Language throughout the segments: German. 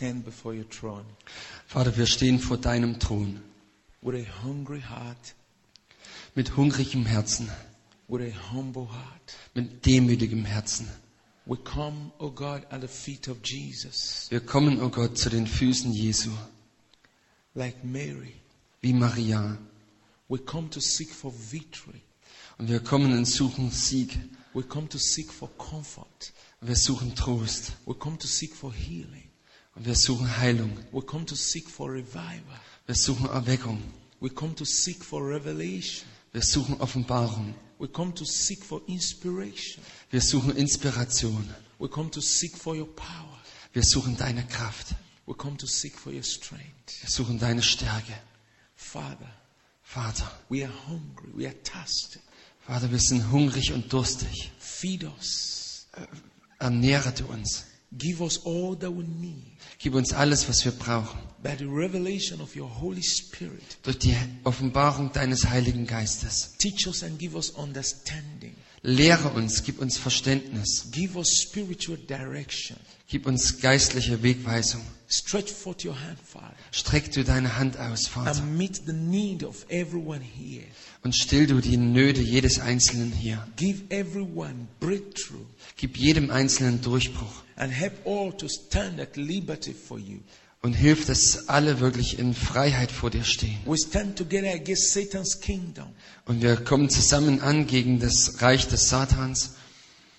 stand before your throne Vater, wir stehen vor deinem Thron with a hungry heart, mit hungrigem Herzen, with a humble heart. mit demütigem Herzen. We come, O God, at the feet of Jesus, Wir kommen, o oh Gott, zu den Füßen Jesu, like Mary. wie Maria. We come to seek for victory. Und wir kommen und suchen Sieg. We come to seek for comfort. Wir suchen Trost. We come to seek for healing. Wir suchen Heilung. We come to seek for revival. Wir suchen Erweckung. We come to seek for revelation. Wir suchen Offenbarung. We come to seek for inspiration. Wir suchen Inspiration. We come to seek for your power. Wir suchen deine Kraft. We come to seek for your strength. Wir suchen deine Stärke. Father, Vater, we are hungry. We are thirsty. Vater, wir sind hungrig und durstig. Feed us. Ernähre du uns. Give us all that we need Gib uns alles, was wir brauchen. Spirit. Durch die Offenbarung deines Heiligen Geistes. Teach us and give us understanding. Lehre uns, gib uns Verständnis. Give us spiritual direction. Gib uns geistliche Wegweisung. Stretch forth your hand, Father, Streck du deine Hand aus, Vater. and meet the need of everyone here. Und still du die Nöte jedes Einzelnen hier. Give everyone breakthrough Gib jedem Einzelnen Durchbruch. And help all to stand at liberty for you. Und hilf, dass alle wirklich in Freiheit vor dir stehen. We stand together against Satan's kingdom. Und wir kommen zusammen an gegen das Reich des Satans.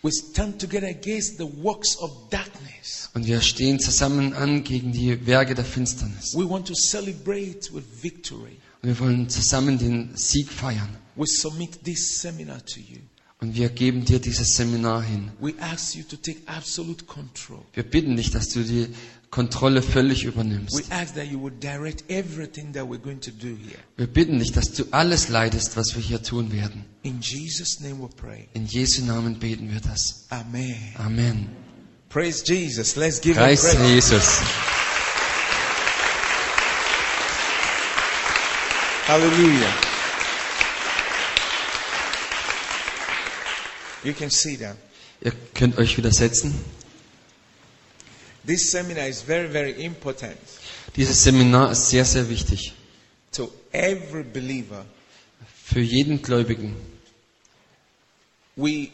We stand together against the works of darkness. Und wir stehen zusammen an gegen die Werke der Finsternis. We want to celebrate with victory. Und wir wollen zusammen den Sieg feiern. We submit this seminar to you. Und wir geben dir dieses Seminar hin. We ask you to take absolute control. Wir bitten dich, dass du die Kontrolle völlig We übernimmst. ask that you would direct everything that we're going to do here. Wir bitten dich, dass du alles leidest, was wir hier tun werden. In Jesu Namen beten wir das. Amen. Amen. Praise Jesus. Let's give Preis praise. Jesus. Hallelujah. You can see that. Ihr könnt euch wieder setzen. This seminar is very, very important Dieses Seminar ist sehr, sehr wichtig. to every believer. Für jeden Gläubigen. We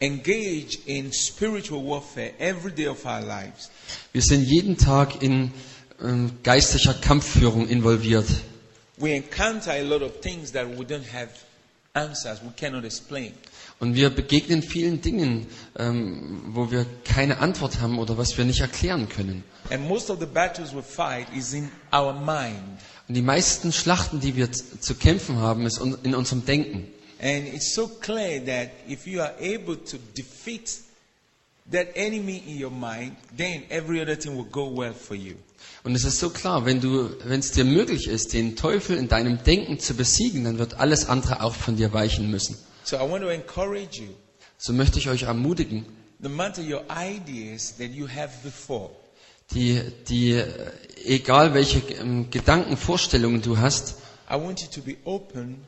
engage in spiritual warfare every day of our lives. Wir sind jeden Tag in ähm, geistlicher Kampfführung involviert. We encounter a lot of things that we don't have answers, we cannot explain. Und wir begegnen vielen Dingen, ähm, wo wir keine Antwort haben oder was wir nicht erklären können. And most of the battles we fight is in our mind. Und die meisten Schlachten, die wir zu kämpfen haben, ist in unserem Denken. And it's so clear that if you are able to defeat that enemy in your mind, then every other thing will go well for you. Und es ist so klar, wenn du, wenn es dir möglich ist, den Teufel in deinem Denken zu besiegen, dann wird alles andere auch von dir weichen müssen. So I want to encourage you, So möchte ich euch ermutigen, no matter your ideas that you have before, die, die, äh, egal welche ähm, Gedanken, Vorstellungen du hast, I want you to be open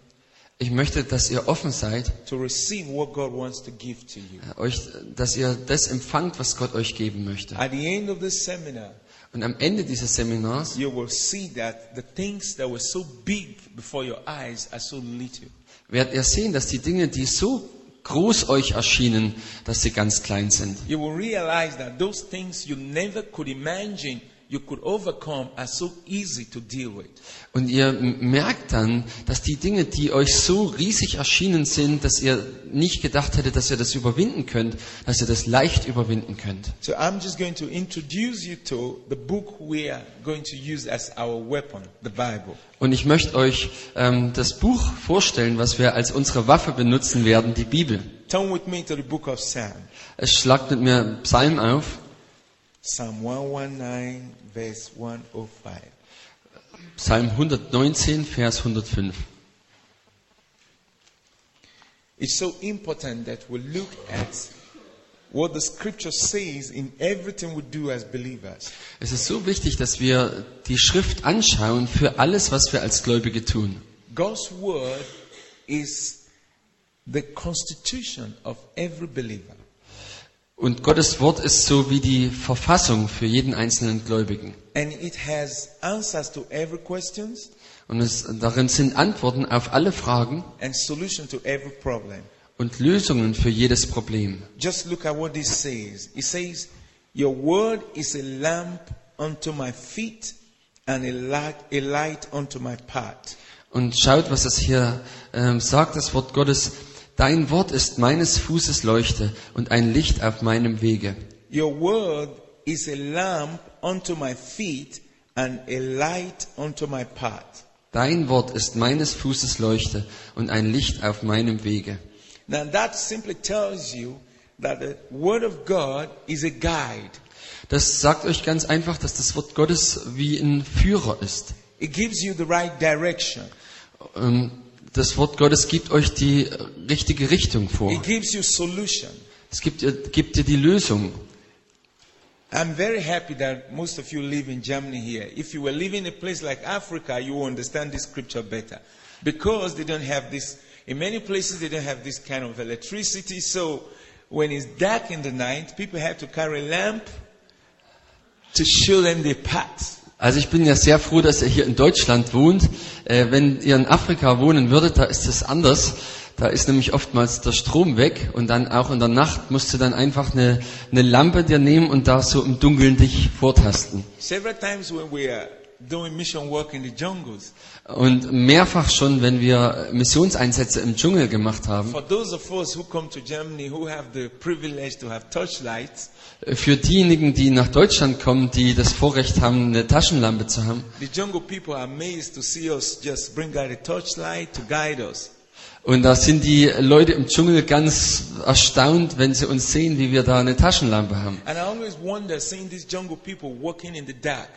ich möchte, dass ihr offen seid, to receive what God wants to give to you. äh, euch, dass ihr das empfangt, was Gott euch geben möchte. At the end of this seminar, Und am Ende dieses Seminars you will see that the things that were so big before your eyes are so little. werdet ihr sehen, dass die Dinge, die so groß euch erschienen, dass sie ganz klein sind. You will realize that those things you never could imagine you could overcome are so easy to deal with. Und ihr merkt dann, dass die Dinge, die euch so riesig erschienen sind, dass ihr nicht gedacht hättet, dass ihr das überwinden könnt, dass ihr das leicht überwinden könnt. So I'm just going to introduce you to the book we are going to use as our weapon, the Bible. Und ich möchte euch ähm, das Buch vorstellen, was wir als unsere Waffe benutzen werden, die Bibel. Turn with me to the book of Psalm. Es schlagt mit mir Psalm auf, Psalm 119, verse 105. Psalm 119, Vers 105. It's so important that we look at what the scripture says in everything we do as believers. Es ist so wichtig, dass wir die Schrift anschauen für alles, was wir als Gläubige tun. God's word is the constitution of every believer. Und Gottes Wort ist so wie die Verfassung für jeden einzelnen Gläubigen. And it has answers to every questions Und es, darin sind Antworten auf alle Fragen and solution to every problem. und Lösungen für jedes Problem. Just look at what this says. It says, Your word is a lamp unto my feet and a light, a light unto my path. Und schaut, was es hier ähm, sagt, das Wort Gottes. Dein Wort ist meines Fußes Leuchte und ein Licht auf meinem Wege. Your word is a lamp unto my feet and a light unto my path. Dein Wort ist meines Fußes Leuchte und ein Licht auf meinem Wege. Now that simply tells you that the word of God is a guide. Das sagt euch ganz einfach, dass das Wort Gottes wie ein Führer ist. It gives you the right direction. Ähm, Das Wort Gottes gibt euch die richtige Richtung vor. It gives you solution. Es gibt, gibt dir die Lösung. I'm very happy that most of you live in Germany here. If you were living in a place like Africa, you will understand this scripture better. Because they don't have this, in many places they don't have this kind of electricity. So when it's dark in the night, people have to carry a lamp to show them the path. Also ich bin ja sehr froh, dass ihr hier in Deutschland wohnt. Äh, wenn ihr in Afrika wohnen würdet, da ist es anders. Da ist nämlich oftmals der Strom weg und dann auch in der Nacht musst du dann einfach eine, eine Lampe dir nehmen und da so im Dunkeln dich vortasten. Several times when we are doing mission work in the jungles, Und mehrfach schon, wenn wir Missionseinsätze im Dschungel gemacht haben, für diejenigen, die nach Deutschland kommen, die das Vorrecht haben, eine Taschenlampe zu haben, the jungle people are amazed to see us just bring out a torchlight to guide us. Und da sind die Leute im Dschungel ganz erstaunt, wenn sie uns sehen, wie wir da eine Taschenlampe haben. And I always wonder seeing these jungle people walking in the dark.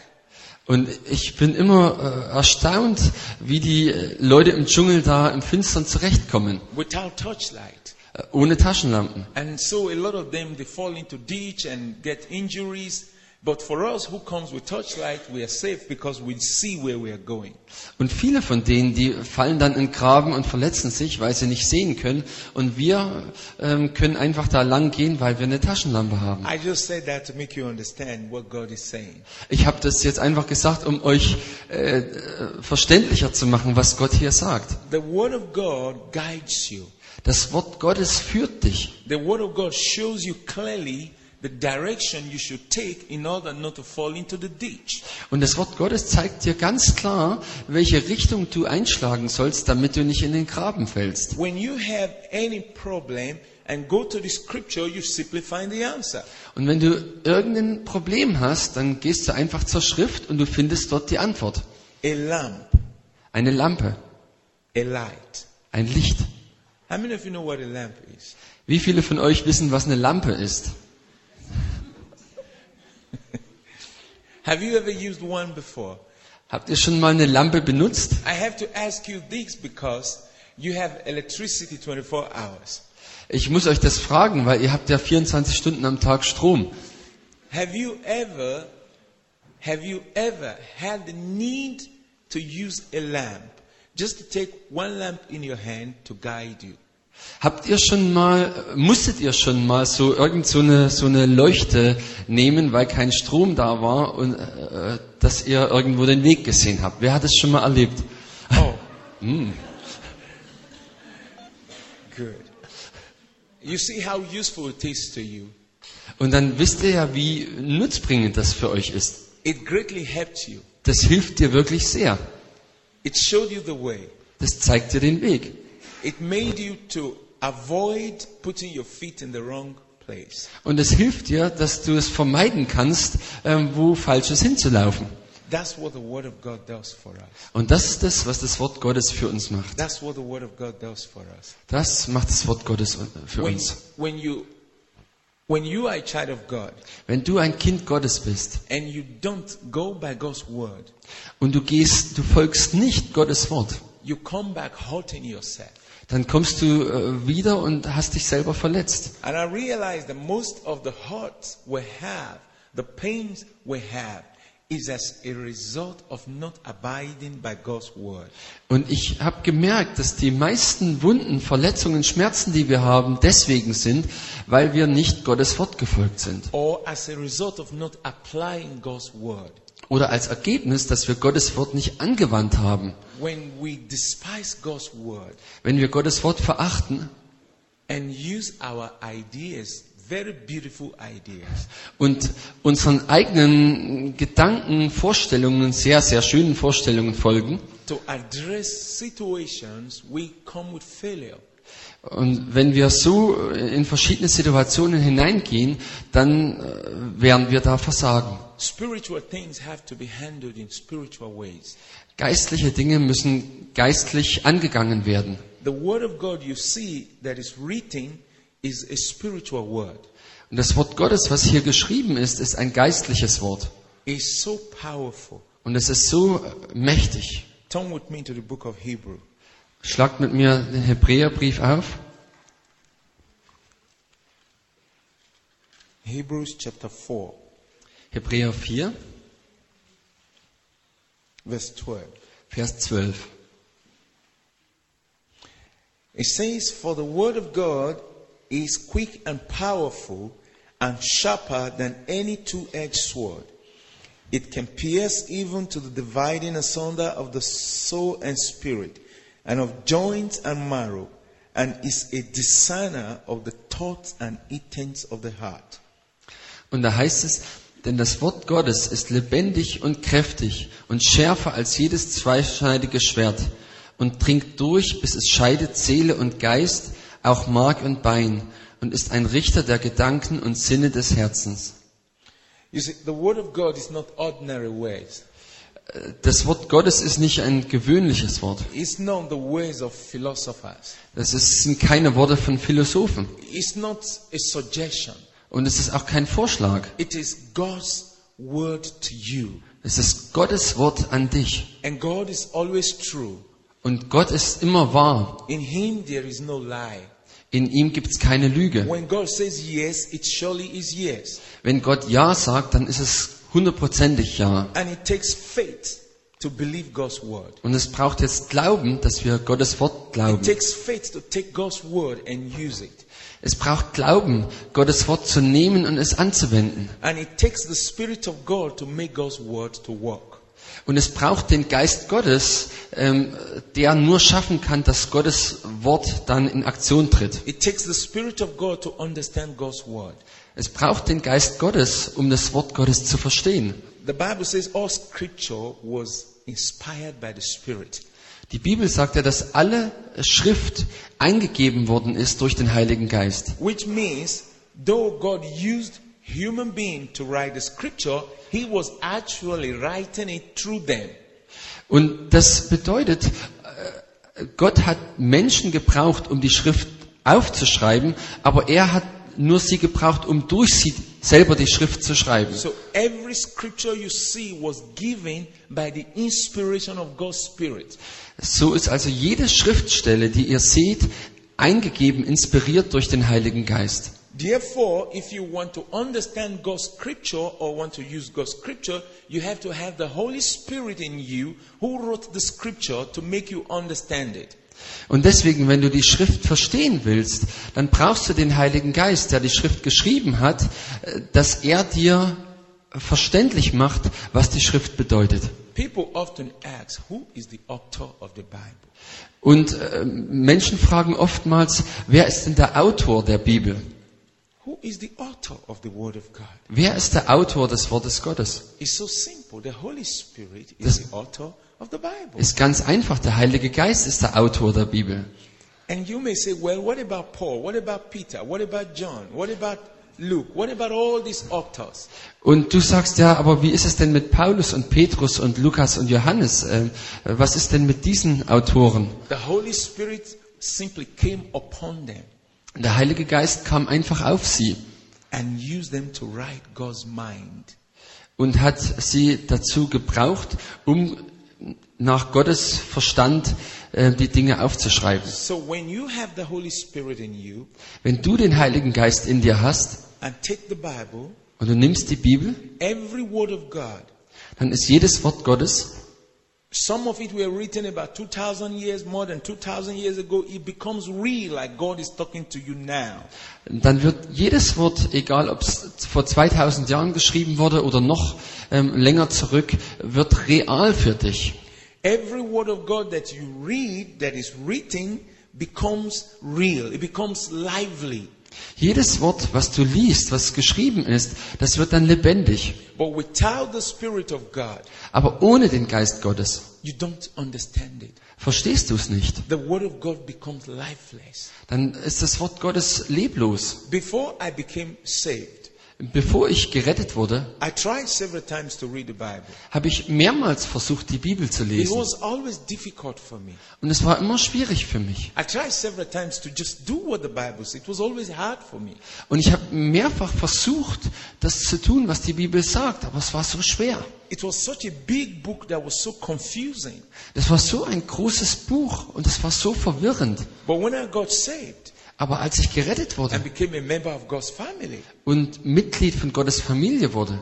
Und ich bin immer äh, erstaunt, wie die äh, Leute im Dschungel da im Finstern zurechtkommen, without torchlight. äh, ohne Taschenlampen. And so a lot of them they fall into ditch and get injuries. But for us who comes with torchlight, we are safe because we see where we are going. Und viele von denen, die fallen dann in Graben und verletzen sich, weil sie nicht sehen können. Und wir ähm, können einfach da lang gehen, weil wir eine Taschenlampe haben. I just said that to make you understand what God is saying. Ich habe das jetzt einfach gesagt, um euch äh, äh, verständlicher zu machen, was Gott hier sagt. The word of God guides you. Das Wort Gottes führt dich. The word of God shows you clearly Und das Wort Gottes zeigt dir ganz klar, welche Richtung du einschlagen sollst, damit du nicht in den Graben fällst. When you have any problem and go to the scripture, you simply find the answer. Und wenn du irgendein Problem hast, dann gehst du einfach zur Schrift und du findest dort die Antwort. A lamp, Eine Lampe, a light. ein Licht. How many of you know what a lamp is? Wie viele von euch wissen, was eine Lampe ist? Have you ever used one before? Habt ihr schon mal eine Lampe benutzt? I have to ask you this because you have electricity 24 hours. Ich muss euch das fragen, weil ihr habt ja 24 Stunden am Tag Strom. Have you ever have you ever had the need to use a lamp just to take one lamp in your hand to guide you? Habt ihr schon mal, musstet ihr schon mal so irgend so eine, so eine Leuchte nehmen, weil kein Strom da war und äh, dass ihr irgendwo den Weg gesehen habt? Wer hat es schon mal erlebt? Oh. Good. You see how useful it is to you. Und dann wisst ihr ja, wie nutzbringend das für euch ist. It greatly helped you. Das hilft dir wirklich sehr. It showed you the way. Das zeigt dir den Weg. It made you to avoid putting your feet in the wrong place. Und es hilft dir, dass du es vermeiden kannst, ähm, wo Falsches hinzulaufen. That's what the Word of God does for us. Und das ist das, was das Wort Gottes für uns macht. That's what the Word of God does for us. Das macht das Wort Gottes für When, uns. when you when you are a child of God Wenn du ein Kind Gottes bist and you don't go by God's word, und du gehst, du folgst nicht Gottes Wort, you come back hurting yourself. Dann kommst du äh, wieder und hast dich selber verletzt. And I realize that most of the hurts we have, the pains we have, is as a result of not abiding by God's word. Und ich habe gemerkt, dass die meisten Wunden, Verletzungen, Schmerzen, die wir haben, deswegen sind, weil wir nicht Gottes Wort gefolgt sind. Or as a result of not applying God's word. Oder als Ergebnis, dass wir Gottes Wort nicht angewandt haben. When we despise God's word Wenn wir Gottes Wort verachten and use our ideas, very beautiful ideas, und unseren eigenen Gedanken, Vorstellungen, sehr, sehr schönen Vorstellungen folgen, to address situations, we come with failure. Und wenn wir so in verschiedene Situationen hineingehen, dann äh, werden wir da versagen. Geistliche Dinge müssen geistlich angegangen werden. The word of God you see that is written is a spiritual word. Und das Wort Gottes, was hier geschrieben ist, ist ein geistliches Wort. Und es ist so äh, mächtig. Schlagt mit mir den Hebräerbrief auf. Hebrews chapter 4, Hebräer 4, verse 12. Vers 12. It says, For the word of God is quick and powerful and sharper than any two edged sword. It can pierce even to the dividing asunder of the soul and spirit, and of joints and marrow, and is a discerner of the thoughts and intents of the heart. Und da heißt es, denn das Wort Gottes ist lebendig und kräftig und schärfer als jedes zweischneidige Schwert und dringt durch, bis es scheidet Seele und Geist, auch Mark und Bein und ist ein Richter der Gedanken und Sinne des Herzens. See. Das Wort Gottes ist nicht ein gewöhnliches Wort. It's not the words of philosophers. Das sind keine Worte von Philosophen. It's not a suggestion. Und es ist auch kein Vorschlag. It is God's word to you. Es ist Gottes Wort an dich. And God is always true. Und Gott ist immer wahr. In Him there is no lie. In ihm gibt es keine Lüge. When God says yes, it surely is yes. Wenn Gott Ja sagt, dann ist es hundertprozentig Ja. And it takes faith to believe God's word. Und es braucht jetzt Glauben, dass wir Gottes Wort It glauben. takes faith to take God's word and use it. Es braucht Glauben, Gottes Wort zu nehmen und es anzuwenden. And it takes the Spirit of God to make God's word to work. Und es braucht den Geist Gottes, ähm, der nur schaffen kann, dass Gottes Wort dann in Aktion tritt. It takes the Spirit of God to understand God's word. Es braucht den Geist Gottes, um das Wort Gottes zu verstehen. The Bible says all scripture was inspired by the Spirit. Die Bibel sagt ja, dass alle Schrift eingegeben worden ist durch den Heiligen Geist. Which means, though God used human being to write the scripture, He was actually writing it through them. Und das bedeutet, äh, Gott hat Menschen gebraucht, um die Schrift aufzuschreiben, aber er hat nur sie gebraucht, um durch sie selber die Schrift zu schreiben. So every scripture you see was given by the inspiration of God's Spirit. So ist also jede Schriftstelle, die ihr seht, eingegeben, inspiriert durch den Heiligen Geist. Therefore, if you want to understand God's scripture or want to use God's scripture, you have to have the Holy Spirit in you who wrote the scripture to make you understand it. Und deswegen, wenn du die Schrift verstehen willst, dann brauchst du den Heiligen Geist, der die Schrift geschrieben hat, äh, dass er dir verständlich macht, was die Schrift bedeutet. Ask? Und äh, Menschen fragen oftmals, wer ist denn der Autor der Bibel? Who is the author of the Word of God? Wer ist der Autor des Wortes Gottes? It's so simple. The Holy Spirit is Das- the author. Ist ganz einfach, der Heilige Geist ist der Autor der Bibel. And you may say, well, what about Paul? What about Peter? What about John? What about Luke? What about all these authors? Und du sagst ja, aber wie ist es denn mit Paulus und Petrus und Lukas und Johannes? Ähm, was ist denn mit diesen Autoren? The Holy Spirit simply came upon them Der Heilige Geist kam einfach auf sie and used them to write God's mind. und hat sie dazu gebraucht, um nach Gottes Verstand äh, die Dinge aufzuschreiben. So you Wenn du den Heiligen Geist in dir hast Bible, und du nimmst die Bibel, God, dann ist jedes Wort Gottes, Some of it were written about 2000 years, more than 2000 years ago. It becomes real like God is talking to you now. dann wird jedes Wort, egal ob es vor 2000 Jahren geschrieben wurde oder noch ähm, länger zurück, wird real für dich. Every word of God that you read, that is written, becomes real. It becomes lively. Jedes Wort, was du liest, was geschrieben ist, das wird dann lebendig. But without the Spirit of God, Aber ohne den Geist Gottes you don't understand it. verstehst du es nicht. The Word of God becomes lifeless. Dann ist das Wort Gottes leblos. Before I became saved, Bevor ich gerettet wurde, I tried several times to read the Bible. habe ich mehrmals versucht, die Bibel zu It lesen. was always difficult for me. Und es war immer schwierig für mich. I tried several times to just do what the Bible says. It was always hard for me. Und ich habe mehrfach versucht, das zu tun, was die Bibel sagt, aber es war so schwer. Das war so ein großes Buch und es war so verwirrend. But when I got saved Aber als ich gerettet wurde und Mitglied von Gottes Familie wurde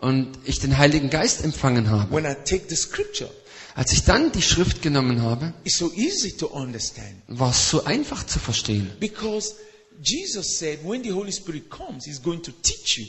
und ich den Heiligen Geist empfangen habe, when I take the scripture, als ich dann die Schrift genommen habe, it's so easy to understand. war es so einfach zu verstehen. Because Jesus said, when the Holy Spirit comes, He's going to teach you.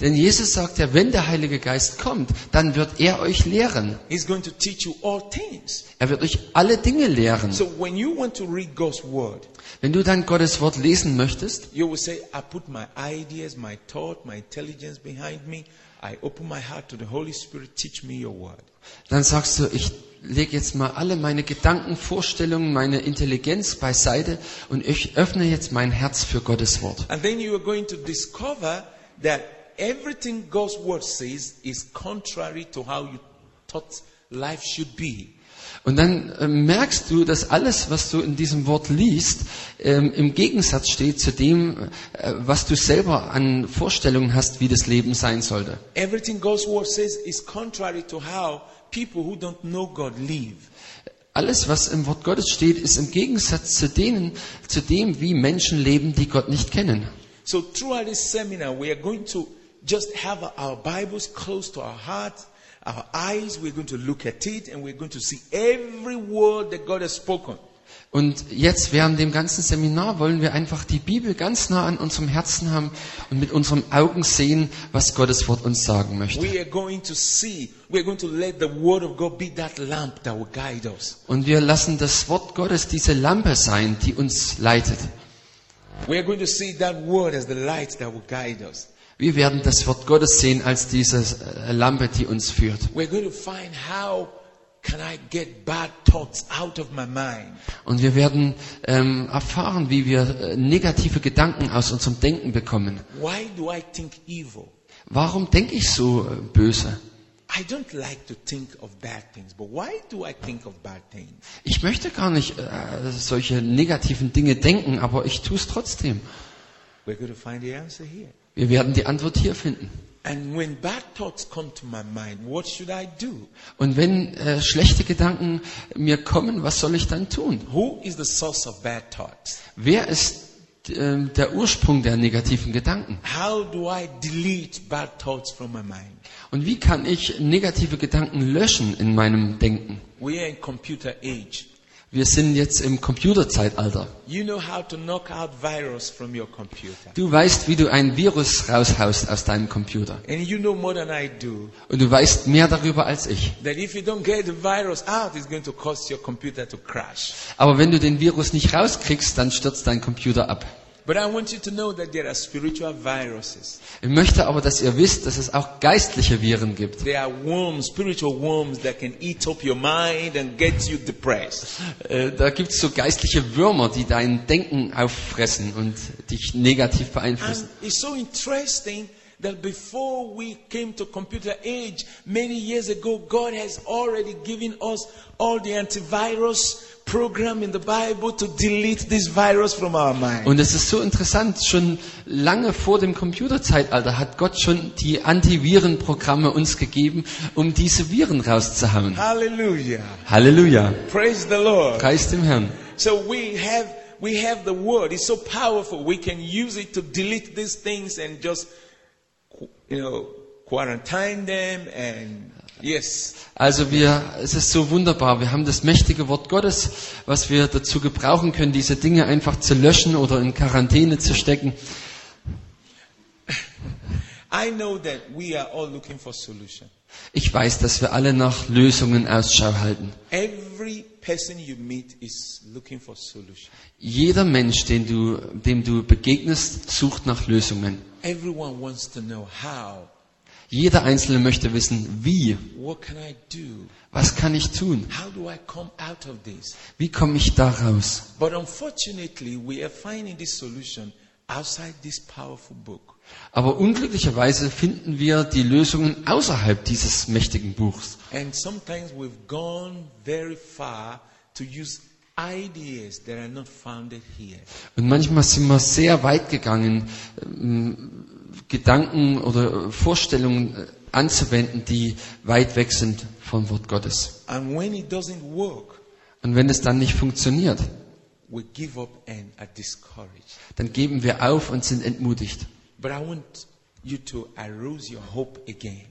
Denn Jesus sagt ja, wenn der Heilige Geist kommt, dann wird er euch lehren. He's going to teach you all things. Er wird euch alle Dinge lehren. So when you want to read God's word, Wenn du dann Gottes Wort lesen möchtest, you will say, I put my ideas, my thought, my intelligence behind me. I open my heart to the Holy Spirit. Teach me your word. dann sagst du, ich lege jetzt mal alle meine Gedanken, Vorstellungen, meine Intelligenz beiseite und ich öffne jetzt mein Herz für Gottes Wort. And then you are going to discover that everything God's word says is contrary to how you thought life should be. Und dann äh, merkst du, dass alles, was du in diesem Wort liest, ähm, im Gegensatz steht zu dem, äh, was du selber an Vorstellungen hast, wie das Leben sein sollte. Everything God's word says is contrary to how people who don't know God live. Alles, was im Wort Gottes steht, ist im Gegensatz zu denen, zu dem, wie Menschen leben, die Gott nicht kennen. So throughout this seminar, we are going to just have our Bibles close to our hearts, our eyes. We're going to look at it and we're going to see every word that God has spoken. Und jetzt während dem ganzen Seminar wollen wir einfach die Bibel ganz nah an unserem Herzen haben und mit unseren Augen sehen, was Gottes Wort uns sagen möchte. We are going to see, we're going to let the word of God be that lamp that will guide us. Und wir lassen das Wort Gottes diese Lampe sein, die uns leitet. We are going to see that word as the light that will guide us. Wir werden das Wort Gottes sehen als diese äh, Lampe, die uns führt. We're going to find how can I get bad thoughts out of my mind? Und wir werden ähm, erfahren, wie wir äh, negative Gedanken aus unserem Denken bekommen. Why do I think evil? Warum denke ich so äh, böse? I don't like to think of bad things, but why do I think of bad things? Ich möchte gar nicht äh, solche negativen Dinge denken, aber ich tue es trotzdem. We're going to find the answer here. Wir werden die Antwort hier finden. Und wenn äh, schlechte Gedanken mir kommen, was soll ich dann tun? Who is the source of bad thoughts? Wer ist äh, der Ursprung der negativen Gedanken? How do I delete bad thoughts from my mind? Und wie kann ich negative Gedanken löschen in meinem Denken? We are in computer age. Wir sind jetzt im Computerzeitalter. You know how to knock out virus from your computer. Du weißt, wie du ein Virus raushaust aus deinem Computer. And you know more than I do Und du weißt mehr darüber als ich. that if you don't get the virus out, it's going to cause your computer to crash. Aber wenn du den Virus nicht rauskriegst, dann stürzt dein Computer ab. But I want you to know that there are spiritual viruses. Ich möchte aber, dass ihr wisst, dass es auch geistliche Viren gibt. There are worms, spiritual worms that can eat up your mind and get you depressed. Äh, Da gibt es so geistliche Würmer, die dein Denken auffressen und dich negativ And beeinflussen. it's so interesting that before we came to computer age, many years ago, God has already given us all the antivirus program in the Bible to delete this virus from our mind. Und es ist so interessant, schon lange vor dem Computerzeitalter hat Gott schon die Antivirenprogramme uns gegeben, um diese Viren rauszuhauen. Hallelujah. Halleluja. Praise the Lord. Preis dem Herrn. So we have we have the word. It's so powerful. We can use it to delete these things and just you know quarantine them and yes. Also wir, es ist so wunderbar. Wir haben das mächtige Wort Gottes, was wir dazu gebrauchen können, diese Dinge einfach zu löschen oder in Quarantäne zu stecken. I know that we are all looking for solution. Ich weiß, dass wir alle nach Lösungen Ausschau halten. Every person you meet is looking for solution. Jeder Mensch, den du, dem du begegnest, sucht nach Lösungen. Everyone wants to know how. Jeder Einzelne möchte wissen, wie, was kann ich tun, How do I come out of this? wie komme ich da raus. But unfortunately, we are finding this solution outside this powerful book. Aber unglücklicherweise finden wir die Lösungen außerhalb dieses mächtigen Buchs. And sometimes we've gone very far to use ideas that are not founded here. Und manchmal sind wir sehr weit gegangen, ähm, Gedanken oder Vorstellungen äh, anzuwenden, die weit weg sind vom Wort Gottes. And when it doesn't work, Und wenn es dann nicht funktioniert, we give up and are discouraged. dann geben wir auf und sind entmutigt. But I want you to arouse your hope again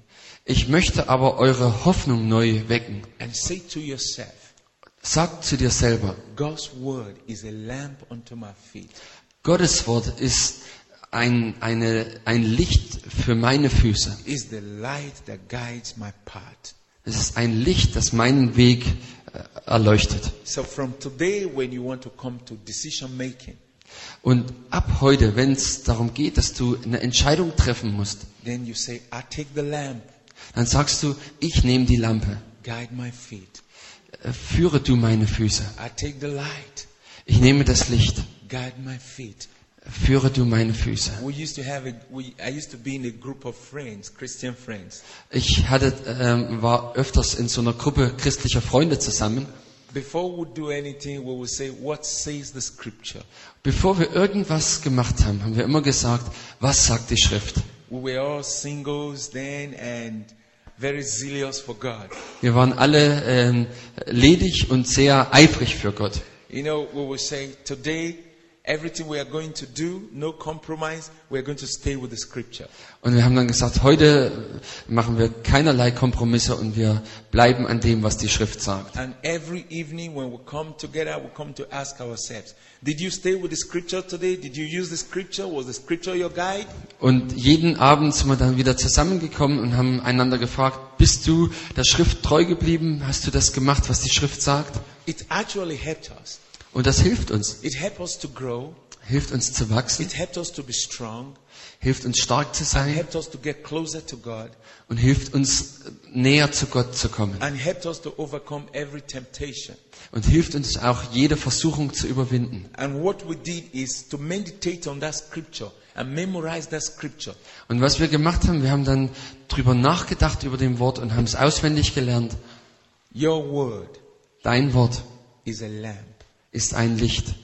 Ich möchte aber eure Hoffnung neu wecken. and say to yourself, Sag zu dir selber, God's word is a lamp unto my feet Gottes Wort ist ein, eine, ein Licht für meine Füße. is the light that guides my path. Es ist ein Licht, das meinen Weg äh, erleuchtet. So from today, when you want to come to decision making, Und ab heute, wenn es darum geht, dass du eine Entscheidung treffen musst, then you say, I take the lamp, dann sagst du, ich nehme die Lampe, guide my feet. Äh, führe du meine Füße. I take the light, Ich nehme das Licht, guide my feet. Führe du meine Füße. Ich hatte, ähm, war öfters in so einer Gruppe christlicher Freunde zusammen. Before we do anything, we will say, what says the scripture? Bevor wir irgendwas gemacht haben, haben wir immer gesagt, was sagt die Schrift? Wir waren alle ähm, ledig und sehr eifrig für Gott. You know, we will say, today, everything we are going to do, no compromise, we are going to stay with the scripture. Und wir haben dann gesagt, heute machen wir keinerlei Kompromisse und wir bleiben an dem, was die Schrift sagt. And every evening when we come together, we come to ask ourselves, did you stay with the scripture today? Did you use the scripture? Was the scripture your guide? Und jeden Abend sind wir dann wieder zusammengekommen und haben einander gefragt, bist du der Schrift treu geblieben? Hast du das gemacht, was die Schrift sagt? It actually helped us. Und das hilft uns. It helped us to grow. Hilft uns zu wachsen, It helped us to be strong. hilft uns stark zu sein helped us to get closer to God. und hilft uns näher zu Gott zu kommen. And helped us to overcome every temptation. Und hilft uns auch jede Versuchung zu überwinden. And what we did is to meditate on that scripture and memorize that scripture. Und was wir gemacht haben, wir haben dann drüber nachgedacht über dem Wort und haben es auswendig gelernt. Your word Dein Wort is a lamp ist ein Licht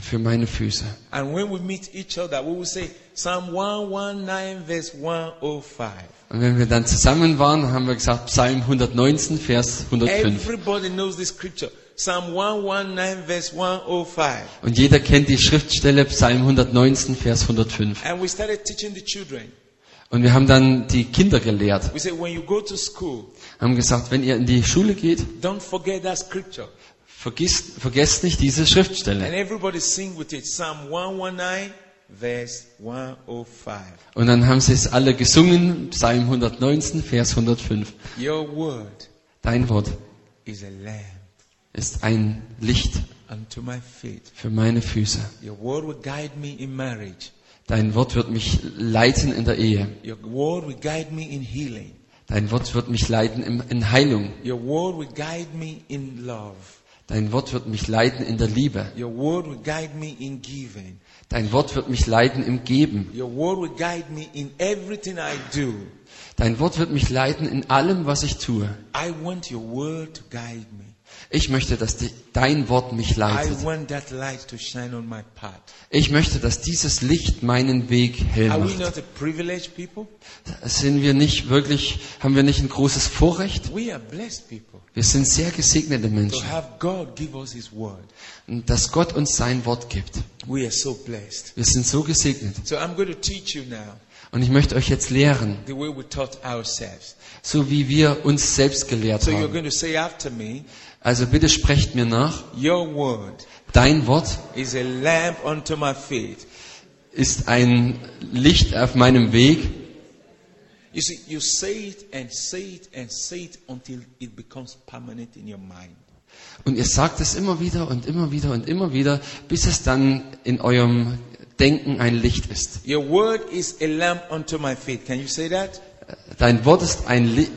für meine Füße. And when we meet each other, we will say Psalm 119, verse 105. Und wenn wir dann zusammen waren, haben wir gesagt Psalm 119, Vers 105. Everybody knows this scripture. Psalm 119, verse 105. Und jeder kennt die Schriftstelle Psalm 119, Vers 105. And we started teaching the children. Und wir haben dann die Kinder gelehrt, We said, when you go to school, haben gesagt, wenn ihr in die Schule geht, vergisst, vergesst nicht diese And Schriftstelle. everybody sing with it. Psalm 119, verse 105. Und dann haben sie es alle gesungen, Psalm 119, Vers 105. Your word Dein Wort is a lamp ist ein Licht unto my feet. für meine Füße. Your word will guide me in marriage. Dein Wort wird mich leiten in der Ehe. Your word will guide me in healing. Dein Wort wird mich leiten in, in Heilung. Your word will guide me in love. Dein Wort wird mich leiten in der Liebe. Dein Wort wird mich leiten im Geben. Your word will guide me in everything I do. Dein Wort wird mich leiten in allem, was ich tue. I want your word to guide me. Ich möchte, dass die, dein Wort mich I leitet. want that light to shine on my path. Ich möchte, dass dieses Licht meinen Weg hell macht. Sind wir nicht wirklich, haben wir nicht ein großes Vorrecht? We are blessed people Wir sind sehr gesegnete Menschen. Und dass Gott uns sein Wort gibt. Wir sind so gesegnet. So I'm going to teach you now Und ich möchte euch jetzt lehren, so wie wir uns selbst gelehrt So haben. me, Also bitte sprecht mir nach. Your word Dein Wort is a lamp unto my feet. ist ein Licht auf meinem Weg. You see, you say it and say it and say it until it becomes permanent in your mind. Und ihr sagt es immer wieder und immer wieder und immer wieder, bis es dann in eurem Denken ein Licht ist. Your word is a lamp unto my feet. Can you say that? Dein Wort ist ein Licht.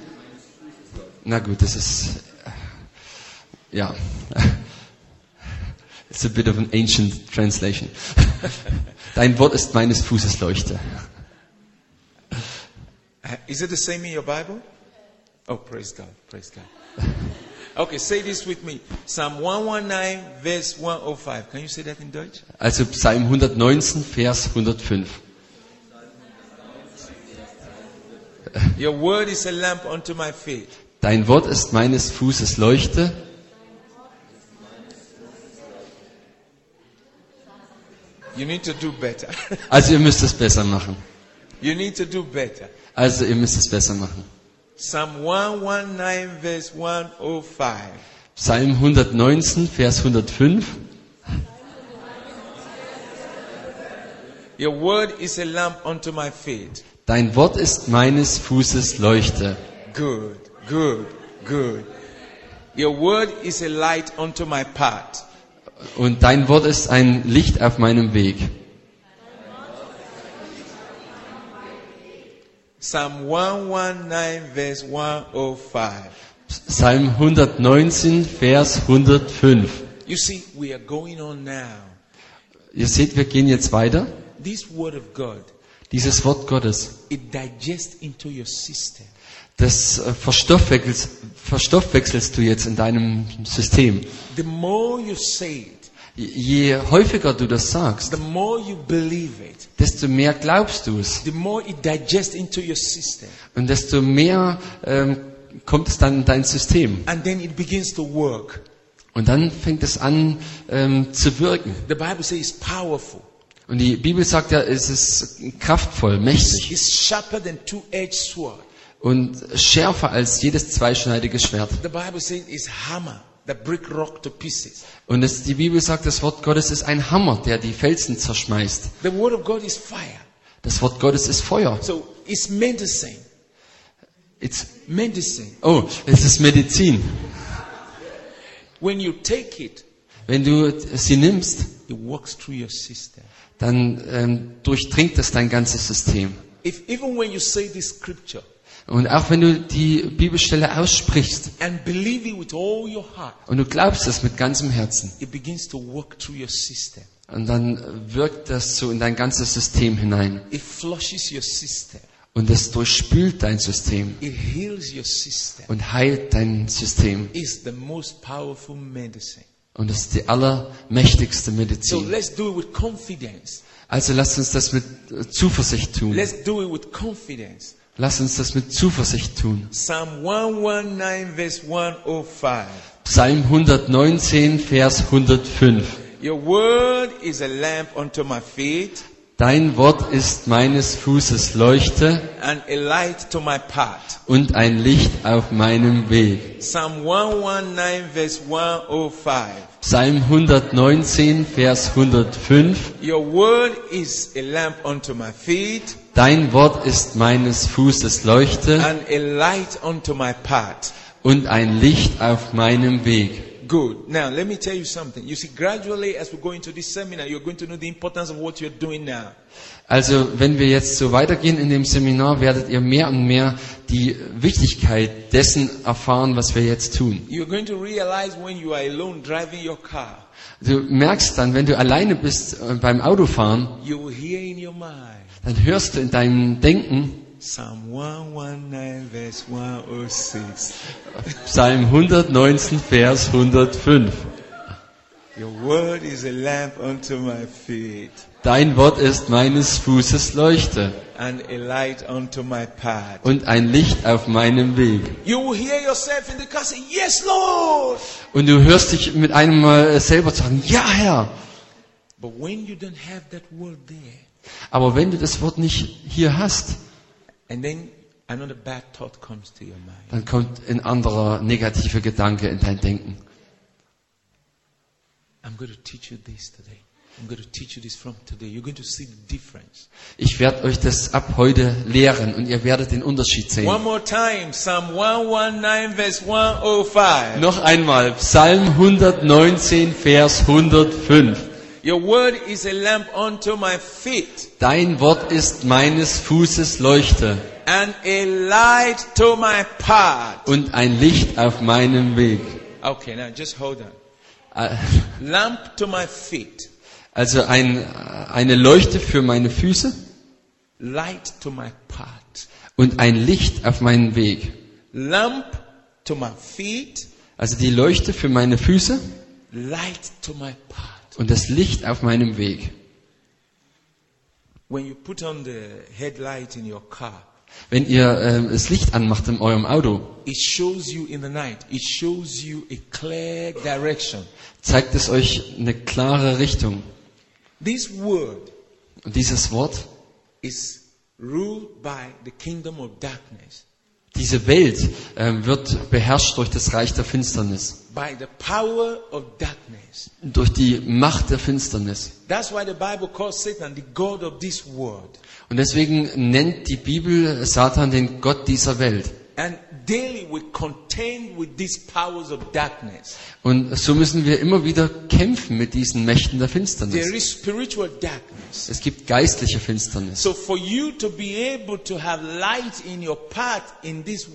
Na gut, das ist ja. It's a bit of an ancient translation. Dein Wort ist meines Fußes Leuchte. Uh, Is it the same in your Bible? Oh, praise God. Praise God. Okay, say this with me. Psalm 119, verse 105. Can you say that in Deutsch? Also Psalm 119, Vers 105. Your word is a lamp unto my feet. Dein Wort ist meines Fußes Leuchte. You need to do better. Also ihr müsst es besser machen. you need to do better. Also ihr müsst es besser machen. Psalm 119, verse 105. Psalm 119, Vers 105. Your word is a lamp unto my feet. Dein Wort ist meines Fußes Leuchte. Good, good, good. Your word is a light unto my path. Und dein Wort ist ein Licht auf meinem Weg. Psalm 119, verse 105. Psalm 119, Vers 105. You see, we are going on now. Ihr seht, wir gehen jetzt weiter. This word of God, Dieses Wort Gottes, it digests into your system. das äh, verstoffwechselst, verstoffwechselst du jetzt in deinem System. The more you say it, Je häufiger du das sagst, the more you believe it, desto mehr glaubst du es. the more it digests into your system. Und desto mehr ähm, kommt es dann in dein System. And then it begins to work. Und dann fängt es an ähm, zu wirken. The Bible says it's powerful. Und die Bibel sagt ja, es ist kraftvoll, mächtig It's sharper than two-edged sword. und schärfer als jedes zweischneidige Schwert. The Bible says it's hammer that break rock to pieces. Und es, die Bibel sagt, das Wort Gottes ist ein Hammer, der die Felsen zerschmeißt. The word of God is fire. Das Wort Gottes ist Feuer. So it's medicine. It's, Medicine. oh, es ist Medizin. When you take it, Wenn du sie nimmst, it works through your system. dann ähm, durchdringt es dein ganzes System. If even when you say this scripture Und auch wenn du die Bibelstelle aussprichst and believe it with all your heart, und du glaubst es mit ganzem Herzen, und dann wirkt das so in dein ganzes System hinein. It flushes your system. Und es durchspült dein System und heilt dein System. It's the most powerful medicine. Und das ist die allermächtigste So Medizin. let's do it with confidence. Also lasst uns das mit Zuversicht tun. Lasst uns das mit Zuversicht tun. Psalm 119 verse 105. Psalm 119, Vers 105. Your word is a lamp unto my feet Dein Wort ist meines Fußes Leuchte and a light to my path. und ein Licht auf meinem Weg. Psalm 119 verse 105. Psalm 119, Vers 105. Your word is a lamp unto my feet Dein Wort ist meines Fußes Leuchte and a light unto my path. und ein Licht auf meinem Weg. Good. Now, let me tell you something. You see, gradually, as we go into this seminar, you're going to know the importance of what you're doing now. Also, wenn wir jetzt so weitergehen in dem Seminar, werdet ihr mehr und mehr die Wichtigkeit dessen erfahren, was wir jetzt tun. You're going to realize when you are alone driving your car, Du merkst dann, wenn du alleine bist äh, beim Autofahren, you will hear in your mind dann hörst du in deinem Denken Psalm 119, verse 106. Psalm 119, Vers 105. Your word is a lamp unto my feet Dein Wort ist meines Fußes Leuchte and a light unto my path. und ein Licht auf meinem Weg. You will hear yourself in the car say, Yes, Lord. Und du hörst dich mit einem Mal selber sagen, ja Herr. But when you don't have that word there, Aber wenn du das Wort nicht hier hast, dann kommt ein anderer negativer Gedanke in dein Denken. I'm going to teach you this today. I'm going to teach you this from today. You're going to see the difference. Ich werde euch das ab heute lehren und ihr werdet den Unterschied sehen. One more time, Psalm 119, verse 105. Noch einmal, Psalm 119, Vers 105. Your word is a lamp unto my feet Dein Wort ist meines Fußes Leuchte and a light to my path. und ein Licht auf meinem Weg. Okay, now just hold on. Äh, Lamp to my feet, Also ein, eine Leuchte für meine Füße light to my path. und ein Licht auf meinen Weg. Lamp to my feet, Also die Leuchte für meine Füße light to my path. Und das Licht auf meinem Weg. When you put on the headlight in your car, Wenn ihr äh, das Licht anmacht in eurem Auto, it shows you in the night, it shows you a clear direction. zeigt es euch eine klare Richtung. This word Und dieses Wort, is ruled by the kingdom of darkness, diese Welt äh, wird beherrscht durch das Reich der Finsternis, durch die Macht der Finsternis. Und deswegen nennt die Bibel Satan den Gott dieser Welt. And Und so müssen wir immer wieder kämpfen mit diesen Mächten der Finsternis. Es gibt geistliche Finsternis. So for you to be able to have light in your path in this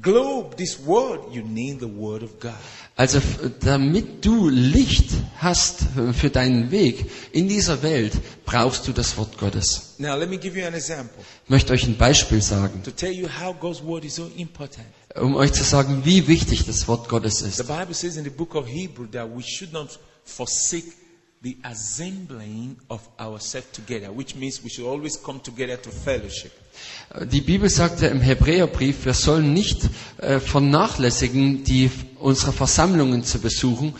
globe, this world, you need the word of God. Also damit du Licht hast für deinen Weg in dieser Welt, brauchst du das Wort Gottes. Now let me give you an example Ich möchte euch ein Beispiel sagen, to tell you how God's word is so important. um euch zu sagen, wie wichtig das Wort Gottes ist. Says in the book of Hebrew that we should not forsake the assembling of ourselves together, which means we should always come together to fellowship. Die Bibel sagt ja im Hebräerbrief, wir sollen nicht äh, vernachlässigen, die, unsere Versammlungen zu besuchen.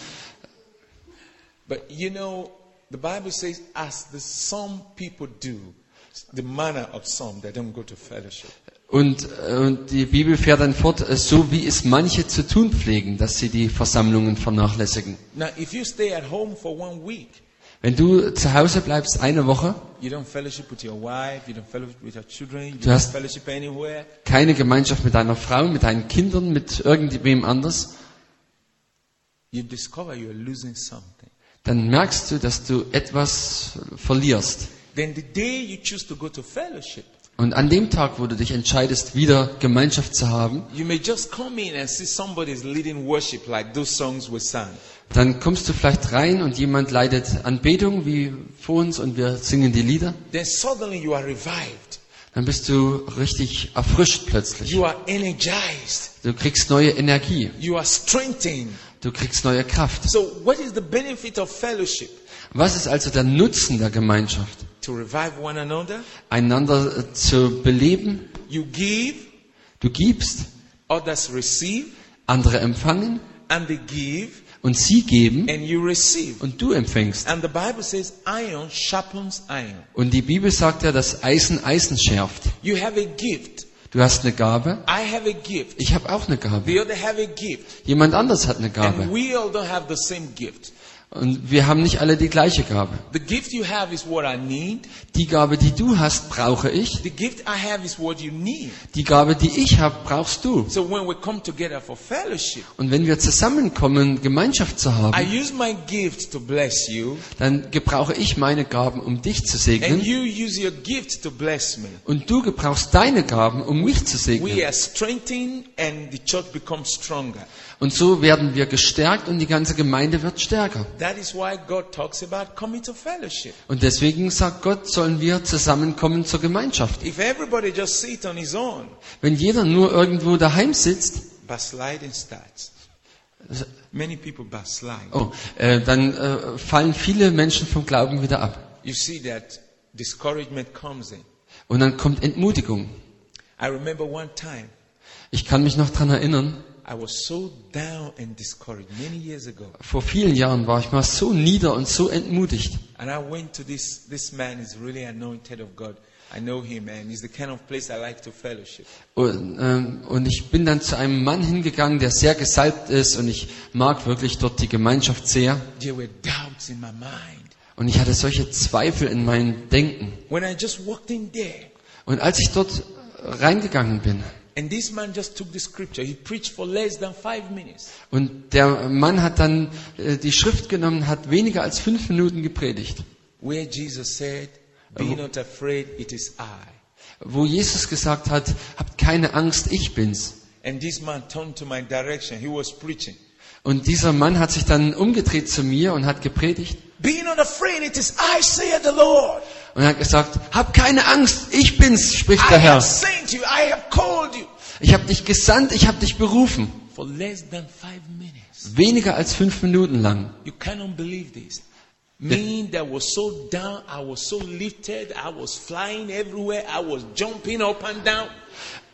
But you know, the Bible says, as the some people do, the manner of some, they don't go to fellowship. Und, äh, und die Bibel fährt dann fort, äh, so wie es manche zu tun pflegen, dass sie die Versammlungen vernachlässigen. Now, if you stay at home for one week, Wenn du zu Hause bleibst eine Woche, Du hast- keine Gemeinschaft mit deiner Frau, mit deinen Kindern, mit irgendwem anders, dann merkst du, dass du etwas verlierst. Und an dem Tag, wo du dich entscheidest, wieder Gemeinschaft zu haben, you may just come in and see somebody's leading worship like those songs we sang. Dann kommst du vielleicht rein und jemand leitet Anbetung wie vor uns und wir singen die Lieder. Then suddenly you are revived. Dann bist du richtig erfrischt plötzlich. You are energized. Du kriegst neue Energie. You are strengthened. Du kriegst neue Kraft. So what is the benefit of fellowship? Was ist also der Nutzen der Gemeinschaft? To revive one another. Einander äh, zu beleben. You give, Du gibst, others receive, andere empfangen and they give, und sie geben und du empfängst. And the Bible says iron sharpens iron. Und die Bibel sagt ja, dass Eisen Eisen schärft. You have a gift. Du hast eine Gabe, I have a gift. ich habe auch eine Gabe. The other have a gift. Jemand anders hat eine Gabe. Und wir haben nicht alle die gleiche Gabe. The gift you have is what I need. Die Gabe, die du hast, brauche ich. The gift I have is what you need. Die Gabe, die ich habe, brauchst du. So when we come together for fellowship, Und wenn wir zusammenkommen, Gemeinschaft zu I haben, use my gift to bless you, dann gebrauche ich meine Gaben, um dich zu segnen. you use your gift to bless me. Und du gebrauchst deine Gaben, um mich zu segnen. Und so werden wir gestärkt und die ganze Gemeinde wird stärker. Und deswegen sagt Gott, sollen wir zusammenkommen zur Gemeinschaft. If everybody just sit on his own, Wenn jeder nur irgendwo daheim sitzt, oh, äh, dann äh, fallen viele Menschen vom Glauben wieder ab. You see that discouragement comes in. Und dann kommt Entmutigung. I remember one time Ich kann mich noch dran erinnern, I was so down and discouraged many years ago. Vor vielen Jahren war ich mal so nieder und so entmutigt. And I went to this, this man is really anointed of God. I know him and he's the kind of place I like to fellowship. Und, ähm, und ich bin dann zu einem Mann hingegangen, der sehr gesalbt ist und ich mag wirklich dort die Gemeinschaft sehr. There were doubts in my mind. Und ich hatte solche Zweifel in meinem Denken. When I just walked in there Und als ich dort reingegangen bin and this man just took the scripture, he preached for less than five minutes. und der Mann hat dann äh, die Schrift genommen, hat weniger als fünf Minuten gepredigt, Where Jesus said, Be not afraid, it is I. wo Jesus gesagt hat, habt keine Angst, ich bin's. And this man turned to my direction. He was preaching. Und dieser Mann hat sich dann umgedreht zu mir und hat gepredigt Be not afraid, it is I, saith the Lord. Und hat gesagt, hab keine Angst, ich bin's, spricht der Herr. Ich habe dich gesandt, ich habe dich berufen. Weniger als fünf Minuten lang. You cannot believe this. Me that was so down, I was so lifted, I was flying everywhere, I was jumping up and down.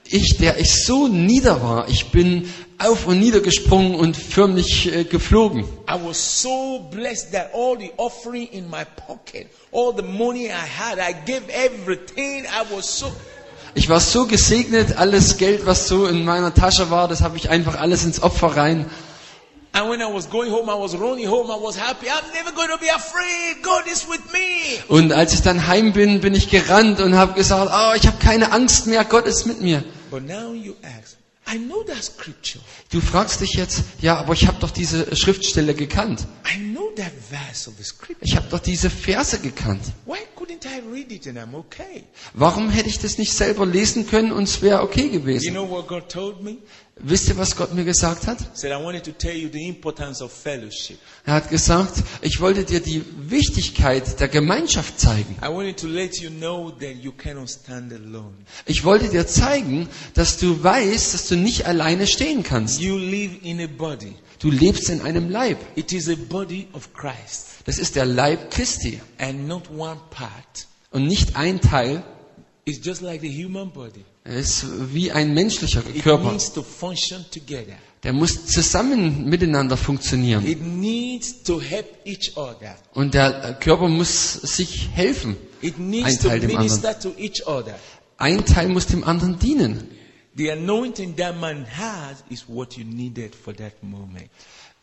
Ich, der ich so nieder war, ich bin auf und nieder gesprungen und förmlich äh, geflogen. I was so blessed that all the offering in my pocket, all the money I had, I gave everything. I was so. Ich war so gesegnet, alles Geld, was so in meiner Tasche war, das habe ich einfach alles ins Opfer rein. And when I was going home, I was running home, I was happy. I'm never going to be afraid. God is with me. Und als ich dann heim bin, bin ich gerannt und habe gesagt, oh, ich habe keine Angst mehr, Gott ist mit mir. But now you ask, I know that scripture. Du fragst dich jetzt, ja, aber ich habe doch diese Schriftstelle gekannt. I know that verse of the scripture. Ich habe doch diese Verse gekannt. Why couldn't I read it and I'm okay? Warum hätte ich das nicht selber lesen können und es wäre okay You gewesen? know what God told me? Wisst ihr, was Gott mir gesagt hat? Er hat gesagt, ich wollte dir die Wichtigkeit der Gemeinschaft zeigen. I wanted to let you know that you cannot stand alone. Ich wollte dir zeigen, dass du weißt, dass du nicht alleine stehen kannst. You live in a body. Du lebst in einem Leib. It is a body of Christ Das ist der Leib Christi and not one part. und nicht ein Teil. It's just like the human body. Er ist wie ein menschlicher It Körper. Der muss zusammen miteinander funktionieren. Und der Körper muss sich helfen. It Ein Teil dem minister to each other. Ein Teil muss dem anderen dienen. The anointing that man has is what you needed for that moment.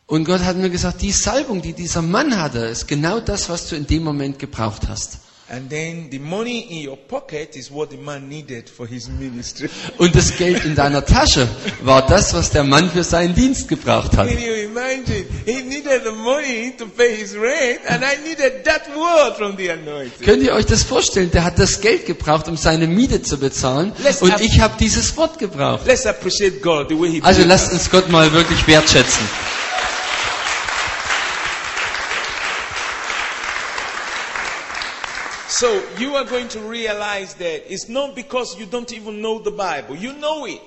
Und Gott hat mir gesagt, die Salbung, die dieser Mann hatte, ist genau das, was du in dem Moment gebraucht hast. And then the money in your pocket is what the man needed for his ministry. Und das Geld in deiner Tasche war das, was der Mann für seinen Dienst gebraucht hat. Can you imagine? He needed the money to pay his rent, and I needed that word from the anointing. Könnt ihr euch das vorstellen? Der hat das Geld gebraucht, um seine Miete zu bezahlen. Let's Und ich habe dieses Wort gebraucht. Let's appreciate God the way He Also lasst uns Gott mal wirklich wertschätzen. So you are going to realize that it's not because you don't even know the Bible. You know it.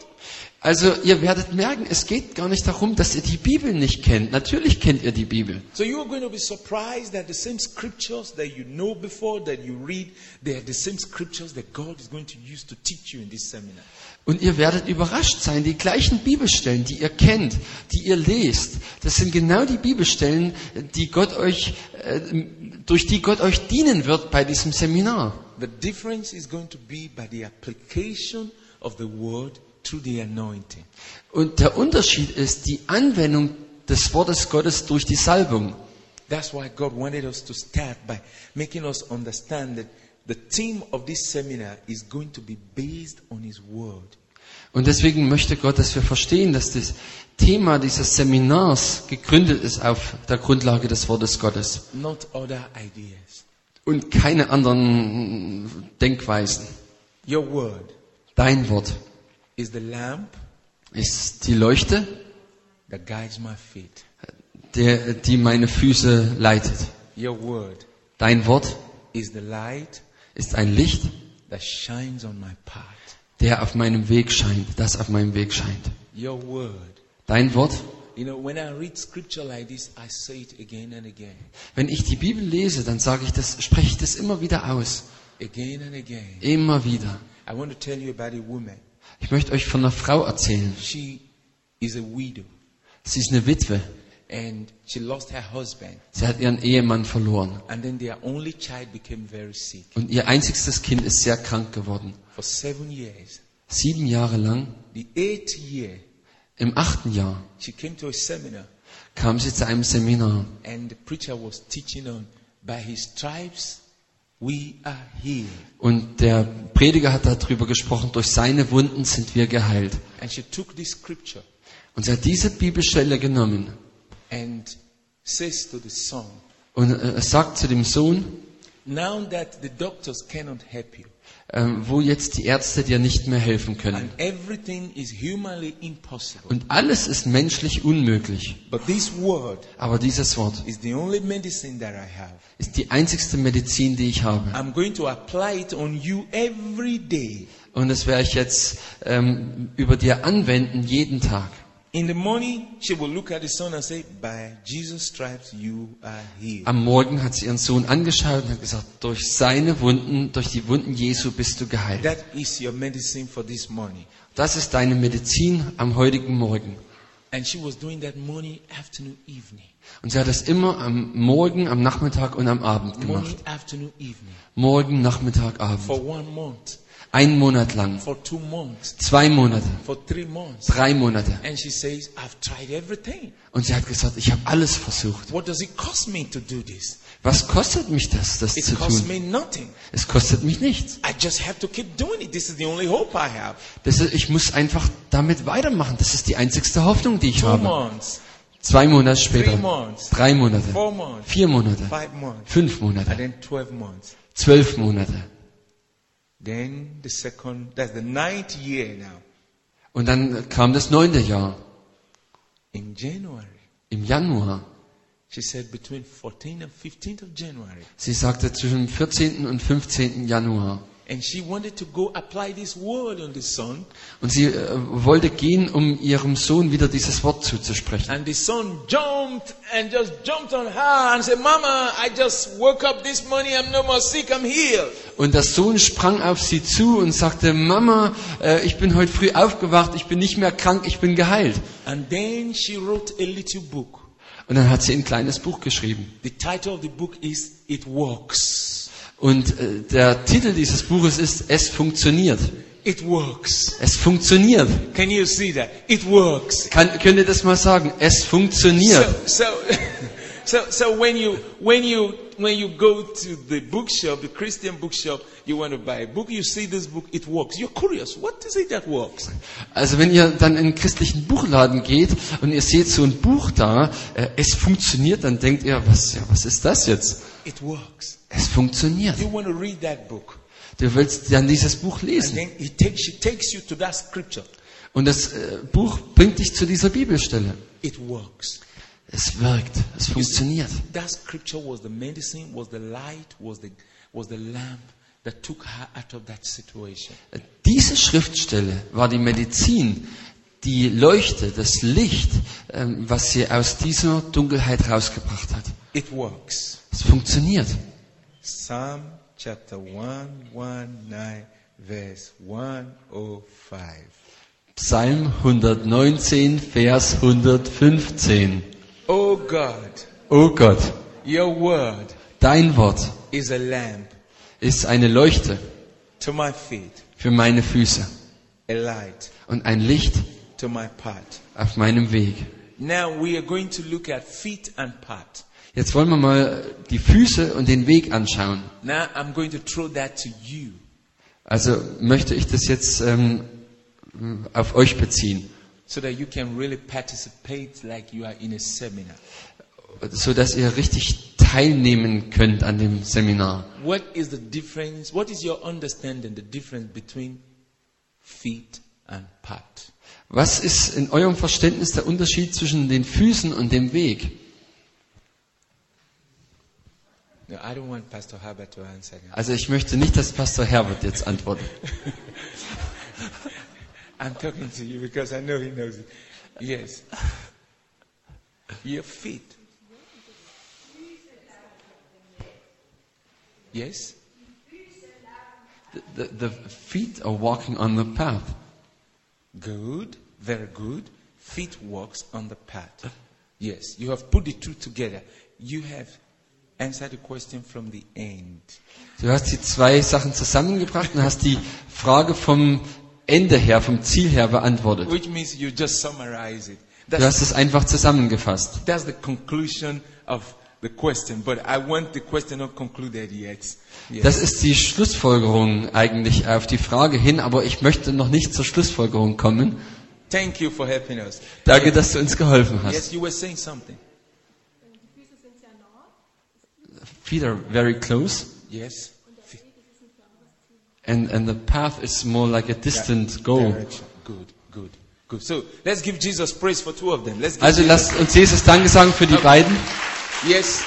Also ihr werdet merken, es geht gar nicht darum, dass ihr die Bibel nicht kennt. Natürlich kennt ihr die Bibel. So you are going to be surprised that the same scriptures that you know before, that you read, they are the same scriptures that God is going to use to teach you in this seminar. Und ihr werdet überrascht sein, die gleichen Bibelstellen, die ihr kennt, die ihr lest, das sind genau die Bibelstellen, die Gott euch, äh, durch die Gott euch dienen wird bei diesem Seminar. The difference is going to be by the application of the word through the anointing. Und der Unterschied ist die Anwendung des Wortes Gottes durch die Salbung. That's why God wanted us to start by making us understand that the theme of this seminar is going to be based on His Word. Und deswegen möchte Gott, dass wir verstehen, dass das Thema dieses Seminars gegründet ist auf der Grundlage des Wortes Gottes not other ideas. und keine anderen Denkweisen. Your word Dein Wort is the lamp ist die Leuchte, that guides my feet. der, die meine Füße leitet. Your word Dein Wort is the light ist ein Licht, that shines on my path. der auf meinem Weg scheint, das auf meinem Weg scheint. Your word. Dein Wort, You know, when I read scripture like this, I say it again and again, wenn ich die Bibel lese, dann sage ich das, spreche ich das immer wieder aus. again and again. Immer wieder. I want to tell you about a woman. Ich möchte euch von einer Frau erzählen. She is a widow Sie ist eine Witwe. And she lost her husband. Sie hat ihren Ehemann verloren. And then their only child became very sick Und ihr einzigstes Kind ist sehr krank geworden. for seven years. Sieben Jahre lang, The eighth year, im achten Jahr, she came to a seminar kam sie zu einem Seminar. and the preacher was teaching on by his stripes we are healed. Und der Prediger hat darüber gesprochen, durch seine Wunden sind wir geheilt. And she took this scripture Und sie hat diese Bibelstelle genommen and says to the son, und äh, sagt zu dem Sohn, Now that the doctors cannot help you ähm, wo jetzt die Ärzte dir nicht mehr helfen können. and everything is humanly impossible, Und alles ist menschlich unmöglich. but this word Aber dieses Wort is the only medicine that I have. ist die einzigste Medizin, die ich habe. I'm going to apply it on you every day. Und das werde ich jetzt ähm, über dir anwenden, jeden Tag. In the morning, she will look at the son and say, By Jesus' stripes you are healed. Am Morgen hat sie ihren Sohn angeschaut und hat gesagt, durch seine Wunden, durch die Wunden Jesu bist du geheilt. That is your medicine for this morning. Das ist deine Medizin am heutigen Morgen. And she was doing that morning, afternoon, evening. Und sie hat das immer am Morgen, am Nachmittag und am Abend Morning, gemacht. afternoon, evening. Morgen, Nachmittag, Abend. Ein Monat lang, for two months, zwei Monate, drei Monate. And she says, I've tried everything. Und sie hat gesagt, ich habe alles versucht. What does it cost me to do this? Was kostet mich das, das It zu tun? me nothing. Es kostet mich nichts. I just have to keep doing it. This is the only hope I have. Das ist, ich muss einfach damit weitermachen. Das ist die einzigste Hoffnung, die ich habe. Zwei Monate später, drei Monate, vier Monate, fünf Monate, then 12 months. zwölf Monate. Then the second, that's the ninth year now. Und dann kam das neunte Jahr, In January, im Januar. she said between 14th and 15th of January. Sie sagte zwischen dem 14. und 15. Januar. And she wanted to go apply this word on the son. Und sie äh, wollte gehen, um ihrem Sohn wieder dieses Wort zuzusprechen. And the son jumped and just jumped on her and said, Mama, I just woke up this morning. I'm no more sick. I'm healed. Und der Sohn sprang auf sie zu und sagte, Mama, äh, ich bin heute früh aufgewacht, ich bin nicht mehr krank, ich bin geheilt. And then she wrote a little book. Und dann hat sie ein kleines Buch geschrieben. The title of the book is It Works. Und äh, der Titel dieses Buches ist Es funktioniert. It works. Es funktioniert. Can you see that? It works. Kann, könnt ihr das mal sagen? Es funktioniert. So, so, so, so when you, when you, when you go to the bookshop, the Christian bookshop, you want to buy a book, you see this book, it works. You're curious. What is it that works? Also wenn ihr dann in einen christlichen Buchladen geht und ihr seht so ein Buch da, äh, es funktioniert, dann denkt ihr, was, ja, was ist das jetzt? It works. Es funktioniert. You want to read that book. Du willst dann dieses Buch And lesen. then it takes, she takes you to that scripture. Und das äh, Buch bringt dich zu dieser Bibelstelle. It works. Es wirkt. Es funktioniert. That scripture was the medicine, was the light, was the, was the lamp that took her out of that situation. Diese Schriftstelle war die Medizin, die Leuchte, das Licht, ähm, was sie aus dieser Dunkelheit rausgebracht hat. It works. Es funktioniert. Psalm chapter 119, verse 105. Psalm 119, Vers 115. Oh God, Oh Gott, your word dein Wort is a lamp ist eine Leuchte to my feet, für meine Füße a light und ein Licht to my path. auf meinem Weg. Now we are going to look at feet and path. Jetzt wollen wir mal die Füße und den Weg anschauen. Now I'm going to throw that to you. Also möchte ich das jetzt ähm, auf euch beziehen, so that you can really participate like you are in a seminar. so dass ihr richtig teilnehmen könnt an dem Seminar. What is the difference? What is your understanding the difference between feet and path? Was ist in eurem Verständnis der Unterschied zwischen den Füßen und dem Weg? No, I don't want Pastor Herbert to answer. Also ich möchte nicht, dass Pastor Herbert jetzt antwortet. I'm talking to you because I know he knows it. Yes. Your feet. Yes? The, the feet are walking on the path. Good. Very good. feet walks on the path. Yes, you have put the two together. You have Du hast die zwei Sachen zusammengebracht und hast die Frage vom Ende her, vom Ziel her beantwortet. Which means you just summarize it. Du That's, hast es einfach zusammengefasst. that's the conclusion of the question. But I want the question not concluded yet. Yes. Das ist die Schlussfolgerung eigentlich auf die Frage hin, aber ich möchte noch nicht zur Schlussfolgerung kommen. Thank you for helping us. Danke, dass du uns geholfen hast. Yes, you were saying something. Feet are very close Yes. and, and the path is more like a distant goal. Direction. Good, good, good. So let's give Jesus praise for two of them. Let's give Also Jesus- lasst uns Jesus Danke sagen für die beiden. Yes.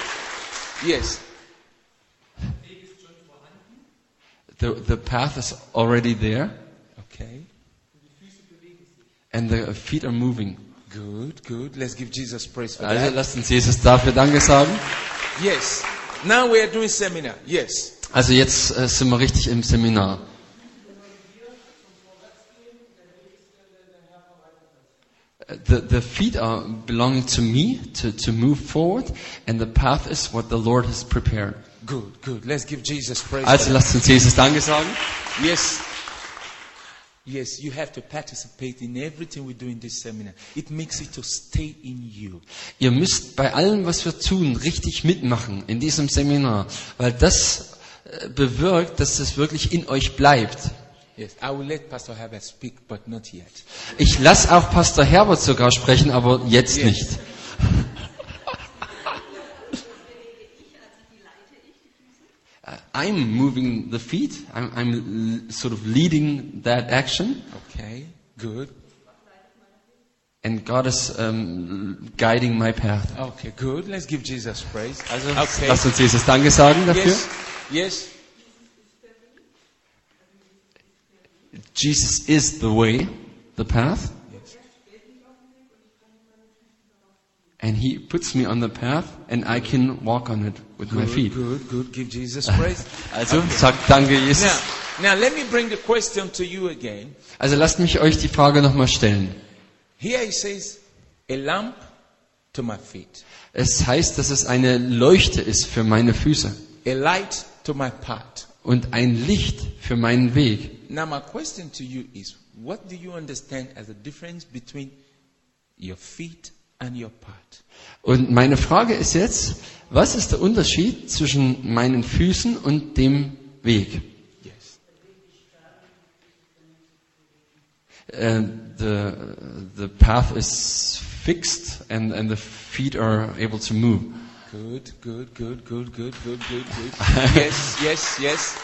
Yes. The, the path is already there Okay. and the feet are moving. Good, good. Let's give Jesus praise for Also that. lasst uns Jesus dafür Danke sagen. Yes. Now we are doing seminar. Yes. Also jetzt äh, sind wir richtig im Seminar. The, the feet are belonging to me to, to move forward and the path is what the Lord has prepared. Good, good. Let's give Jesus praise. Also lasst uns Jesus Danke sagen. Yes. Yes, you have to participate in everything we do in this seminar. It makes it to stay in you. Ihr müsst bei allem, was wir tun, richtig mitmachen in diesem Seminar, weil das äh, bewirkt, dass es wirklich in euch bleibt. Yes, I will let Pastor Herbert speak, but not yet. Ich lasse auch Pastor Herbert sogar sprechen, aber jetzt Yes. nicht. I'm moving the feet. I'm, I'm sort of leading that action, Okay, good. and God is um, guiding my path. Okay, good. Let's give Jesus praise. Also okay. lasst uns Jesus Danke sagen dafür. Yes, yes. Jesus is the way, the path, Yes. and He puts me on the path, and I can walk on it with my Good, feet. good, good. Give Jesus praise. Also sagt Danke, Jesus. Now, now let me bring the question to you again. Also lasst mich euch die Frage nochmal stellen. Here he says, a lamp to my feet, Es heißt, dass es eine Leuchte ist für meine Füße a light to my path. und ein Licht für meinen Weg. Now my question to you is, what do you understand as the difference between your feet and your path? Und meine Frage ist jetzt, was ist der Unterschied zwischen meinen Füßen und dem Weg? Yes. Uh, the, the path is fixed and, and the feet are able to move. Good, good, good, good, good, good, good, good. yes, yes, yes.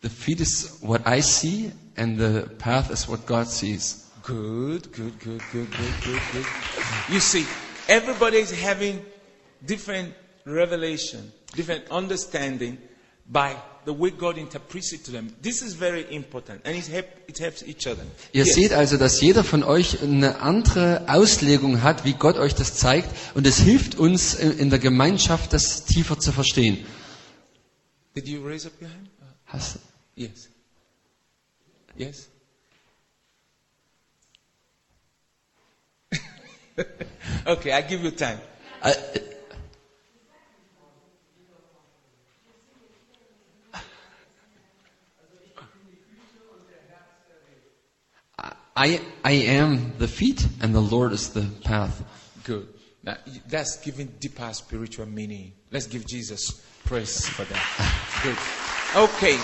The feet is what I see and the path is what God sees. Good, good, good, good, good, good, good. You see, everybody is having different revelation, different understanding by the way God interprets it to them. This is very important, and it, help, it helps each other. Ihr Yes. seht also, dass jeder von euch eine andere Auslegung hat, wie Gott euch das zeigt. Und es hilft uns in in der Gemeinschaft, das tiefer zu verstehen. Did you raise up your hand? Hast, yes. Yes. okay, I give you time. äh, I, I am the feet and the Lord is the path. Good. Now that's giving deeper spiritual meaning. Let's give Jesus praise for that. Good. Okay.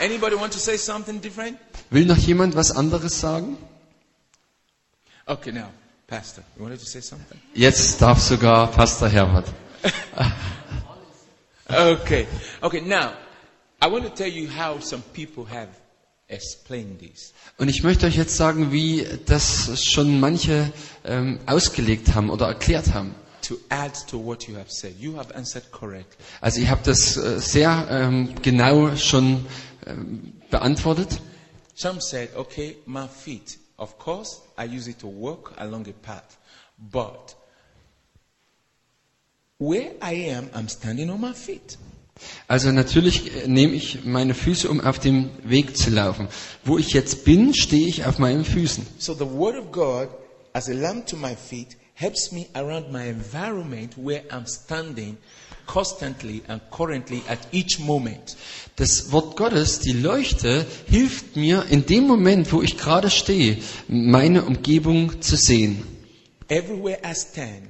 Anybody want to say something different? Will noch jemand was anderes sagen? Okay, now, Pastor, you wanted to say something? Jetzt darf sogar Pastor Herbert. Okay. Okay, now, I want to tell you how some people have explained this. Und ich möchte euch jetzt sagen, wie das schon manche ähm, ausgelegt haben oder erklärt haben. To add to what you have said, you have answered correctly. Also ihr habt das äh, sehr ähm, genau schon ähm, beantwortet. Some said, okay, my feet, of course, I use it to walk along a path. But where I am, I'm standing on my feet. Also natürlich äh, nehme ich meine Füße, um auf dem Weg zu laufen. Wo ich jetzt bin, stehe ich auf meinen Füßen. So the word of God, as a lamp to my feet, helps me around my environment where I'm standing constantly and currently at each moment. Das Wort Gottes, die Leuchte, hilft mir in dem Moment, wo ich gerade stehe, meine Umgebung zu sehen. Everywhere I stand,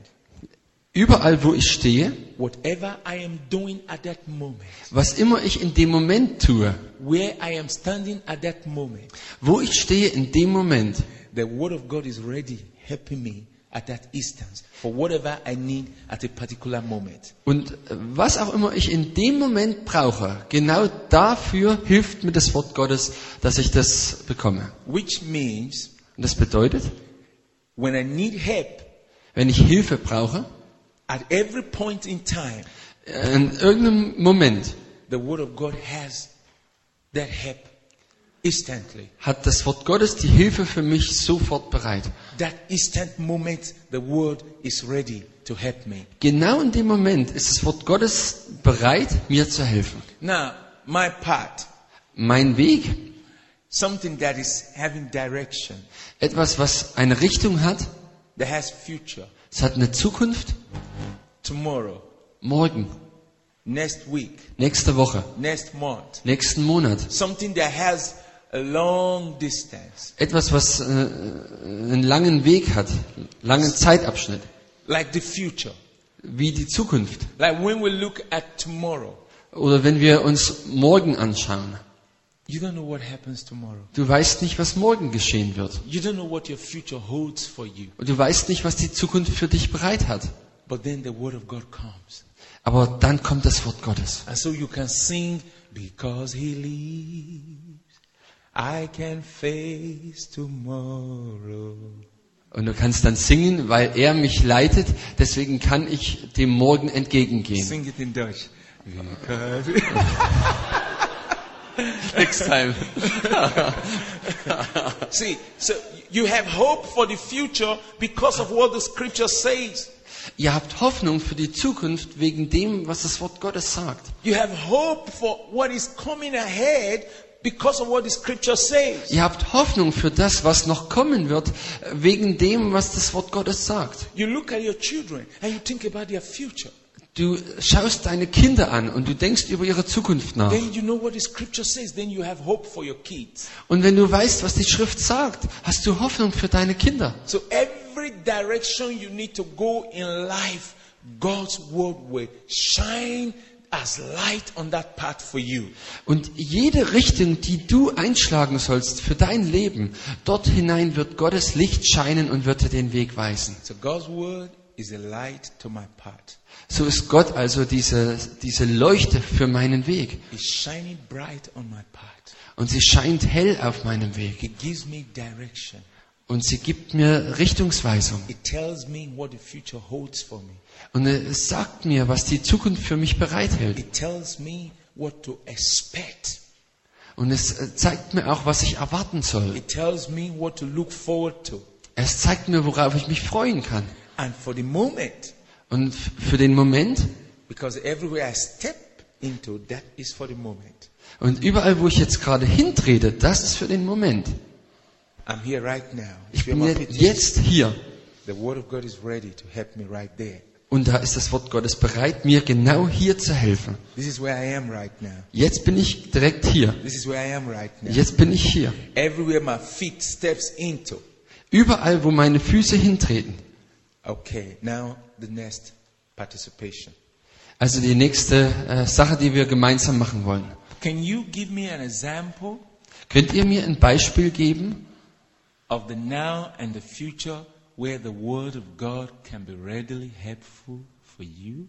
Überall, wo ich stehe, whatever I am doing at that moment, was immer ich in dem Moment tue, where I am standing at that moment, wo ich stehe in dem Moment, the word of God is ready helping me at that instance for whatever I need at a particular moment. Und was auch immer ich in dem Moment brauche, genau dafür hilft mir das Wort Gottes, dass ich das bekomme. Which means Und das bedeutet, when I need help wenn ich Hilfe brauche, at every point in time, äh, in irgendeinem Moment the word of God has that help instantly. hat das Wort Gottes die Hilfe für mich sofort bereit. That instant moment, the word is ready to help me. Genau in dem Moment ist das Wort Gottes bereit, mir zu helfen. Now, my part, Mein Weg, something that is having direction, etwas, was eine Richtung hat, that has future, es hat eine Zukunft, tomorrow, morgen, next week, nächste Woche, next month, nächsten Monat. something that has Etwas, was äh, einen langen Weg hat, langen Zeitabschnitt, like the future. wie die Zukunft. Like when we look at tomorrow, Oder wenn wir uns morgen anschauen. you don't know what happens tomorrow. Du weißt nicht, was morgen geschehen wird. You don't know what your future holds for you. Und du weißt nicht, was die Zukunft für dich bereit hat. But then the word of God comes. Aber dann kommt das Wort Gottes. And so you can sing, because he lives, I can face tomorrow. Und du kannst dann singen, weil er mich leitet, deswegen kann ich dem Morgen entgegengehen. Sing it in. Because Next time. See, so you have hope for the future because of what the scripture says. Ihr habt Hoffnung für die Zukunft wegen dem, was das Wort Gottes sagt. You have hope for what is coming ahead because of what the scripture says. Ihr habt Hoffnung für das, was noch kommen wird, wegen dem, was das Wort Gottes sagt. You look at your children and you think about their future. Du schaust deine Kinder an und du denkst über ihre Zukunft nach. Then you know what the scripture says. Then you have hope for your kids. Und wenn du weißt, was die Schrift sagt, hast du Hoffnung für deine Kinder. So every direction you need to go in life, God's word will shine as light on that path for you. Und jede Richtung, die du einschlagen sollst für dein Leben, dort hinein wird Gottes Licht scheinen und wird dir den Weg weisen. So God's word is a light to my path. So ist Gott also diese, diese Leuchte für meinen Weg. It's shining bright on my path. Und sie scheint hell auf meinem Weg. It gives me direction. Und sie gibt mir Richtungsweisung. It tells me what the future holds for me. Und es sagt mir, was die Zukunft für mich bereithält. It tells me what to expect. Und es äh, zeigt mir auch, was ich erwarten soll. It tells me what to look forward to. Es zeigt mir, worauf ich mich freuen kann. And for the moment, Und für den Moment because everywhere I step into, that is for the moment. und überall, wo ich jetzt gerade hintrete, das ist für den Moment. I'm here right now. Ich bin jetzt hier. The word of God is ready to help me right there. Und da ist das Wort Gottes bereit, mir genau hier zu helfen. This is where I am right now. Jetzt bin ich direkt hier. This is where I am right now. Jetzt bin ich hier. Everywhere my feet steps into. Überall, wo meine Füße hintreten. Okay, now the next participation. Also die nächste äh, Sache, die wir gemeinsam machen wollen. Can you give me an example Könnt ihr mir ein Beispiel geben of the now and the future where the word of God can be readily helpful for you?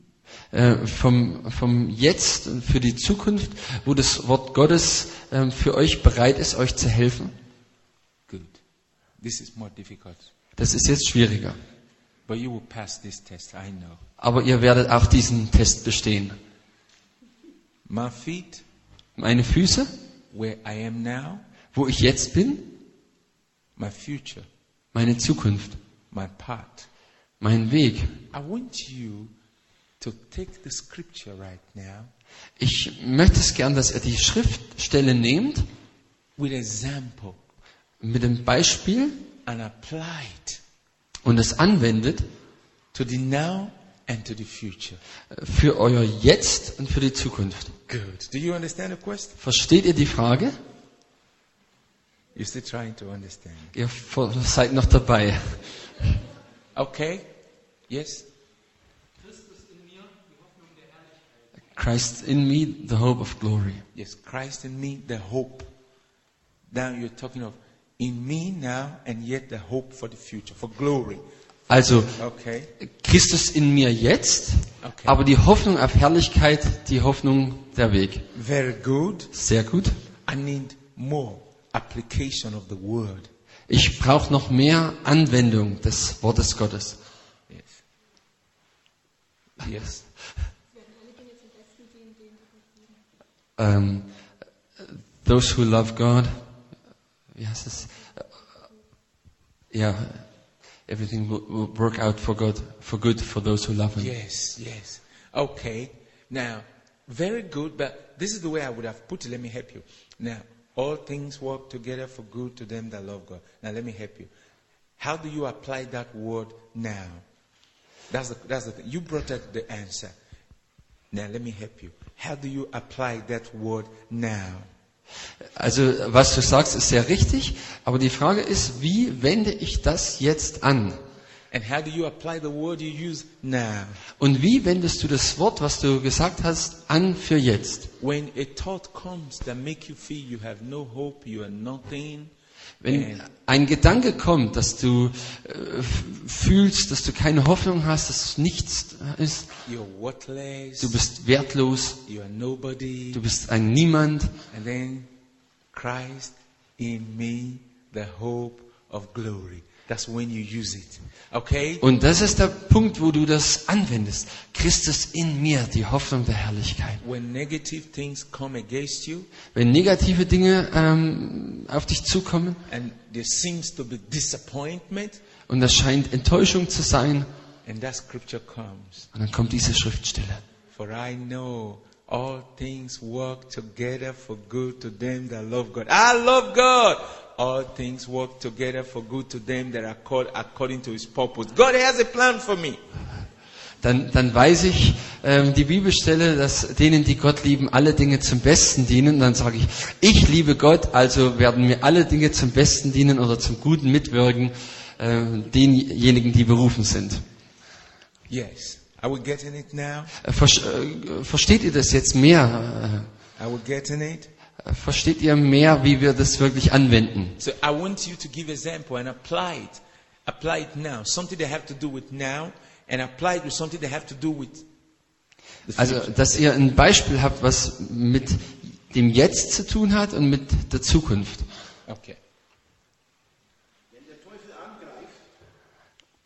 äh, vom, vom Jetzt für die Zukunft, wo das Wort Gottes ähm, für euch bereit ist, euch zu helfen? Good. This is more difficult. Das ist jetzt schwieriger. But you will pass this test, I know. Aber ihr werdet auch diesen Test bestehen. My feet, Meine Füße, where I am now, wo ich jetzt bin, my future, meine Zukunft, my path. mein Weg. I want you to take the scripture right now Ich möchte es gern, dass er die Schriftstelle nehmt with example mit dem Beispiel and apply it und es anwendet to the now and to the future. für euer Jetzt und für die Zukunft. Good. Do you understand the question? Versteht ihr die Frage? You're still trying to understand. Ihr seid noch dabei. Okay? Yes? Christ in me, the hope of glory. Yes, Christ in me, the hope. Now you're talking of in me now and yet the hope for the future, for glory. Also Okay? Christus in mir jetzt, Okay. aber die Hoffnung auf Herrlichkeit, die Hoffnung der Weg. Very good. Sehr gut. I need more application of the word. Ich brauche noch mehr Anwendung des Wortes Gottes. Yes. Yes. Um, du those who love God, wie heißt es? Ja, everything will, will work out for God, for good for those who love Him. Yes, yes. Okay. Now, very good, but this is the way I would have put it. Let me help you. Now, all things work together for good to them that love God. Now, let me help you. How do you apply that word now? That's the, that's the thing. You brought out the answer. Now, let me help you. How do you apply that word now? Also, was du sagst, ist sehr richtig, aber die Frage ist, wie wende ich das jetzt an? Und wie wendest du das Wort, was du gesagt hast, an für jetzt? When a thought comes that make you feel you have no hope, you are nothing, Wenn ein Gedanke kommt, dass du äh, fühlst, dass du keine Hoffnung hast, dass es nichts ist, you're worthless, du bist wertlos, du bist ein Niemand, and then Christ in me, the hope of glory. That's when you use it. Okay? Und das ist der Punkt, wo du das anwendest. Christus in mir, die Hoffnung der Herrlichkeit. When negative things come against you Wenn negative Dinge ähm, auf dich zukommen and there seems to be disappointment, und das scheint Enttäuschung zu sein, and that scripture comes. und dann kommt diese Schriftstelle. For I know all things work together for good to them that love God. I love God. All things work together for good to them that are called according to his purpose. God has a plan for me. Dann, dann weiß ich ähm, die Bibelstelle, dass denen, die Gott lieben, alle Dinge zum Besten dienen. Dann sage ich, ich liebe Gott, also werden mir alle Dinge zum Besten dienen oder zum Guten mitwirken, äh, denjenigen, die berufen sind. Yes. Are we getting it now? Äh, vers- äh, versteht ihr das jetzt mehr? Are we getting it? Versteht ihr mehr, wie wir das wirklich anwenden? So I want you to give example and apply it. Apply it now. Something they have to do with now and apply it with something they have to do with Also, dass ihr ein Beispiel habt, was mit dem Jetzt zu tun hat und mit der Zukunft. Okay.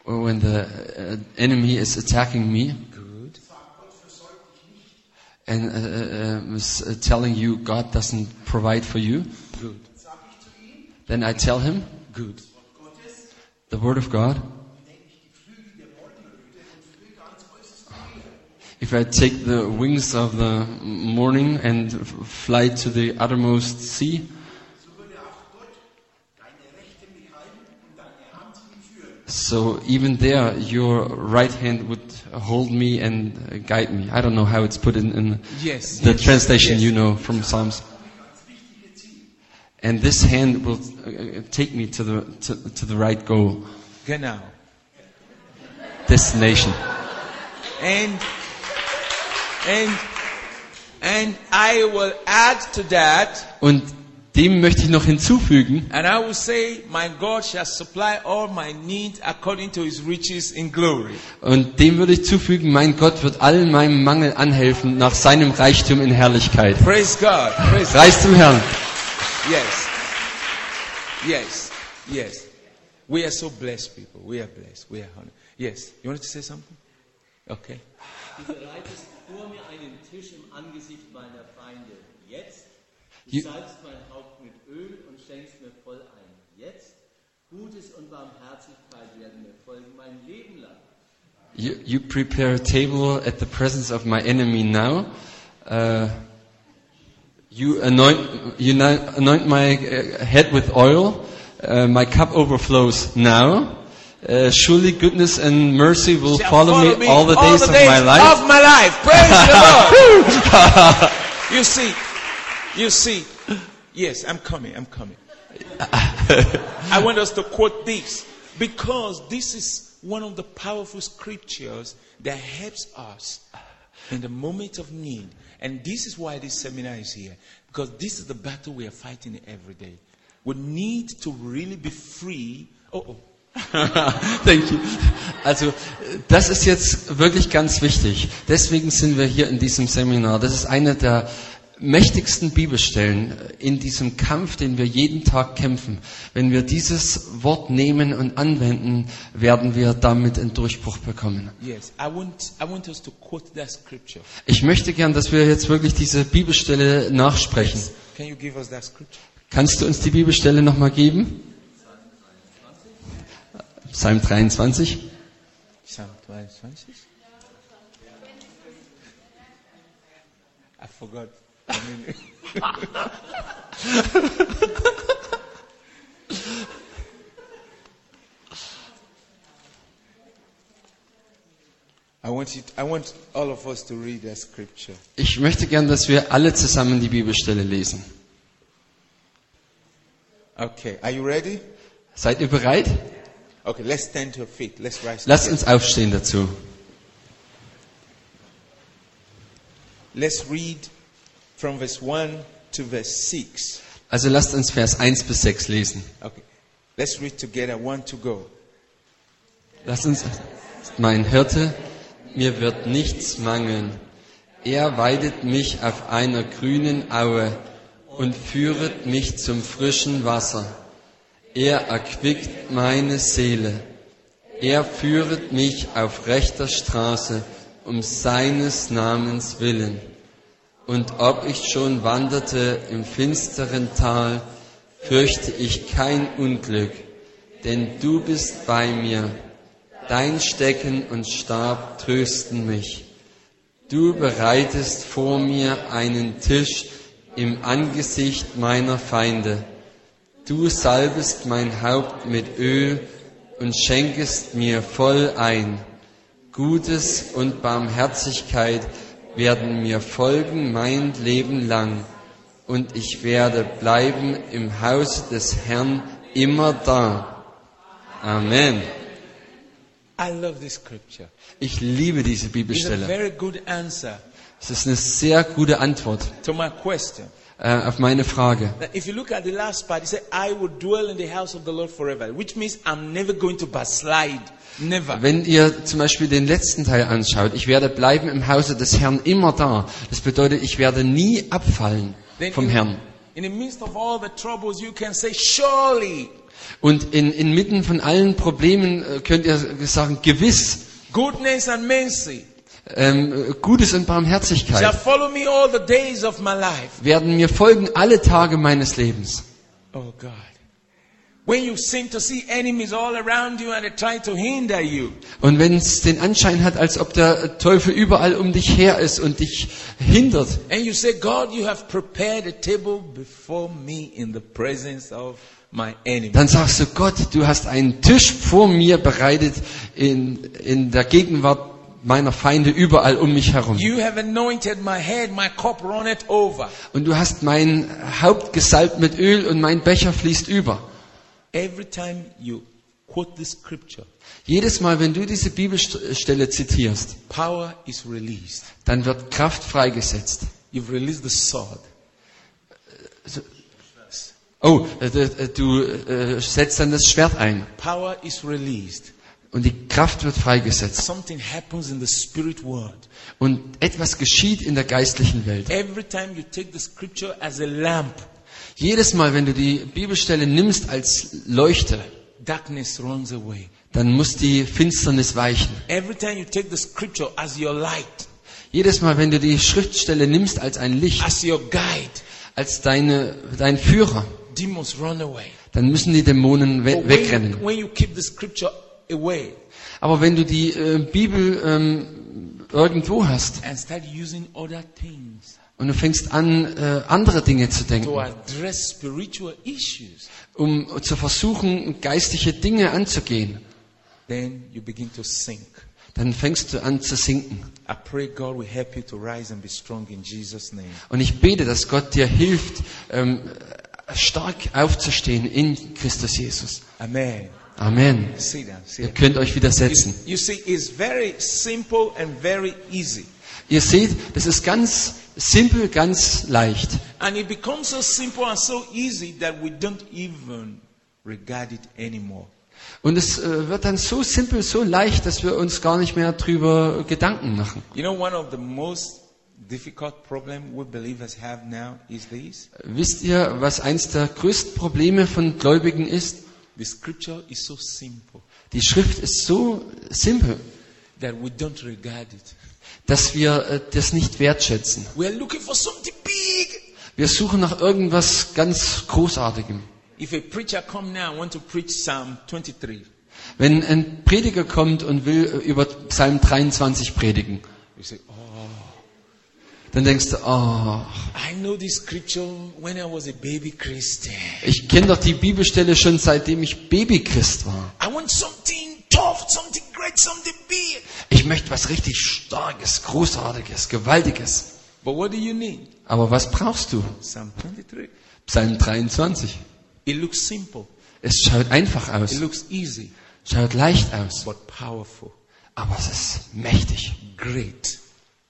When the uh, enemy is attacking me. And uh, uh, uh, telling you God doesn't provide for you, Good. then I tell him Good. the word of God. If I take the wings of the morning and fly to the uttermost sea, so even there your right hand would hold me and uh, guide me. I don't know how it's put in, in Yes. the yes, translation yes. you know from Psalms. And this hand will uh, take me to the to, to the right goal, Genau. destination. And and and I will add to that Und dem möchte ich noch hinzufügen, and I will say my God shall supply all my needs according to his riches in glory. und dem würde ich zufügen, mein Gott wird all meinem Mangel anhelfen nach seinem Reichtum in Herrlichkeit. Praise God. Praise Preis zum Herrn. Yes. Yes. Yes. We are so blessed people. We are blessed. We are honored. Yes. You wanted to say something? Okay. Du bereitest vor mir einen Tisch im Angesicht meiner Feinde. Jetzt. Du salbst mein Haupt Öl und schenkst mir voll ein. Jetzt. Gutes und Barmherzigkeit werden mir folgen mein Leben lang. You, you prepare a table at the presence of my enemy now. Uh, you anoint, you anoint my uh, head with oil. Uh, my cup overflows now. Uh, surely goodness and mercy will Shall follow, me, all the days of my life. Of my life. Praise the Lord. you see, you see. Yes, I'm coming. I'm coming. I want us to quote this because this is one of the powerful scriptures that helps us in the moment of need. And this is why this seminar is here because this is the battle we are fighting every day. We need to really be free. Oh, oh. Thank you. Also, das ist jetzt wirklich ganz wichtig. Deswegen sind wir hier in diesem Seminar. Das ist eine der mächtigsten Bibelstellen in diesem Kampf, den wir jeden Tag kämpfen. Wenn wir dieses Wort nehmen und anwenden, werden wir damit einen Durchbruch bekommen. Yes, I want, I want us to quote that scripture. Ich möchte gern, dass wir jetzt wirklich diese Bibelstelle nachsprechen. Can you give us that scripture? Kannst du uns die Bibelstelle nochmal geben? Psalm 23. Psalm 22. I forgot. I mean, I want you. I want all of us to read that scripture. Ich möchte gern, dass wir alle zusammen die Bibelstelle lesen. Okay, are you ready? Seid ihr bereit? Okay, let's stand to our feet. Let's rise. Lasst together. uns aufstehen dazu. Let's read from verse 1 to verse 6. Also lasst uns Vers 1 bis 6 lesen. Okay, let's read together. One to go. Lasst uns, mein Hirte, mir wird nichts mangeln. Er weidet mich auf einer grünen Aue und führet mich zum frischen Wasser. Er erquickt meine Seele. Er führet mich auf rechter Straße um seines Namens willen. Und ob ich schon wanderte im finsteren Tal, fürchte ich kein Unglück, denn du bist bei mir. Dein Stecken und Stab trösten mich. Du bereitest vor mir einen Tisch im Angesicht meiner Feinde. Du salbest mein Haupt mit Öl und schenkest mir voll ein. Gutes und Barmherzigkeit werden mir folgen mein Leben lang, und ich werde bleiben im Hause des Herrn immer da. Amen. Ich liebe diese Bibelstelle. Es ist eine sehr gute Antwort. Äh, auf meine Frage. If you look at the last part, it said, I will dwell in the house of the Lord forever, which means I'm never going to backslide. Never. Wenn ihr zum Beispiel den letzten Teil anschaut, ich werde bleiben im Hause des Herrn immer da. Das bedeutet, ich werde nie abfallen Then vom in, Herrn. in the midst of all the troubles, you can say, Surely Und in, inmitten von allen Problemen äh, könnt ihr sagen, gewiss, goodness and mercy ähm, Gutes und Barmherzigkeit werden mir folgen alle Tage meines Lebens. Oh God. When you seem to see enemies all around you and they try to hinder you, Und wenn es den Anschein hat, als ob der Teufel überall um dich her ist und dich hindert, and you say, God, you have prepared a table before me in the presence of my enemy. dann sagst du, Gott, du hast einen Tisch vor mir bereitet in, in der Gegenwart meiner Feinde überall um mich herum. Und du hast mein Haupt gesalbt mit Öl und mein Becher fließt über. Jedes Mal, wenn du diese Bibelstelle zitierst, dann wird Kraft freigesetzt. You've released the sword. Oh, äh, äh, du äh, setzt dann das Schwert ein Power is released. Und die Kraft wird freigesetzt. Und etwas geschieht in der geistlichen Welt. Every time you take the scripture as a lamp, Jedes Mal, wenn du die Bibelstelle nimmst als Leuchte, dann muss die Finsternis weichen. Every time you take the scripture as your light, Jedes Mal, wenn du die Schriftstelle nimmst als ein Licht, guide, als deine, dein Führer, dann müssen die Dämonen we when, wegrennen. when you the scripture away, Aber wenn du die äh, Bibel ähm, irgendwo hast and start using other things und du fängst an, äh, andere Dinge zu to denken, address spiritual issues, um zu versuchen, geistliche Dinge anzugehen, then you begin to sink. dann fängst du an zu sinken. To. Und ich bete, dass Gott dir hilft, ähm, stark aufzustehen in Christus Jesus. Amen. Amen. Ihr könnt euch wieder setzen. you see, it's very simple and very easy. Ihr seht, das ist ganz simpel, ganz leicht. And it becomes so simple and so easy that we don't even regard it anymore. Und es äh, wird dann so simpel, so leicht, dass wir uns gar nicht mehr drüber Gedanken machen. You know, one of the most difficult problems we believers have now is this. Wisst ihr, was eins der größten Probleme von Gläubigen ist? The scripture is so simple Die Schrift ist so simpel, that we don't regard it. dass wir äh, das nicht wertschätzen. We are looking for something big. Wir suchen nach irgendwas ganz Großartigem. If a preacher come now and want to preach Psalm 23, Wenn ein Prediger kommt und will äh, über Psalm 23 predigen, you say, "Oh, dann denkst du, oh, I know this scripture when I was a baby Christian. ich kenne doch die Bibelstelle schon seitdem ich Babychrist war. I want something tough, something great, something big." Ich möchte was richtig Starkes, Großartiges, Gewaltiges. But what do you need? Aber was brauchst du? Psalm 23. Psalm 23. It looks simple. Es schaut einfach aus, It looks easy, schaut leicht aus, aber es ist mächtig, great,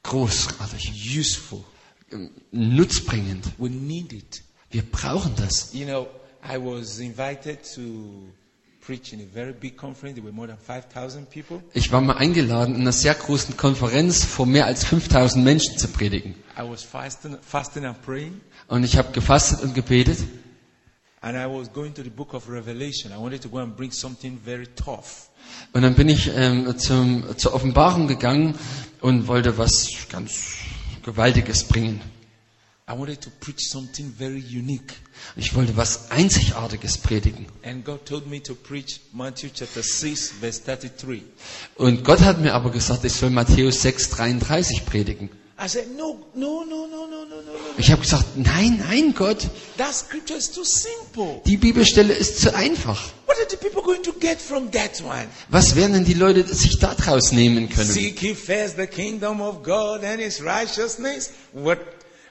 großartig, useful. nutzbringend. We need it. Wir brauchen das. You know, I was invited to preach in a very big conference. There were more than 5,000 people. Ich war mal eingeladen, in einer sehr großen Konferenz vor mehr als 5000 Menschen zu predigen. I was fasting, fasting and praying, Und ich habe gefastet und gebetet. and I was going to the book of Revelation. I wanted to go and bring something very tough. Und dann bin ich ähm, zum, zur Offenbarung gegangen und wollte was ganz Gewaltiges bringen. I wanted to preach something very unique. Ich wollte was Einzigartiges predigen. And God told me to preach Matthew chapter 6, verse 33. Und Gott hat mir aber gesagt, ich soll Matthäus 6, 33 predigen. I said, No, no, no, no, no, no, no, no. Ich habe gesagt, nein, nein, Gott, That scripture is too simple. die Bibelstelle ist zu einfach. What are the people going to get from that one? Was werden denn die Leute sich daraus nehmen können? Seek ye first the kingdom of God and his righteousness. What?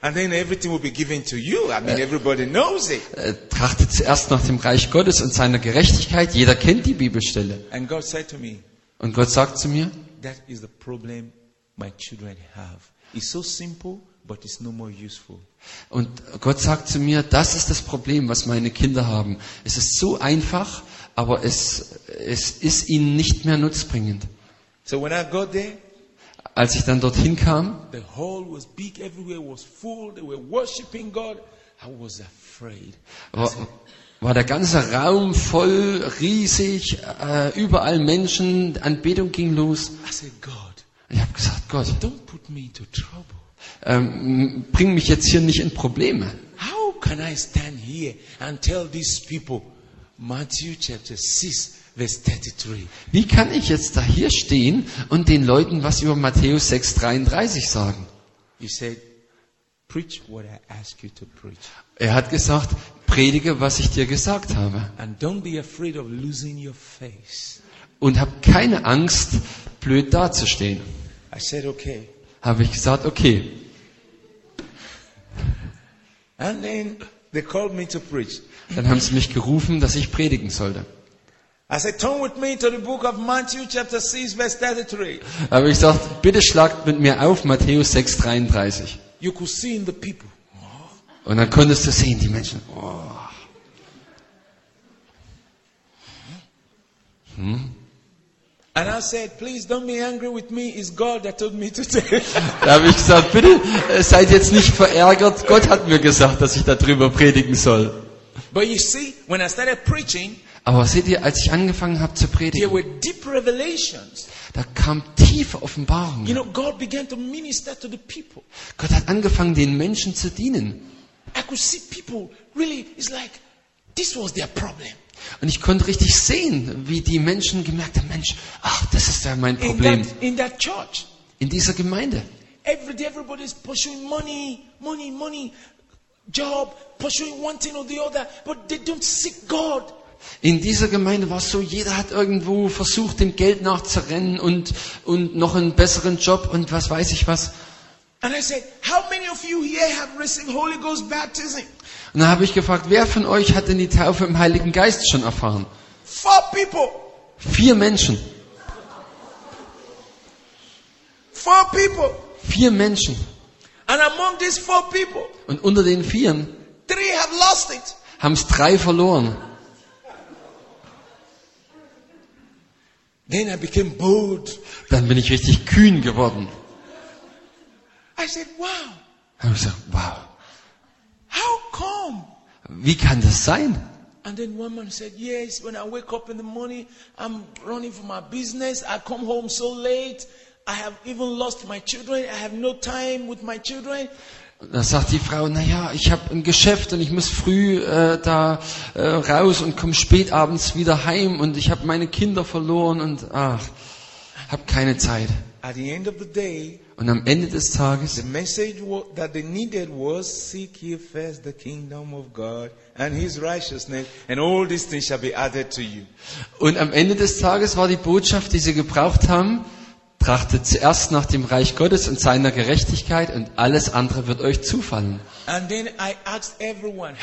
And then everything will be given to you. I mean, everybody knows it. Äh, Trachtet zuerst nach dem Reich Gottes und seiner Gerechtigkeit. Jeder kennt die Bibelstelle. And God said to me, Und Gott sagt zu mir, that is the problem my children have. It's so simple, but it's no more useful. und Gott sagt zu mir, das ist das Problem, was meine Kinder haben. Es ist so einfach, aber es, es ist ihnen nicht mehr nutzbringend. So when I got there, Als ich dann dorthin kam, the hall was big, everywhere was full. They were worshiping God. I was afraid. war, war der ganze Raum voll, riesig, äh, überall Menschen, Anbetung ging los. I said, God, Ich habe gesagt, Gott, don't put me into trouble. ähm, bring mich jetzt hier nicht in Probleme. How can I stand here and tell these people Matthew chapter 6 verse 33? Wie kann ich jetzt da hier stehen und den Leuten was über Matthäus 6,33 sagen? He said, preach what I ask you to preach. Er hat gesagt, predige, was ich dir gesagt habe. And don't be afraid of losing your face. Und hab keine Angst, blöd dazustehen. I said, okay. Habe ich gesagt, okay. And then they called me to preach. Dann haben sie mich gerufen, dass ich predigen sollte. I said, turn with me to the book of Matthew chapter 6 verse 33. Habe ich gesagt, bitte schlagt mit mir auf Matthäus 6,33. You could see in the people. Und dann konntest du sehen, die Menschen, oh, And I said, please don't be angry with me. It's God that told me to tell you. Da habe ich gesagt, bitte äh, seid jetzt nicht verärgert. Gott hat mir gesagt, dass ich darüber predigen soll. But you see, when I started preaching, Aber seht ihr, als ich angefangen habe zu there predigen, were deep revelations. da kam tiefe Offenbarung. You know, God began to minister to the people. Gott hat angefangen, den Menschen zu dienen. I could see people really, it's like this was their problem. Und ich konnte richtig sehen, wie die Menschen gemerkt haben, Mensch, ach, das ist ja mein In Problem. that, in that church, In dieser Gemeinde. every day everybody's pursuing money, money, money, job, pursuing one thing or the other, but they don't seek God. In dieser Gemeinde war es so, jeder hat irgendwo versucht, dem Geld nachzurennen und, und noch einen besseren Job und was weiß ich was. And I said, How many of you here have received Holy Ghost baptism? Und dann habe ich gefragt, wer von euch hat denn die Taufe im Heiligen Geist schon erfahren? Four people. Vier Menschen. Four people. Vier Menschen. And among these four people, Und unter den Vieren three have lost it. haben es drei verloren. Then I became bold. Dann bin ich richtig kühn geworden. I said, Wow, habe ich gesagt, wow? Wie kann das sein? And then one man said, Yes, when I wake up in the morning, I'm running for my business. I come home so late. I have even lost my children. I have no time with my children. Und Da sagt die Frau, naja, ich habe ein Geschäft und ich muss früh äh, da äh, raus und komme spät abends wieder heim und ich habe meine Kinder verloren und ach, habe keine Zeit. At the end of the day, Und am Ende des Tages the message wa- that they needed was seek ye first the kingdom of God and his righteousness, and all these things shall be added to you. und am Ende des Tages war die Botschaft, die sie gebraucht haben, trachtet zuerst nach dem Reich Gottes und seiner Gerechtigkeit und alles andere wird euch zufallen. Everyone,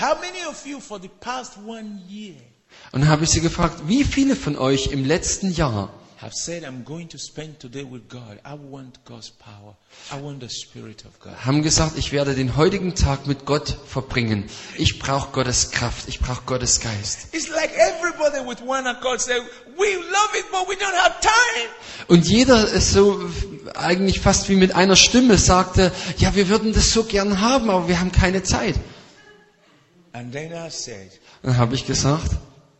Und dann habe ich sie gefragt, wie viele von euch im letzten Jahr have said, I'm going to spend today with God? I want God's power. I want the Spirit of God. haben gesagt, ich werde den heutigen Tag mit Gott verbringen. Ich brauche Gottes Kraft, ich brauche Gottes Geist. It's like everybody with one accord said, We love it, but we don't have time. Und jeder ist so eigentlich fast wie mit einer Stimme sagte, ja, wir würden das so gern haben, aber wir haben keine Zeit. And then I said, Dann habe ich gesagt,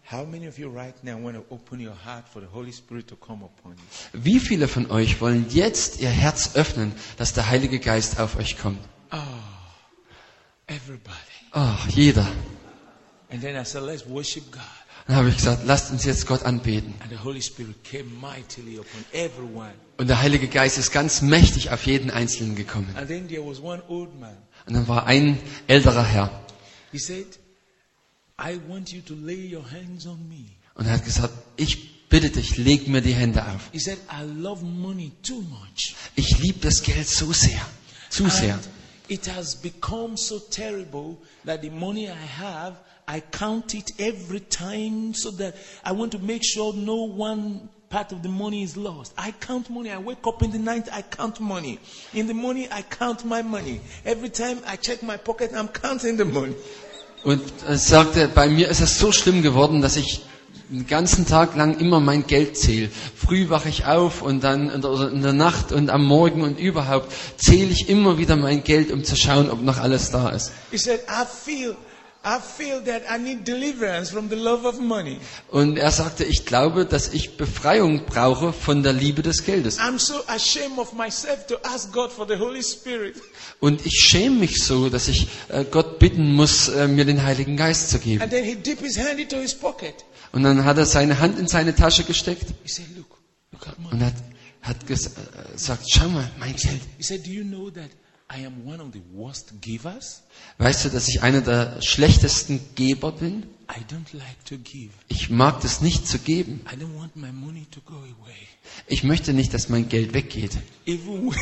How many of you right now want to open your heart for the Holy Spirit to come upon you? wie viele von euch wollen jetzt ihr Herz öffnen, dass der Heilige Geist auf euch kommt? Everybody. Ach, jeder. And then I said, Let's worship God. Dann habe ich gesagt, lasst uns jetzt Gott anbeten. And the Holy Spirit came mightily upon everyone. Und der Heilige Geist ist ganz mächtig auf jeden Einzelnen gekommen. And then there was one old man. Und dann war ein älterer Herr He said, I want you to lay your hands on me. und er hat gesagt, ich bitte dich, leg mir die Hände auf. He said, I love money too much. Ich liebe das Geld so sehr, zu sehr. And it has become so terrible that the money I have, I count it every time so that I want to make sure no one part of the money is lost. I count money. I wake up in the night, I count money. In the morning, I count my money. Every time I check my pocket, I'm counting the money. Und er sagte, bei mir ist es so schlimm geworden, dass ich den ganzen Tag lang immer mein Geld zähle. Früh wache ich auf und dann in der, in der Nacht und am Morgen und überhaupt zähle ich immer wieder mein Geld, um zu schauen, ob noch alles da ist. He said, I feel, I feel that I need deliverance from the love of money. Und er sagte, ich glaube, dass ich Befreiung brauche von der Liebe des Geldes. I'm so ashamed of myself to ask God for the Holy Spirit. Und ich schäme mich so, dass ich äh, Gott bitten muss, äh, mir den Heiligen Geist zu geben. And then he dipped his hand into his pocket. Und dann hat er seine Hand in seine Tasche gesteckt und hat, hat äh, gesagt, schau mal, mein Geld. I am one of the worst givers? Weißt du, dass ich einer der schlechtesten Geber bin? I don't like to give. Ich mag das nicht zu geben. I don't want my money to go away. Ich möchte nicht, dass mein Geld weggeht. Even when,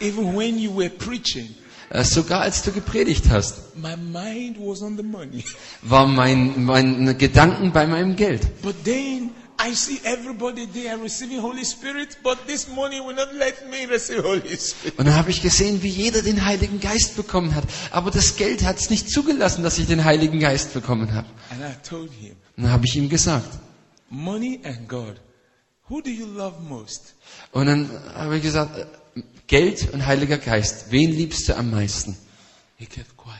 even when you were preaching, Äh, Sogar als du gepredigt hast, my mind was on the money. war mein, mein Gedanken bei meinem Geld. But then I see everybody there receiving Holy Spirit, but this money will not let me receive Holy Spirit. Und dann habe ich gesehen, wie jeder den Heiligen Geist bekommen hat. Aber das Geld hat es nicht zugelassen, dass ich den Heiligen Geist bekommen habe. And I told him, Und dann habe ich ihm gesagt. Money and God, who do you love most? Und dann habe ich gesagt, äh, Geld und Heiliger Geist, wen liebst du am meisten? He kept quiet.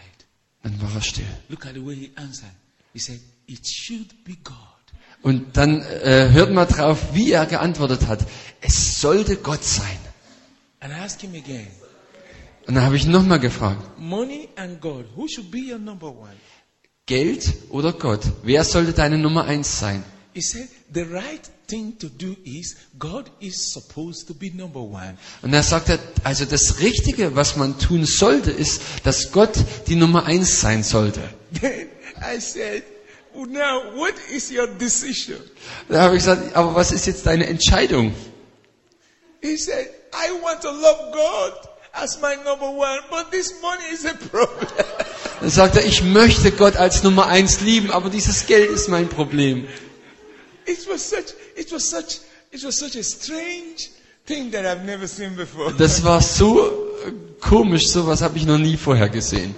Dann war er still. Look at the way he answered. He said, It should be God. Und dann äh, hört mal drauf, wie er geantwortet hat. Es sollte Gott sein. Again, Und dann habe ich nochmal gefragt. Money and God, who should be your number one? Geld oder Gott? Wer sollte deine Nummer eins sein? He said, the right thing to do is God is supposed to be number one. Und er sagte, also das Richtige, was man tun sollte, ist, dass Gott die Nummer eins sein sollte. Then I said, now what is your decision? Da habe ich gesagt, aber was ist jetzt deine Entscheidung? He said, I want to love God as my number one, but this money is a problem. Dann sagt er, ich möchte Gott als Nummer eins lieben, aber dieses Geld ist mein Problem. It was such, it was such, it was such a strange thing that I've never seen before. Das war so äh, komisch, sowas habe ich noch nie vorher gesehen.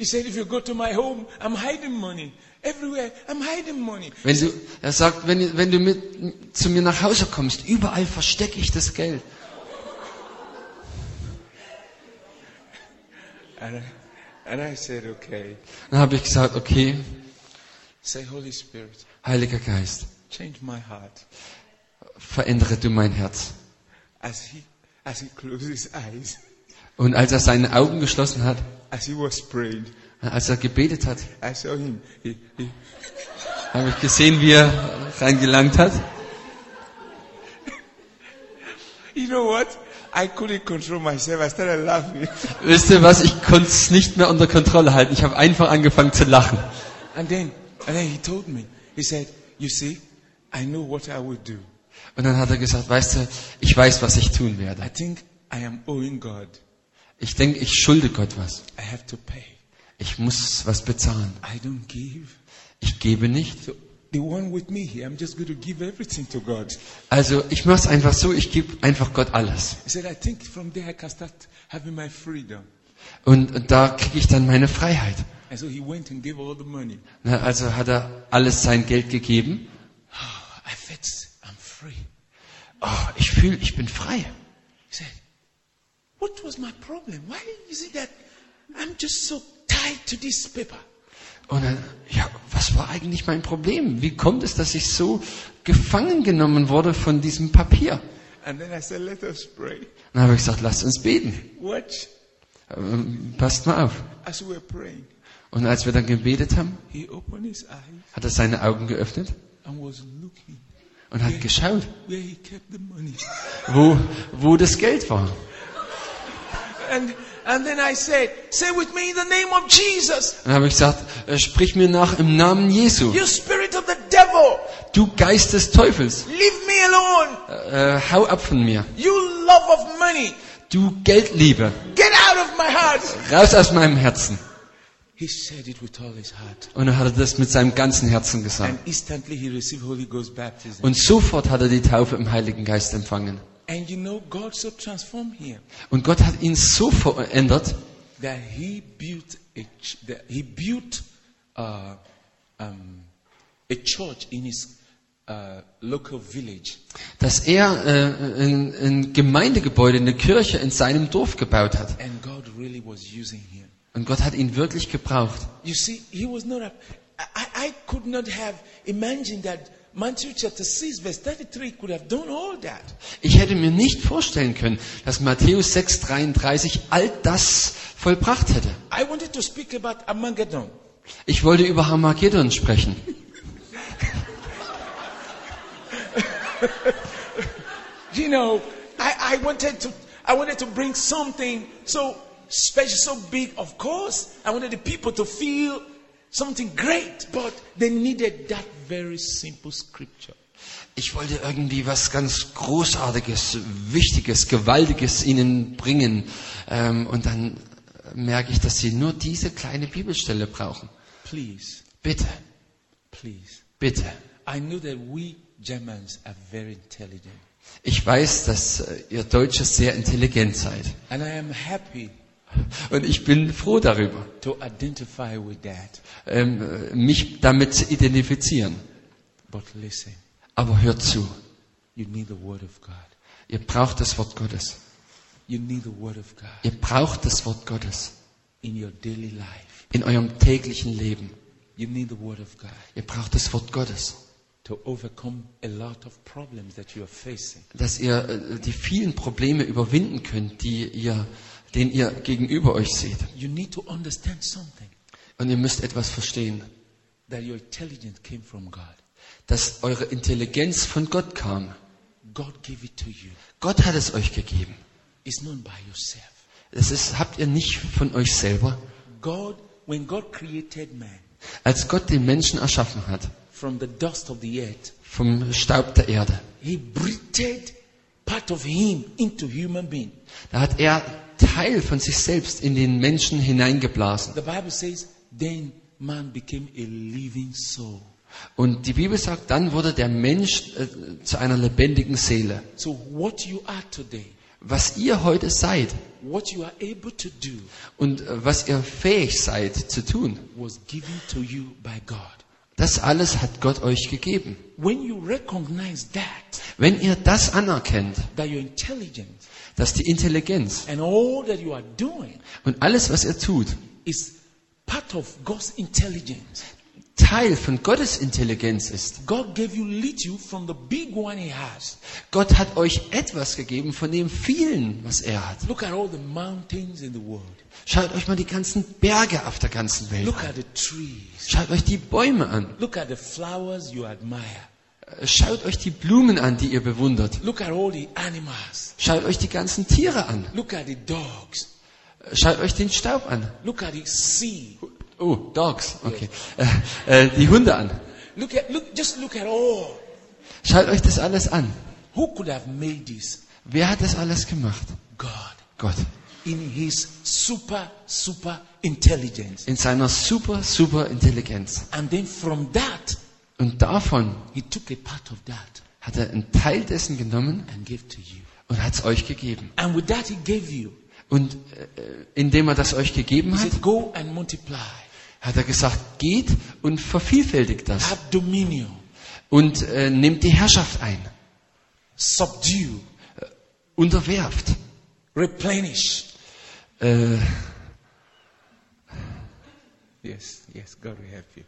He said, if you go to my home, I'm hiding money. Everywhere, I'm hiding money. Wenn du, er sagt, wenn, wenn du mit, zu mir nach Hause kommst, überall verstecke ich das Geld. And I, and I said, okay. Dann habe ich gesagt, okay, Say, Holy Spirit, Heiliger Geist, change my heart. verändere du mein Herz. As he, as he closed his eyes, Und als er seine Augen geschlossen hat, as he was praying, als er gebetet hat, I saw him. He, he, habe ich gesehen, wie er reingelangt hat. you know what? I couldn't control myself. I started laughing. Wisst ihr was, ich konnte es nicht mehr unter Kontrolle halten. Ich habe einfach angefangen zu lachen. And then, and then he told me, he said, you see, I know what I will do. Und dann hat er gesagt, weißt du, ich weiß, was ich tun werde. I think I am owing God. Ich denke, ich schulde Gott was. I have to pay. Ich muss was bezahlen. I don't give. Ich gebe nicht. Also ich mache es einfach so, ich gebe einfach Gott alles. He said, I think from there I can start having my freedom. Und, und da kriege ich dann meine Freiheit. And so he went and gave all the money. Na, also hat er alles sein Geld gegeben. Free. Oh, ich fühle, ich bin frei. What was my problem? Why is it that I'm just so tied to this paper? Und dann, ja, was war eigentlich mein Problem? Wie kommt es, dass ich so gefangen genommen wurde von diesem Papier? And then I said, Let us pray. Dann habe ich gesagt, lasst uns beten. Watch. Ähm, passt mal auf. As we were praying, Und als wir dann gebetet haben, he opened his eyes hat er seine Augen geöffnet and was looking und hat geschaut, where he kept the money. wo, wo das Geld war. And, and then I said, Say with me in the name of Jesus, Dann habe ich gesagt, äh, sprich mir nach im Namen Jesu. you spirit of the devil, Du Geist des Teufels, leave me alone. äh, hau ab von mir. You love of money, Du Geldliebe, get out of my heart. raus aus meinem Herzen. He said it with all his heart. Und er hat das mit seinem ganzen Herzen gesagt. And instantly he received Holy Ghost baptism. Und sofort hat er die Taufe im Heiligen Geist empfangen. And you know, God so transformed him Und Gott hat ihn so verändert, that he built a, that he built uh, um, a church in his uh, local village. dass er äh, ein, ein Gemeindegebäude, eine Kirche in seinem Dorf gebaut hat. And God really was using him. Und Gott hat ihn wirklich gebraucht. You see, he was not a. I, I could not have imagined that Matthew chapter 6, verse 33 could have done all that. Ich hätte mir nicht vorstellen können, dass Matthäus 6,33 all das vollbracht hätte. I wanted to speak about Armageddon. Ich wollte über Harmageddon sprechen. You know, I, I wanted to I wanted to bring something so special, so big. Of course, I wanted the people to feel something great, but they needed that very simple scripture. Ich wollte irgendwie was ganz Großartiges, Wichtiges, Gewaltiges ihnen bringen. Ähm, und dann merke ich, dass sie nur diese kleine Bibelstelle brauchen. Please, Bitte, please. bitte. I know that we Germans are very intelligent, Ich weiß, dass äh, ihr Deutsches sehr intelligent seid. and I am happy Und ich bin froh darüber, to identify with that. ähm, äh, mich damit zu identifizieren. But listen, Aber hört zu, you need the Word of God. ihr braucht das Wort Gottes. You need the Word of God Ihr braucht das Wort Gottes in your daily life. in eurem täglichen Leben. You need the Word of God Ihr braucht das Wort Gottes, to overcome a lot of problems that you are facing. dass ihr äh, die vielen Probleme überwinden könnt, die ihr, denen ihr gegenüber euch seht. You need to understand something. Und ihr müsst etwas verstehen, that your intelligence came from God. dass eure Intelligenz von Gott kam. God gave it to you. Gott hat es euch gegeben. It's not by yourself. Das ist, habt ihr nicht von euch selber. God, when God created man Als Gott den Menschen erschaffen hat, from the dust of the earth, vom Staub der Erde, He breathed part of Him into human being. da hat er Teil von sich selbst in den Menschen hineingeblasen. The Bible says, then man became a living soul. Und die Bibel sagt, dann wurde der Mensch äh, zu einer lebendigen Seele. So what you are today, Was ihr heute seid what you are able to do, und äh, was ihr fähig seid zu tun, was given to you by God. das alles hat Gott euch gegeben. When you recognize that, Wenn ihr das anerkennt, that your dass die Intelligenz and all that you are doing und alles, was ihr tut, is part of God's intelligence. Teil von Gottes Intelligenz ist. God gave you little from the big one He has. Gott hat euch etwas gegeben von dem vielen, was er hat. Look at all the mountains in the world. Schaut euch mal die ganzen Berge auf der ganzen Welt Look an. at the trees. Schaut euch die Bäume an. Look at the flowers you admire. Schaut euch die Blumen an, die ihr bewundert. Look at all the animals. Schaut euch die ganzen Tiere an. Look at the dogs. Schaut euch den Staub an. Look at the sea. Oh, Dogs, okay. Äh, äh, die Hunde an. Look at look just look at all. Schaut euch das alles an. Who could have made this? Wer hat das alles gemacht? God. Gott. In his super, super intelligence. In seiner super, super Intelligenz. And then from that, Und davon he took a part of that hat er einen Teil dessen genommen and gave to you. und hat es euch gegeben. And with that he gave you. Und äh, indem er das euch gegeben He hat, said, Go and multiply. hat er gesagt, geht und vervielfältigt das. Have dominion. Und äh, nehmt die Herrschaft ein. Subdue. Unterwerft. Replenish. Äh, Yes, yes, God will help you.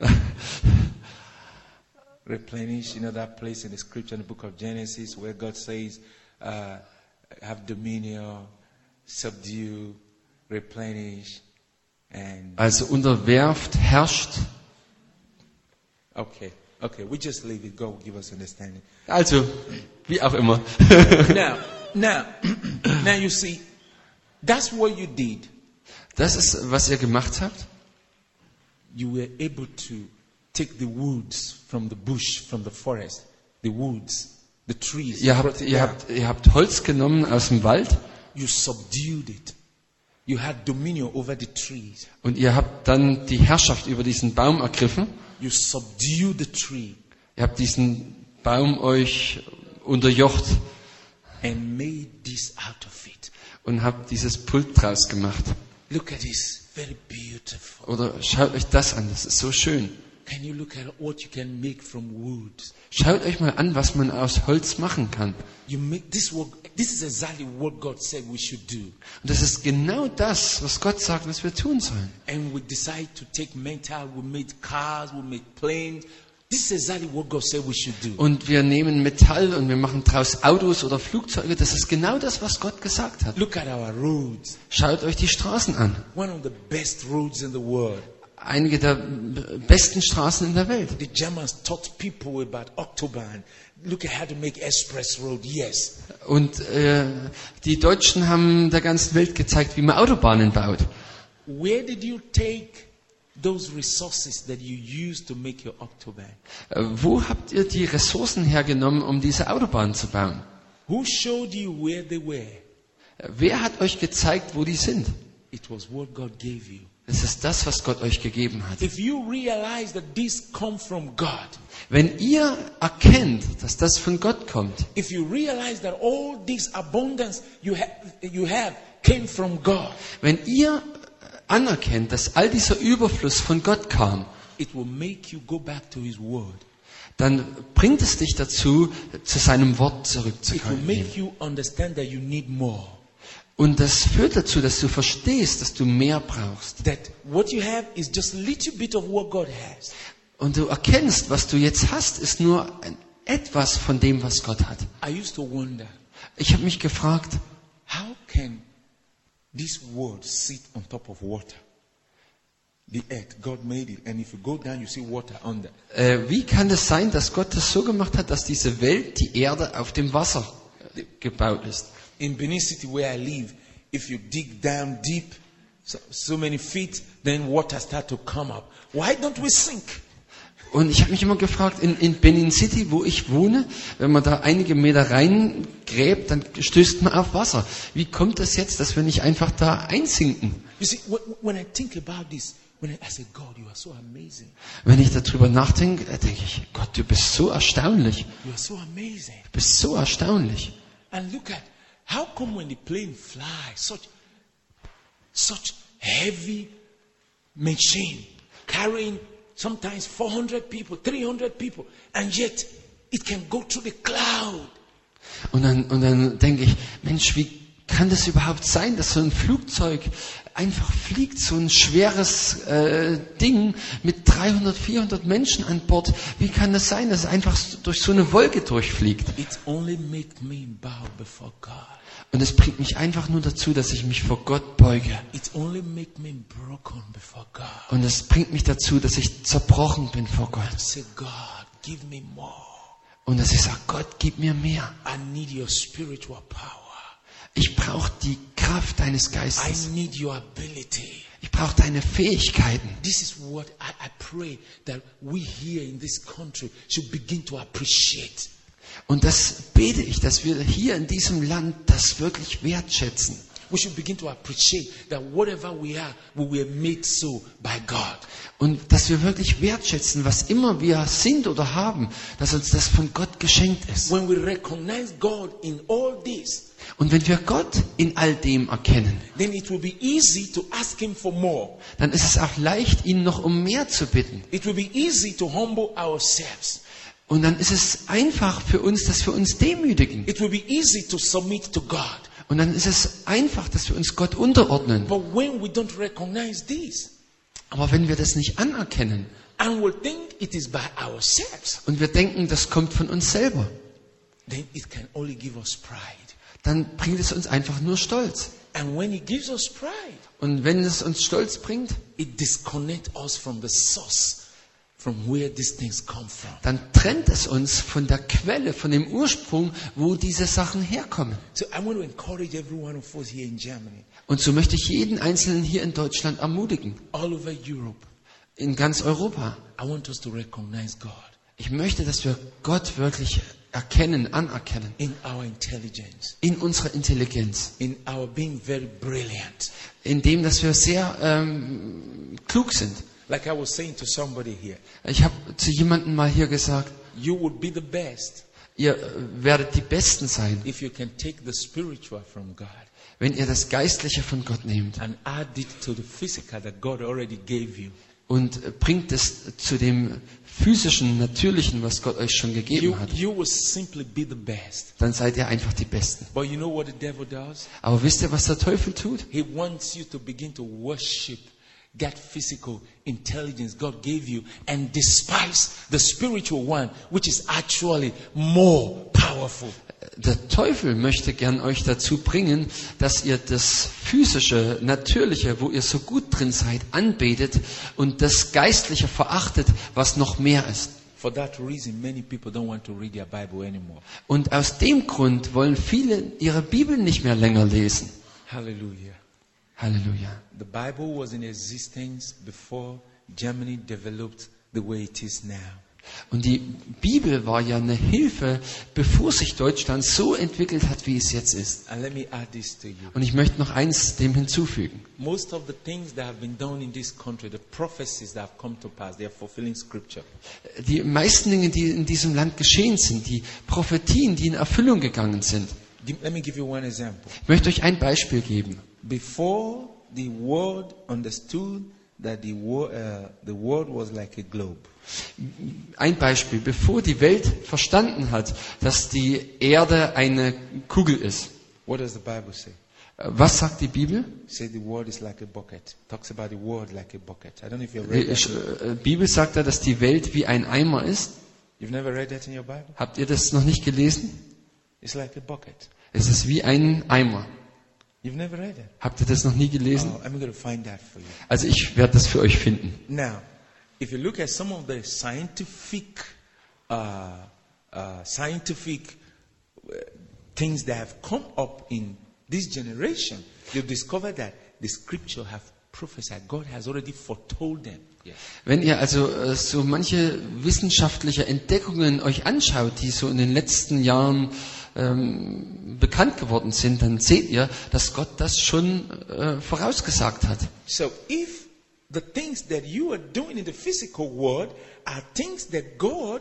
Replenish, you know that place in the scripture in the book of Genesis where God says, uh, have dominion, subdue, replenish, and also unterwerft, herrscht. okay, okay, we just leave it. God will give us understanding. Also, wie auch immer. now, now, now you see, that's what you did. Das ist, was ihr gemacht habt. You were able to take the woods from the bush, from the forest, the woods, the trees. Ihr habt, ihr, habt, ihr habt Holz genommen aus dem Wald You subdued it. You had dominion over the trees. und ihr habt dann die Herrschaft über diesen Baum ergriffen. You subdued the tree Ihr habt diesen Baum euch unterjocht and made this out of it. und habt dieses Pult draus gemacht. Look at this. Very beautiful. Oder schaut euch das an, das ist so schön. Can you look at what you can make from wood? Schaut euch mal an, was man aus Holz machen kann. You make this work. This is exactly what God said we should do. Und das ist genau das, was Gott sagt, was wir tun sollen. And we decide to take mental. We made cars. We made planes. This is exactly what God said we should do. Und wir nehmen Metall und wir machen draus Autos oder Flugzeuge. Das ist genau das, was Gott gesagt hat. Look at our roads. Schaut euch die Straßen an. Einige der besten Straßen in der Welt. The Germans taught people about Autobahn. Look at how to make express road. Yes. Und äh, die Deutschen haben der ganzen Welt gezeigt, wie man Autobahnen baut. Where did you take those resources that you used to make your Autobahn? Äh, wo habt ihr die Ressourcen hergenommen, um diese Autobahnen zu bauen? Who showed you where they were? Wer hat euch gezeigt, wo die sind? It was what God gave you. Das ist das, was Gott euch gegeben hat. If you realize that this come from God, Wenn ihr erkennt, dass das von Gott kommt, if you realize that all this abundance you, ha- you have came from God, wenn ihr anerkennt, dass all dieser Überfluss von Gott kam, it will make you go back to His Word. dann bringt es dich dazu, zu seinem Wort It will zurückzukommen. make you understand that you need more. Und das führt dazu, dass du verstehst, dass du mehr brauchst. That what you have is just a little bit of what God has. Und du erkennst, was du jetzt hast, ist nur ein, etwas von dem, was Gott hat. I used to wonder, Ich habe mich gefragt, how can this word sit on top of water? the earth. God made it. And if you go down, you see water under. Äh, wie kann es sein, dass Gott das so gemacht hat, dass diese Welt, die Erde, auf dem Wasser äh, gebaut ist? In Benin City, where I live, if you dig down deep, so, so many feet, then water start to come up. Why don't we sink? Und ich habe mich immer gefragt, in, in Benin City, wo ich wohne, wenn man da einige Meter reingräbt, dann stößt man auf Wasser. Wie kommt es jetzt, dass wir nicht einfach da einsinken? You see, when, when I think about this, when I, I say, God, you are so amazing. Wenn ich darüber nachdenke, äh, denke ich, Gott, du bist so erstaunlich. You are so amazing. Du bist so erstaunlich. And look at how come when the plane flies, such such heavy machine carrying sometimes 400 people, 300 people, and yet it can go through the cloud. Und dann, und dann denke ich, Mensch, wie kann das überhaupt sein, dass so ein Flugzeug einfach fliegt, so ein schweres äh, Ding mit 300, 400 Menschen an Bord? Wie kann das sein, dass es einfach durch so eine Wolke durchfliegt? It only makes me bow before God. Und es bringt mich einfach nur dazu, dass ich mich vor Gott beuge. It only makes me broken before God. Und es bringt mich dazu, dass ich zerbrochen bin vor Gott. Say, God, give me more. Und dass ich sage, Gott, gib mir mehr. I need your spiritual power. Ich brauche die Kraft deines I Geistes. need your ability. Ich brauche deine Fähigkeiten. This is what I, I pray that we here in this country should begin to appreciate. Und das bete ich, dass wir hier in diesem Land das wirklich wertschätzen. We should begin to appreciate that whatever we are, we were made so by God. Und dass wir wirklich wertschätzen, was immer wir sind oder haben, dass uns das von Gott geschenkt ist. When we recognize God in all this, Und wenn wir Gott in all dem erkennen, then it will be easy to ask Him for more. dann ist es auch leicht, ihn noch um mehr zu bitten. It will be easy to humble ourselves. Und dann ist es einfach für uns, dass wir uns demütigen. It will be easy to submit to God. Und dann ist es einfach, dass wir uns Gott unterordnen. But when we don't recognize this Aber wenn wir das nicht anerkennen and we think it is by ourselves, und wir denken, das kommt von uns selber, then it can only give us pride. dann bringt es uns einfach nur Stolz. And when it gives us pride, Und wenn es uns Stolz bringt, it disconnects us from the source dann trennt es uns von der Quelle, von dem Ursprung, wo diese Sachen herkommen. So I want to encourage every one of us here in Germany, Und so möchte ich jeden Einzelnen hier in Deutschland ermutigen, all over Europe. in ganz Europa. I want us to recognize God Ich möchte, dass wir Gott wirklich erkennen, anerkennen, in our intelligence, in unserer Intelligenz, in our being very brilliant. in dem, dass wir sehr ähm, klug sind. Like I was saying to somebody here, Ich habe zu jemandem mal hier gesagt, you would be the best ihr äh, werdet die Besten sein, if you can take the spiritual from God wenn ihr das Geistliche von Gott nehmt and add it to the physical that God already gave you. und äh, bringt es zu dem physischen, natürlichen, was Gott euch schon gegeben hat. you will simply be the best. Dann seid ihr einfach die Besten. But you know what the devil does? Aber wisst ihr, was der Teufel tut? He wants you to begin to worship that physical intelligence God gave you and despise the spiritual one, which is actually more powerful. Der Teufel möchte gern euch dazu bringen, dass ihr das physische, natürliche, wo ihr so gut drin seid, anbetet und das geistliche verachtet, was noch mehr ist. For that reason, many people don't want to read their Bible anymore. Und aus dem Grund wollen viele ihre Bibel nicht mehr länger lesen. Hallelujah. Halleluja. The Bible was in existence before Germany developed the way it is now. Und die Bibel war ja eine Hilfe, bevor sich Deutschland so entwickelt hat, wie es jetzt ist. And let me add this to you. Und ich möchte noch eins dem hinzufügen. Most of the things that have been done in this country, the prophecies that have come to pass, they are fulfilling scripture. Die meisten Dinge, die in diesem Land geschehen sind, die Prophetien, die in Erfüllung gegangen sind. Give- Let me give you one example. Ich möchte euch ein Beispiel geben. Before the world understood that the, wo- uh, the world was like a globe, Ein Beispiel, bevor die Welt verstanden hat, dass die Erde eine Kugel ist. what does the Bible say? Was sagt die Bibel? It says the world is like a bucket. Talks about the world like a bucket. I don't know if you've Die that. äh, Bibel sagt ja, dass die Welt wie ein Eimer ist. You've never read that in your Bible? Habt ihr das noch nicht gelesen? It's like a bucket. Es ist wie ein Eimer. You've never read it? Habt ihr das noch nie gelesen? Oh, I'm going to find that for you. Also ich werde das für euch finden. Now, if you look at some of the scientific, uh, uh, scientific uh, things that have come up in this generation, you'll discover that the scripture have prophesied. God has already foretold them. Wenn ihr also äh, so manche wissenschaftliche Entdeckungen euch anschaut, die so in den letzten Jahren ähm, bekannt geworden sind, dann seht ihr, dass Gott das schon äh, vorausgesagt hat. So if the things that you are doing in the physical world are things that God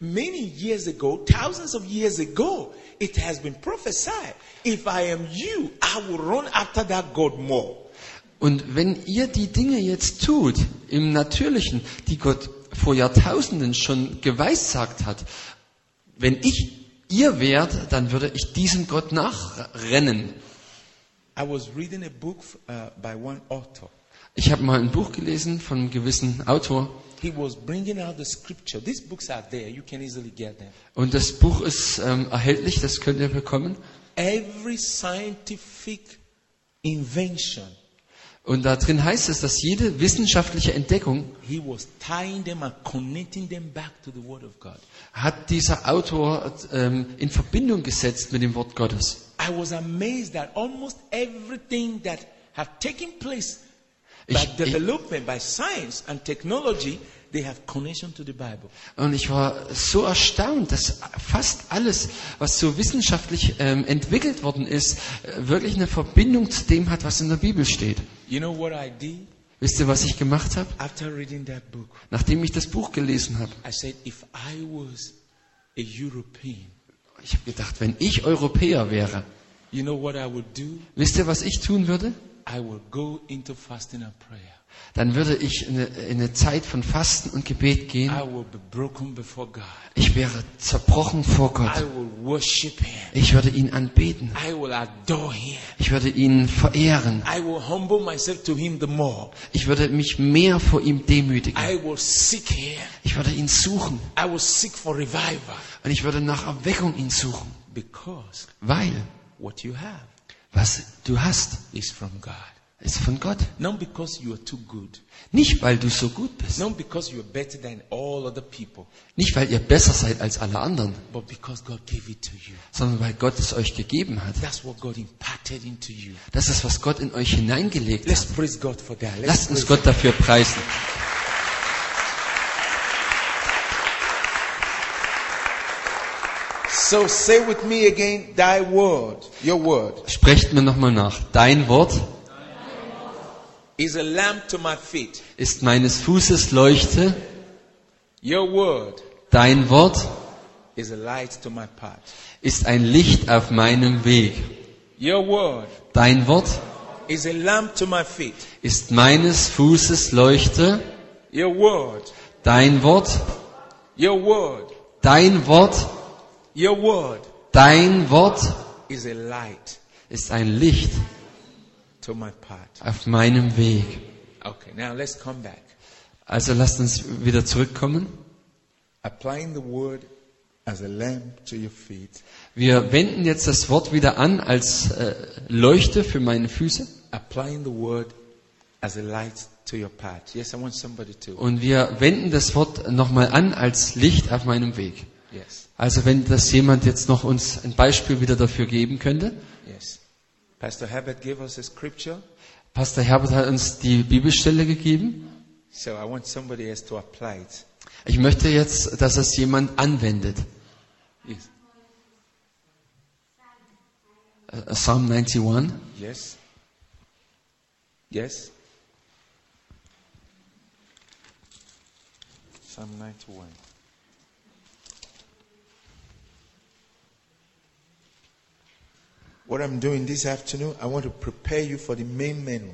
many years ago, thousands of years ago, it has been prophesied. If I am you, I will run after that God more. Und wenn ihr die Dinge jetzt tut, im Natürlichen, die Gott vor Jahrtausenden schon geweissagt hat, wenn ich ihr wärt, dann würde ich diesem Gott nachrennen. I was reading a book uh, by one author. Ich habe mal ein Buch gelesen von einem gewissen Autor there. Und das Buch ist ähm, erhältlich, das könnt ihr bekommen. Every scientific invention, Und da drin heißt es, dass jede wissenschaftliche Entdeckung hat dieser Autor ähm, in Verbindung gesetzt mit dem Wort Gottes. I was amazed that almost everything that had taken place by Ich- ich- Und ich war so erstaunt, dass fast alles, was so wissenschaftlich ähm, entwickelt worden ist, äh, wirklich eine Verbindung zu dem hat, was in der Bibel steht. You know what I did Wisst ihr, was ich gemacht habe? book? Nachdem ich das Buch gelesen habe. I said, if I was a European, Ich habe gedacht, wenn ich Europäer wäre, you know what I would do? wisst ihr, was ich tun würde? I would go into fasting and prayer. Dann würde ich in eine, in eine Zeit von Fasten und Gebet gehen. Ich wäre zerbrochen vor Gott. Ich würde ihn anbeten. Ich würde ihn verehren. Ich würde mich mehr vor ihm demütigen. Ich würde ihn suchen. Und ich würde nach Erweckung ihn suchen. Weil was du hast, is from God. Ist von Gott. Not because you are too good. Nicht, weil du so gut bist. Not because you are better than all other people. Nicht, weil ihr besser seid als alle anderen. But because God gave it to you. Sondern weil Gott es euch gegeben hat. That's what God imparted into you. Das ist, was Gott in euch hineingelegt Let's hat. praise God for that. Let's Lasst uns praise Gott dafür preisen. So say with me again, thy word, your word, Sprecht mir nochmal nach. Dein Wort is a lamp to my feet. ist meines Fußes Leuchte. Your word Dein Wort is a light to my path. ist ein Licht auf meinem Weg. Your word Dein Wort is a lamp to my feet. ist meines Fußes Leuchte. Your word, Dein Wort, your word, dein Wort, your word dein Wort is a light ist ein Licht. Auf meinem Weg. Okay, now let's come back. Also lasst uns wieder zurückkommen. Applying the word as a lamp to your feet. Wir wenden jetzt das Wort wieder an als äh, Leuchte für meine Füße Applying the word as a light to your path. Yes, I want somebody to. und wir wenden das Wort nochmal an als Licht auf meinem Weg. Yes, Also wenn das jemand jetzt noch uns ein Beispiel wieder dafür geben könnte. Pastor Herbert gave us a scripture, Pastor Herbert hat uns die Bibelstelle gegeben. so I want somebody else to apply it. Ich möchte jetzt, dass es jemand anwendet. Yes. Äh, Psalm 91. Yes. Yes. Psalm 91. What I'm doing this afternoon, I want to prepare you for the main menu.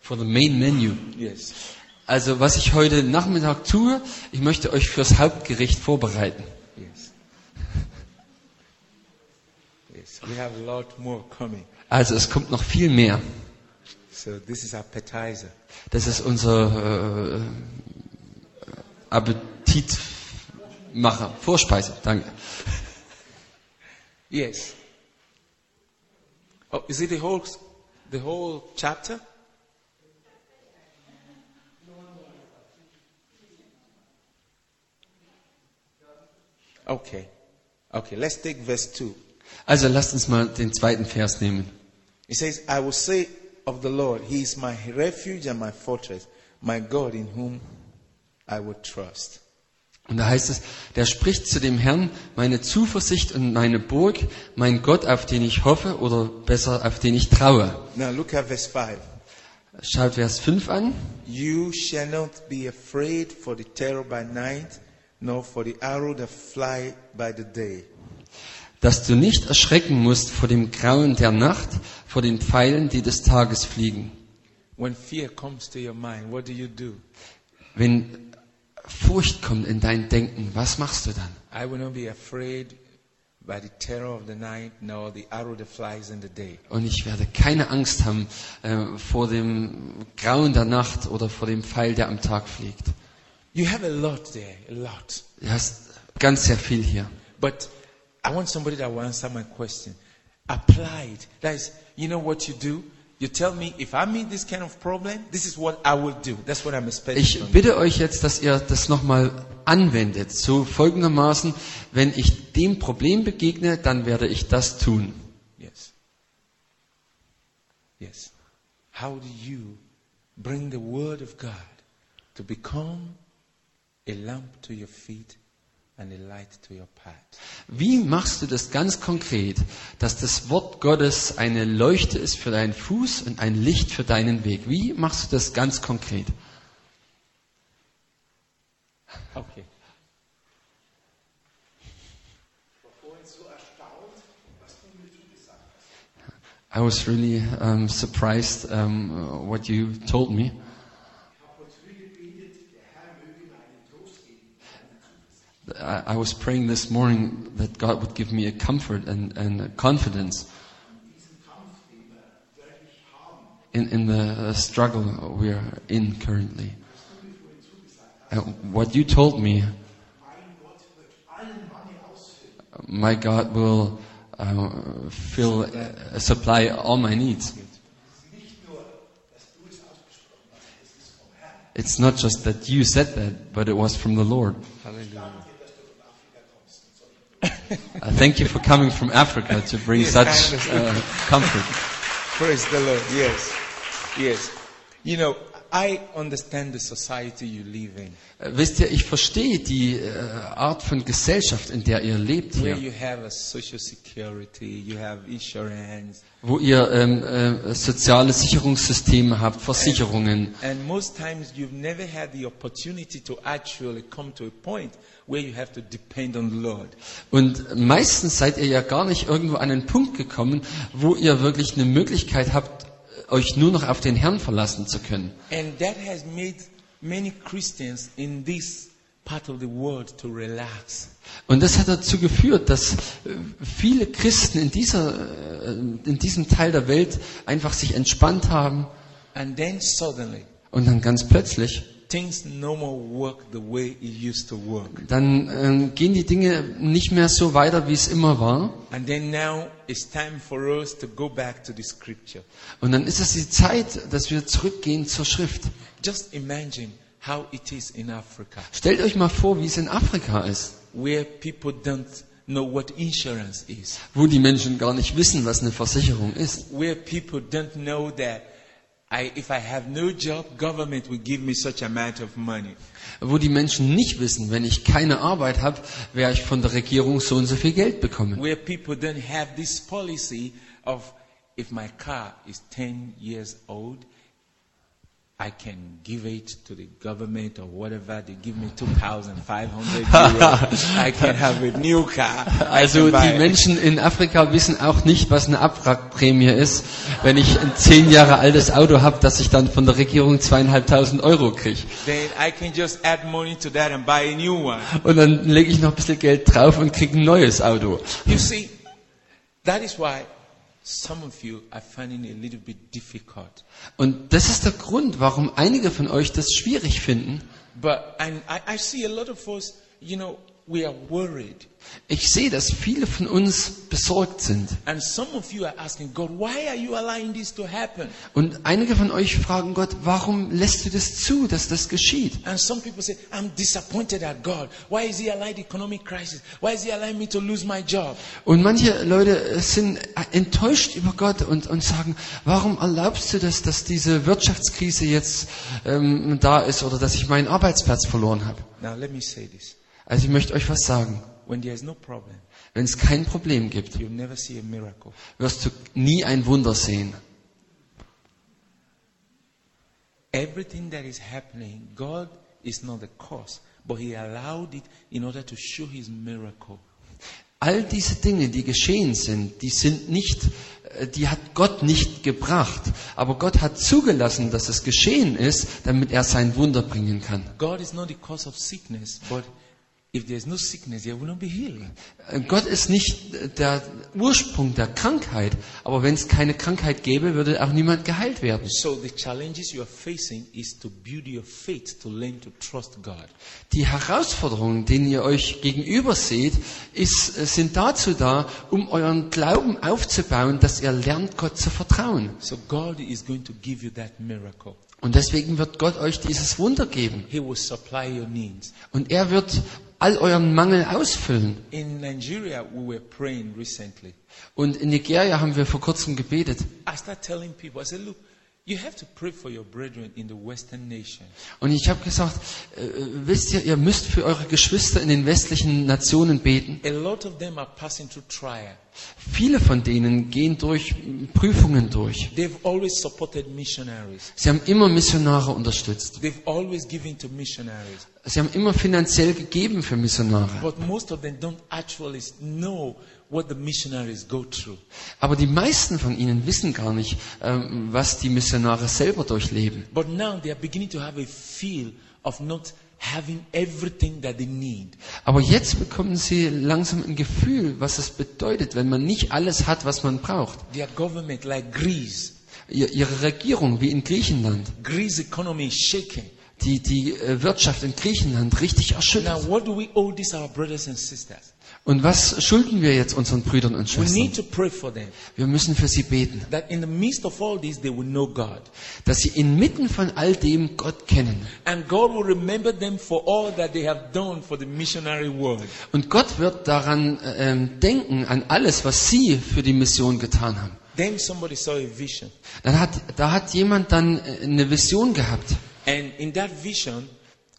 For the main menu. Yes. Also was ich heute Nachmittag tue, ich möchte euch fürs Hauptgericht vorbereiten. Yes. Yes. We have a lot more coming. Also es kommt noch viel mehr. So this is appetizer. Das ist unser äh, Appetitmacher, Vorspeise. Danke. Yes. Oh, is it the whole, the whole chapter? Okay. Okay, let's take verse 2. Also lasst uns mal den zweiten Vers nehmen. It says, I will say of the Lord, He is my refuge and my fortress, my God in whom I will trust. Und da heißt es, der spricht zu dem Herrn, meine Zuversicht und meine Burg, mein Gott, auf den ich hoffe oder besser, auf den ich traue. Now look at verse 5. Schaut Vers 5 an. You shall not be afraid for the terror by night, nor for the arrow that fly by the day. Dass du nicht erschrecken musst vor dem Grauen der Nacht, vor den Pfeilen, die des Tages fliegen. When fear comes to your mind, what do you do? Wenn Furcht kommt in dein Denken, was machst du dann? I will not be afraid by the terror of the night, nor the arrow that flies in the day. Und ich werde keine Angst haben äh, vor dem Grauen der Nacht oder vor dem Pfeil, der am Tag fliegt. You have a lot there, a lot. Du hast ganz sehr viel hier. But I want somebody that will answer my question. Applied. That is, you know what you do? You tell me, if I meet this kind of problem, this is what I will do. That's what I'm expecting Ich bitte euch jetzt, dass ihr das nochmal anwendet. So folgendermaßen, wenn ich dem Problem begegne, dann werde ich das tun. Yes. Yes. How do you bring the Word of God to become a lamp to your feet Wie machst du das ganz konkret, dass das Wort Gottes eine Leuchte ist für deinen Fuß und ein Licht für deinen Weg? Wie machst du das ganz konkret? Okay. I was really um, surprised um, what you told me. I was praying this morning that God would give me a comfort and, and a confidence in, in the struggle we're in currently. Uh, what you told me, my God will uh, fill, uh, supply all my needs. It's not just that you said that, but it was from the Lord. Uh, thank you for coming from Africa to bring Yes, such uh, comfort. Praise the Lord. Yes. Yes. You know, I understand the society you live in, Äh, Wisst ihr, ich verstehe die äh, Art von Gesellschaft, in der ihr lebt where hier, you have a social security, you have insurance, wo ihr ähm, äh, soziale Sicherungssysteme habt, Versicherungen. and most times you've never had the opportunity to actually come to a point where you have to depend on the Lord. Und meistens seid ihr ja gar nicht irgendwo an einen Punkt gekommen, wo ihr wirklich eine Möglichkeit habt, euch nur noch auf den Herrn verlassen zu können. And that has made many Christians in this part of the world to relax. Und das hat dazu geführt, dass äh, viele Christen in, dieser, äh, in diesem Teil der Welt einfach sich entspannt haben And then suddenly, und dann ganz plötzlich, dann ähm, gehen die Dinge nicht mehr so weiter, wie es immer war. Und dann ist es die Zeit, dass wir zurückgehen zur Schrift. Just imagine how it is in Africa, Stellt euch mal vor, wie es in Afrika ist, where people don't know what insurance is, wo die Menschen gar nicht wissen, was eine Versicherung ist. where people don't know that I, if I have no job, government will give me such amount of money. Wo die Menschen nicht wissen, wenn ich keine Arbeit habe, werde ich von der Regierung so und so viel Geld bekommen. Where people don't have this policy of if my car is 10 years old, I can give it to the government or whatever. They give me 2,500 euros. I can have a new car. Also die. Menschen in Afrika wissen auch nicht, was eine Abwrackprämie ist, wenn ich ein zehn Jahre altes Auto habe, dass ich dann von der Regierung zweieinhalbtausend Euro kriege. Then I can just add money to that and buy a new one. Und dann lege ich noch ein bisschen Geld drauf und kriege ein neues Auto. You see, that is why Und das ist der Grund, warum einige von euch das schwierig finden. But I, I see a lot of us, you know. Ich sehe, dass viele von uns besorgt sind. And some of you are asking, God, why are you allowing this to happen? Und einige von euch fragen Gott, warum lässt du das zu, dass das geschieht? And some people say, I'm disappointed at God. Why is He allowing the economic crisis? Why is He allowing me to lose my job? Und manche Leute sind enttäuscht über Gott und, und sagen, warum erlaubst du das, dass diese Wirtschaftskrise jetzt ähm, da ist oder dass ich meinen Arbeitsplatz verloren habe? Now, let me say this. Also ich möchte euch was sagen. When there is no problem, Wenn es kein Problem gibt, you'll never see a miracle. wirst du nie ein Wunder sehen. Everything that is happening, God is not the cause, but He allowed it in order to show His miracle. All diese Dinge, die geschehen sind, die sind nicht, äh, die hat Gott nicht gebracht. Aber Gott hat zugelassen, dass es geschehen ist, damit er sein Wunder bringen kann. God is not the cause of sickness, but if there is no sickness, there will not be healing. Äh, Gott ist nicht äh, der Ursprung der Krankheit, aber wenn es keine Krankheit gäbe, würde auch niemand geheilt werden. So the challenges you are facing is to build your faith, to learn to trust God. Die Herausforderungen, denen ihr euch gegenüber seht, ist, äh, sind dazu da, um euren Glauben aufzubauen, dass ihr lernt, Gott zu vertrauen. So God is going to give you that miracle. Und deswegen wird Gott euch dieses Wunder geben. He will supply your needs. Und er wird all euren Mangel ausfüllen. In Nigeria, we were praying recently. Und in Nigeria haben wir vor kurzem gebetet. I started telling people, I said, look, you have to pray for your brethren in the Western nations. Und ich habe gesagt, äh, wisst ihr, ihr müsst für eure Geschwister in den westlichen Nationen beten. A lot of them are passing through trial. Viele von denen gehen durch Prüfungen durch. They've always supported missionaries. Sie haben immer Missionare unterstützt. They've always given to missionaries. Sie haben immer finanziell gegeben für Missionare. Aber die meisten von ihnen wissen gar nicht, ähm, was die Missionare selber durchleben. But now they are beginning to have a feel of not having everything that they need. Aber jetzt bekommen sie langsam ein Gefühl, was es bedeutet, wenn man nicht alles hat, was man braucht. Their government, like Greece, Ihr- Ihre Regierung, wie in Griechenland, Greece economy is shaking. die die äh, Wirtschaft in Griechenland richtig Now, erschüttert. what Und was schulden wir jetzt unseren Brüdern und We Schwestern? need to pray for them Wir müssen für sie beten, that in the midst of all this they will know God. dass sie inmitten von all dem Gott kennen. And God will remember them for all that they have done for the missionary world. Und Gott wird daran äh, ähm, denken, an alles, was sie für die Mission getan haben. Then somebody saw a vision. Dann hat, da hat jemand dann äh, eine Vision gehabt. And in that vision,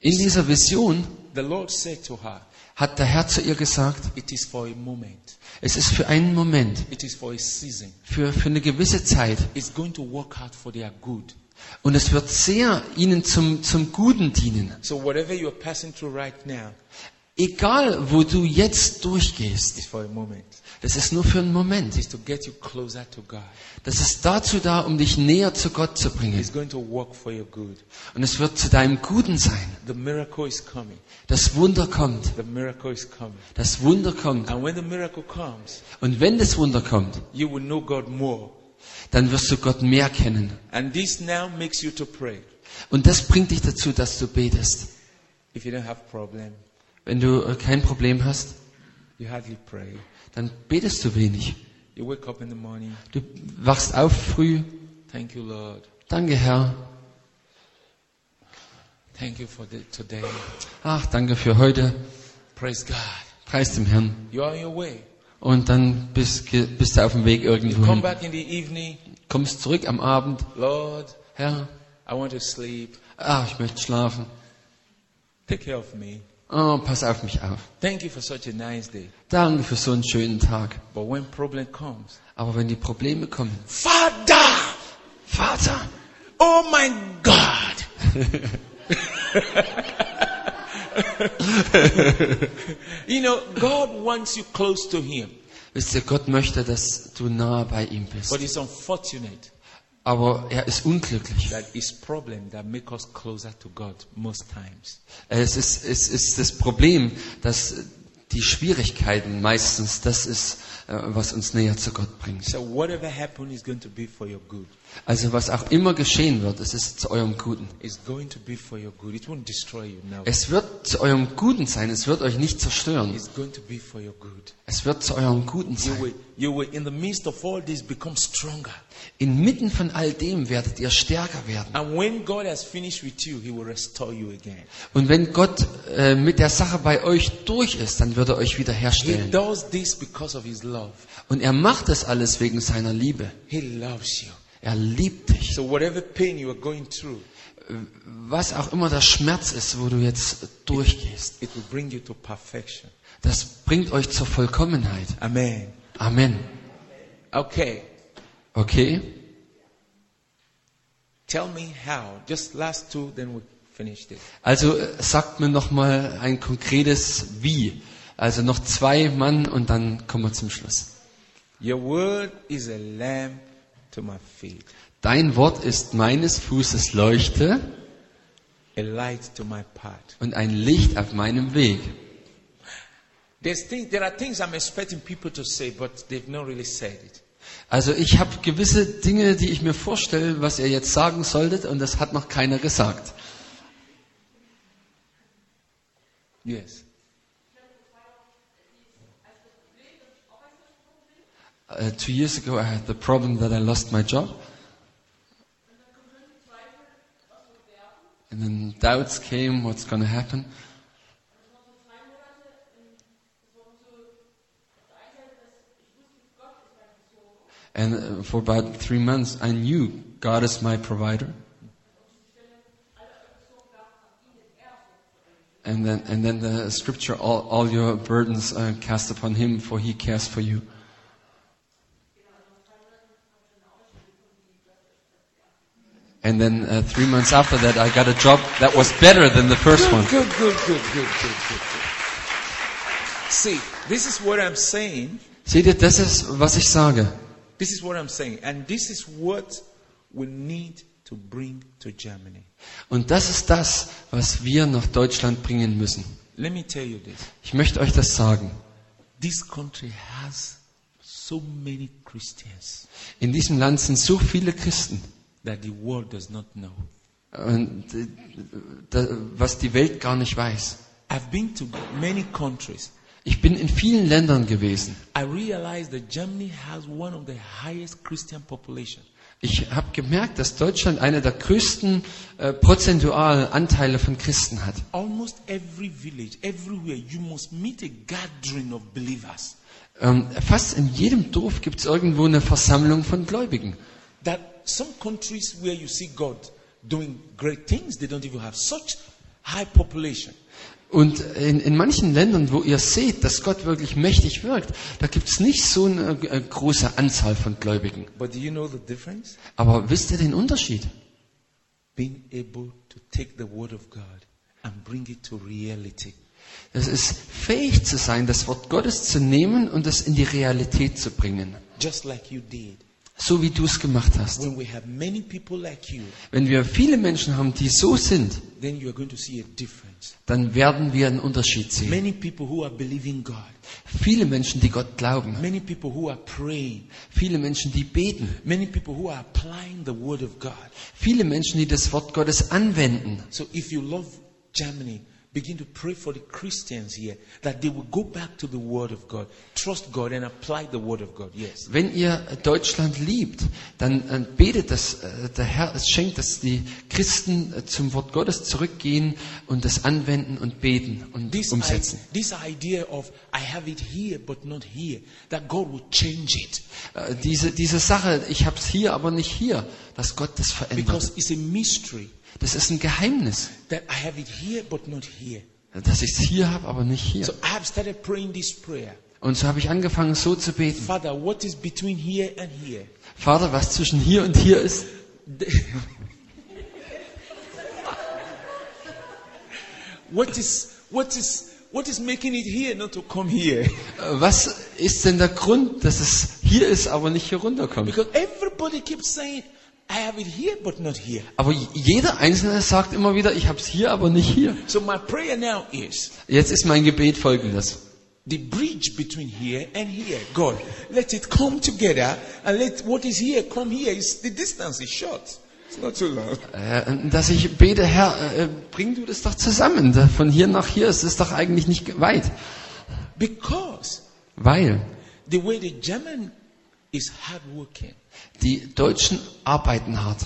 In dieser Vision the Lord said to her, hat der Herr zu ihr gesagt, It is for a moment, es ist für einen Moment, für, für eine gewisse Zeit. It's going to work out for their good. Und es wird sehr ihnen zum, zum Guten dienen. So, whatever you're passing through right now Egal, wo du jetzt durchgehst, das ist nur für einen Moment. It's to get you closer to God. Das ist dazu da, um dich näher zu Gott zu bringen. It's going to work for your good. Und es wird zu deinem Guten sein. The miracle is coming. Das Wunder kommt. The miracle is coming. Das Wunder kommt. And when the miracle comes, Und wenn das Wunder kommt, you will know God more. dann wirst du Gott mehr kennen. And this now makes you to pray. Und das bringt dich dazu, dass du betest. If you don't have problem, Wenn du kein Problem hast, you hardly pray. Dann betest du wenig. You wake up in the morning. Du wachst auf früh. Thank you, Lord. Danke, Herr. Thank you for the, today. Ach, danke für heute. Praise God. Preis dem Herrn. You are on your way. Und dann bist, bist du auf dem Weg You irgendwo come hin. back in the evening. Kommst zurück am Abend. Lord, Herr, I want to sleep. ah, ich möchte schlafen. Take care of me. Oh, pass auf mich auf. Thank you for such a nice day. Danke für so einen schönen Tag. But when problem comes, Aber wenn die Probleme kommen, Father, Vater, oh my God. you know, God wants you close to Him, wisst ihr, Gott möchte, dass du nahe bei ihm bist. but it's unfortunate Aber er ist unglücklich. that it's problem that make us closer to God most times. Es ist, es ist das Problem, dass die Schwierigkeiten meistens, das ist, äh, was uns näher zu Gott bringt. So whatever happens is going to be for your good. Also was auch immer geschehen wird, es ist zu eurem Guten. It's going to be for your good. It won't destroy you now. Es wird zu eurem Guten sein, es wird euch nicht zerstören. It's going to be for your good. Es wird zu eurem Guten You sein. will, you will, in the midst of all this, become stronger. Inmitten von all dem werdet ihr stärker werden. You. Und wenn Gott äh, mit der Sache bei euch durch ist, dann wird er euch He wiederherstellen. does this because of His love. Und er macht das alles wegen seiner Liebe. He loves you. Er liebt dich. So whatever pain you are going through, Was auch immer der Schmerz ist, wo du jetzt durchgehst, it will bring you to perfection. das bringt euch zur Vollkommenheit. Amen. Amen. Okay. Okay? Tell me how. Just last two, then we'll finish this. Also äh, sagt mir noch mal ein konkretes Wie. Also noch zwei Mann und dann kommen wir zum Schluss. Your word is a lamp to my feet, Dein Wort ist meines Fußes Leuchte a light to my path. und ein Licht auf meinem Weg. There's things, there are things I'm expecting people to say, but they've not really said it. Also ich habe gewisse Dinge, die ich mir vorstelle, was ihr jetzt sagen solltet und das hat noch keiner gesagt. Yes. Uh, two years ago I had the problem that I lost my job. And then doubts came, what's going to happen. And uh, for about three months I knew God is my provider. And then, and then the scripture, all, all your burdens uh, cast upon him, for he cares for you. And then uh, three months after that, I got a job that was better than the first one. Good, good, good, good, good, good, good. See, this is what I'm saying. Seht ihr, das ist, was ich sage. This is what I'm saying. And this is what we need to bring to Germany. Und das ist das, was wir nach Deutschland bringen müssen. Let me tell you this. Ich möchte euch das sagen. This country has so many Christians In diesem Land sind so viele Christen. that the world does not know. Und, äh, was die Welt gar nicht weiß. I've been to many countries. Ich bin in vielen Ländern gewesen. I realized that Germany has one of the highest Christian population. Ich habe gemerkt, dass Deutschland einer der größten äh, prozentualen Anteile von Christen hat. Almost every village, everywhere, you must meet a gathering of believers. Ähm, fast in jedem Dorf gibt es irgendwo eine Versammlung von Gläubigen. That some countries where you see God doing great things, they don't even have such high population. Und in, in manchen Ländern, wo ihr seht, dass Gott wirklich mächtig wirkt, da gibt es nicht so eine äh, große Anzahl von Gläubigen. But do you know the difference? Aber wisst ihr den Unterschied? Being able to take the word of God and bring it to reality. Es ist fähig zu sein, das Wort Gottes zu nehmen und es in die Realität zu bringen. Just like you did. So wie du es gemacht hast. Wenn wir viele Menschen haben, die so sind, dann werden wir einen Unterschied sehen. Viele Menschen, die Gott glauben. Viele Menschen, die beten. Viele Menschen, die das Wort Gottes anwenden. So if you love Germany, begin to pray for the Christians here that they will go back to the word of God, trust God and apply the word of God. Yes. Wenn ihr Deutschland liebt, dann äh, betet, dass äh, der Herr es schenkt, dass die Christen äh, zum Wort Gottes zurückgehen und das anwenden und beten und This, umsetzen. I- this idea of I have it here but not here, that God will change it Diese, diese Sache, ich habe es hier, aber nicht hier, dass Gott das verändert. because it's a mystery Das ist ein Geheimnis, that I have it here but not here. dass ich es hier habe, aber nicht hier. So I have started praying this prayer. Und so habe ich angefangen, so zu beten. Father, what is between here and here? Vater, was zwischen hier und hier ist, What is what is what is making it here not to come here? äh, was ist denn der Grund, dass es hier ist, aber nicht hier runterkommt? Because everybody keeps saying, I have it here but not here. Aber jeder Einzelne sagt immer wieder, ich habe es hier, aber nicht hier. So my prayer now is Jetzt ist mein Gebet folgendes. the bridge between here and here. God, let it come together and let what is here come here. It's, the distance is short. It's not too long. Äh, dass ich bete, Herr, äh, bring du das doch zusammen. Von hier nach hier ist es doch eigentlich nicht weit. Because Weil the way the German is hardworking, die Deutschen arbeiten hart.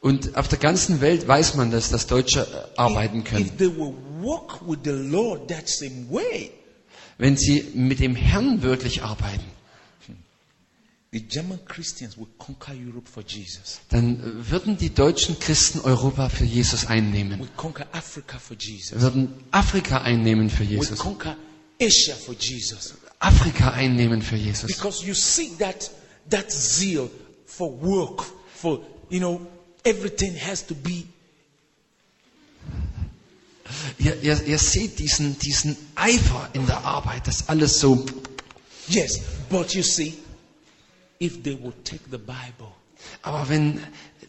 Und auf der ganzen Welt weiß man das, dass Deutsche arbeiten können. Wenn sie mit dem Herrn wirklich arbeiten, dann würden die deutschen Christen Europa für Jesus einnehmen. Jesus. Würden Afrika einnehmen für Jesus. Afrika einnehmen für Jesus. Because you see that that zeal for work, for you know, everything has to be Ihr, ihr, ihr seht diesen, diesen Eifer in der Arbeit, das alles so. yes. But you see, if they would take the Bible Aber wenn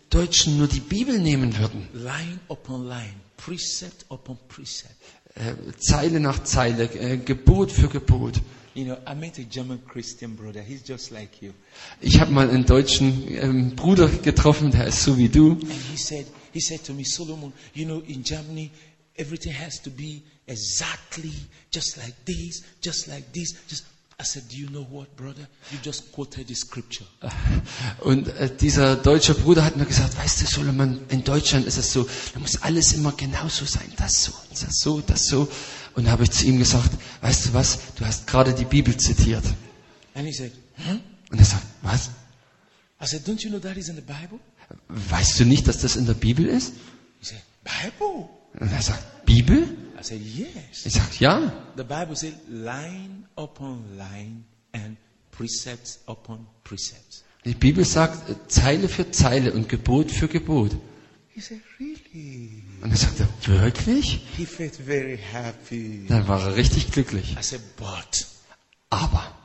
Deutschen nur die Bibel nehmen würden, line upon line, precept upon precept. äh, Zeile nach Zeile, äh, Gebot für Gebot. You know, I met a German Christian brother. He's just like you. Ich habe mal einen deutschen ähm, Bruder getroffen, der ist so wie du. And he said, he said to me, Solomon, you know, in Germany, everything has to be exactly just like this, just like this. Just I said, do you know what, brother? You just quoted the scripture. Und äh, dieser deutsche Bruder hat mir gesagt, weißt du, Solomon, in Deutschland ist es so, da muss alles immer genauso sein, das so, das so, das so. Und da habe ich zu ihm gesagt, weißt du was, du hast gerade die Bibel zitiert. And he said, huh? Und er sagt, was? I said, don't you know that is in the Bible? Weißt du nicht, dass das in der Bibel ist? He said, Bible? Und er sagt, Bibel? I said, yes. Ich sag, ja. The Bible said line upon line and precepts upon precepts. Die Bibel sagt äh, Zeile für Zeile und Gebot für Gebot. He said, really? Und er sagte, wirklich? He felt very happy. Dann war er richtig glücklich. I said, but Aber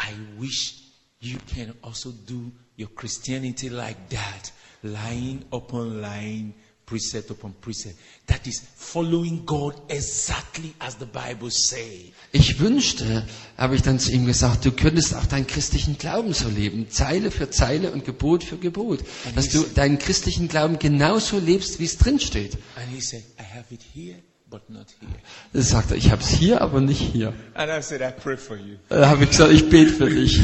I wish you can also do your Christianity like that, line upon line, precept upon precept. That is following God exactly as the Bible says. ich wünschte, habe ich dann zu ihm gesagt, du könntest auch deinen christlichen Glauben so leben, Zeile für Zeile und Gebot für Gebot, dass du deinen christlichen Glauben genauso lebst, wie es drin steht. And he said, I have it here, but not here. Das sagt er, ich habe es hier, aber nicht hier. And I said, I pray for you. Da habe ich gesagt, ich bete für dich.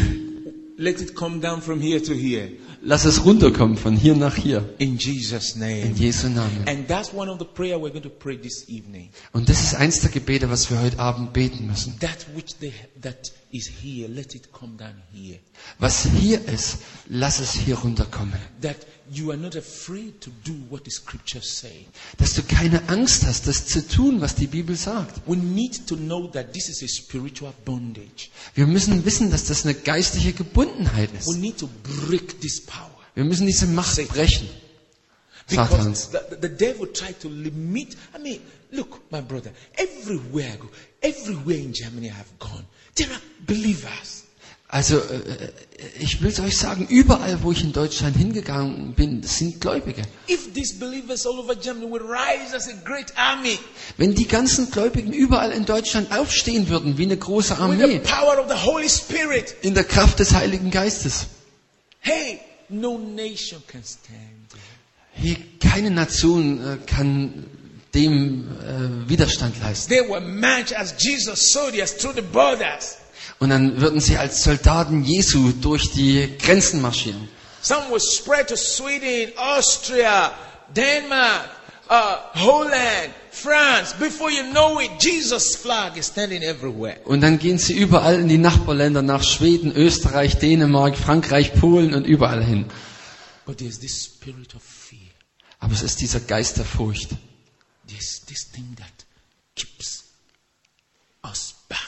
Let it come down from here to here. Lass es runterkommen von hier nach hier. In Jesus' In name. Jesu Namen. And that's one of the prayer we're going to pray this evening. Und das ist eins der Gebete, was wir heute Abend beten müssen. That which they, that is here, let it come down here. Was hier ist, lass es hier runterkommen. That you are not afraid to do what the scriptures say. Dass du keine Angst hast, das zu tun, was die Bibel sagt. We need to know that this is a spiritual bondage. Wir müssen wissen, dass das eine geistliche Gebundenheit We ist. need to break this power. Wir müssen diese Macht brechen. Because Satans. the, the devil tried to limit. I mean, look, my brother, everywhere I go, everywhere in Germany I have gone. Also, äh, ich will es euch sagen, überall, wo ich in Deutschland hingegangen bin, sind Gläubige. If these believers all over Germany would rise as a great army Wenn die ganzen Gläubigen überall in Deutschland aufstehen würden, wie eine große Armee, in der Kraft des Heiligen Geistes, hey, no nation can stand. hier keine Nation äh, kann dem äh, Widerstand leisten. They were marched as Jesus soldiers through the borders. Und dann würden sie als Soldaten Jesu durch die Grenzen marschieren. Some were spread to Sweden, Austria, Denmark, uh, Holland, France. Before you know it, Jesus' flag is standing everywhere. Und dann gehen sie überall in die Nachbarländer, nach Schweden, Österreich, Dänemark, Frankreich, Polen und überall hin. But there's this spirit of fear. Aber es ist dieser Geist der Furcht. There's this thing that keeps us back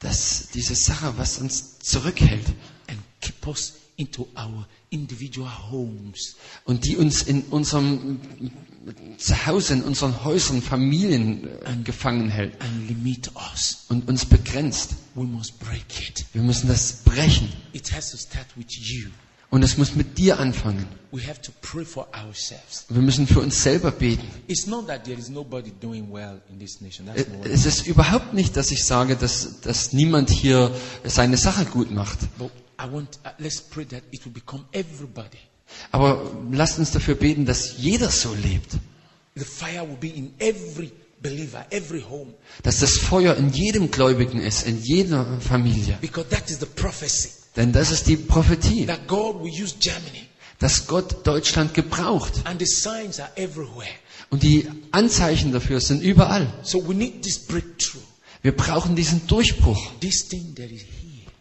Das, diese Sache, was uns zurückhält and keep us into our individual homes. und die uns in unserem Zuhause, in unseren Häusern, Familien äh, gefangen hält and limit us. und uns begrenzt. We must break it. Wir müssen das brechen. It has to start with you. Und es muss mit dir anfangen. We have to pray for ourselves. Wir müssen für uns selber beten. It's not that there is nobody doing well in this nation. That's not what Es ist überhaupt nicht, dass ich sage, dass, dass niemand hier seine Sache gut macht. Uh, let's pray that it will become everybody. Aber lasst uns dafür beten, dass jeder so lebt. The fire will be in every believer, every home. Dass das Feuer in jedem Gläubigen ist, in jeder Familie. Because that is the prophecy. Denn das ist die Prophetie, That God will use Germany. dass Gott Deutschland gebraucht. And the signs are everywhere. Und die Anzeichen dafür sind überall. So we need this breakthrough. Wir brauchen diesen Durchbruch. This thing that is here.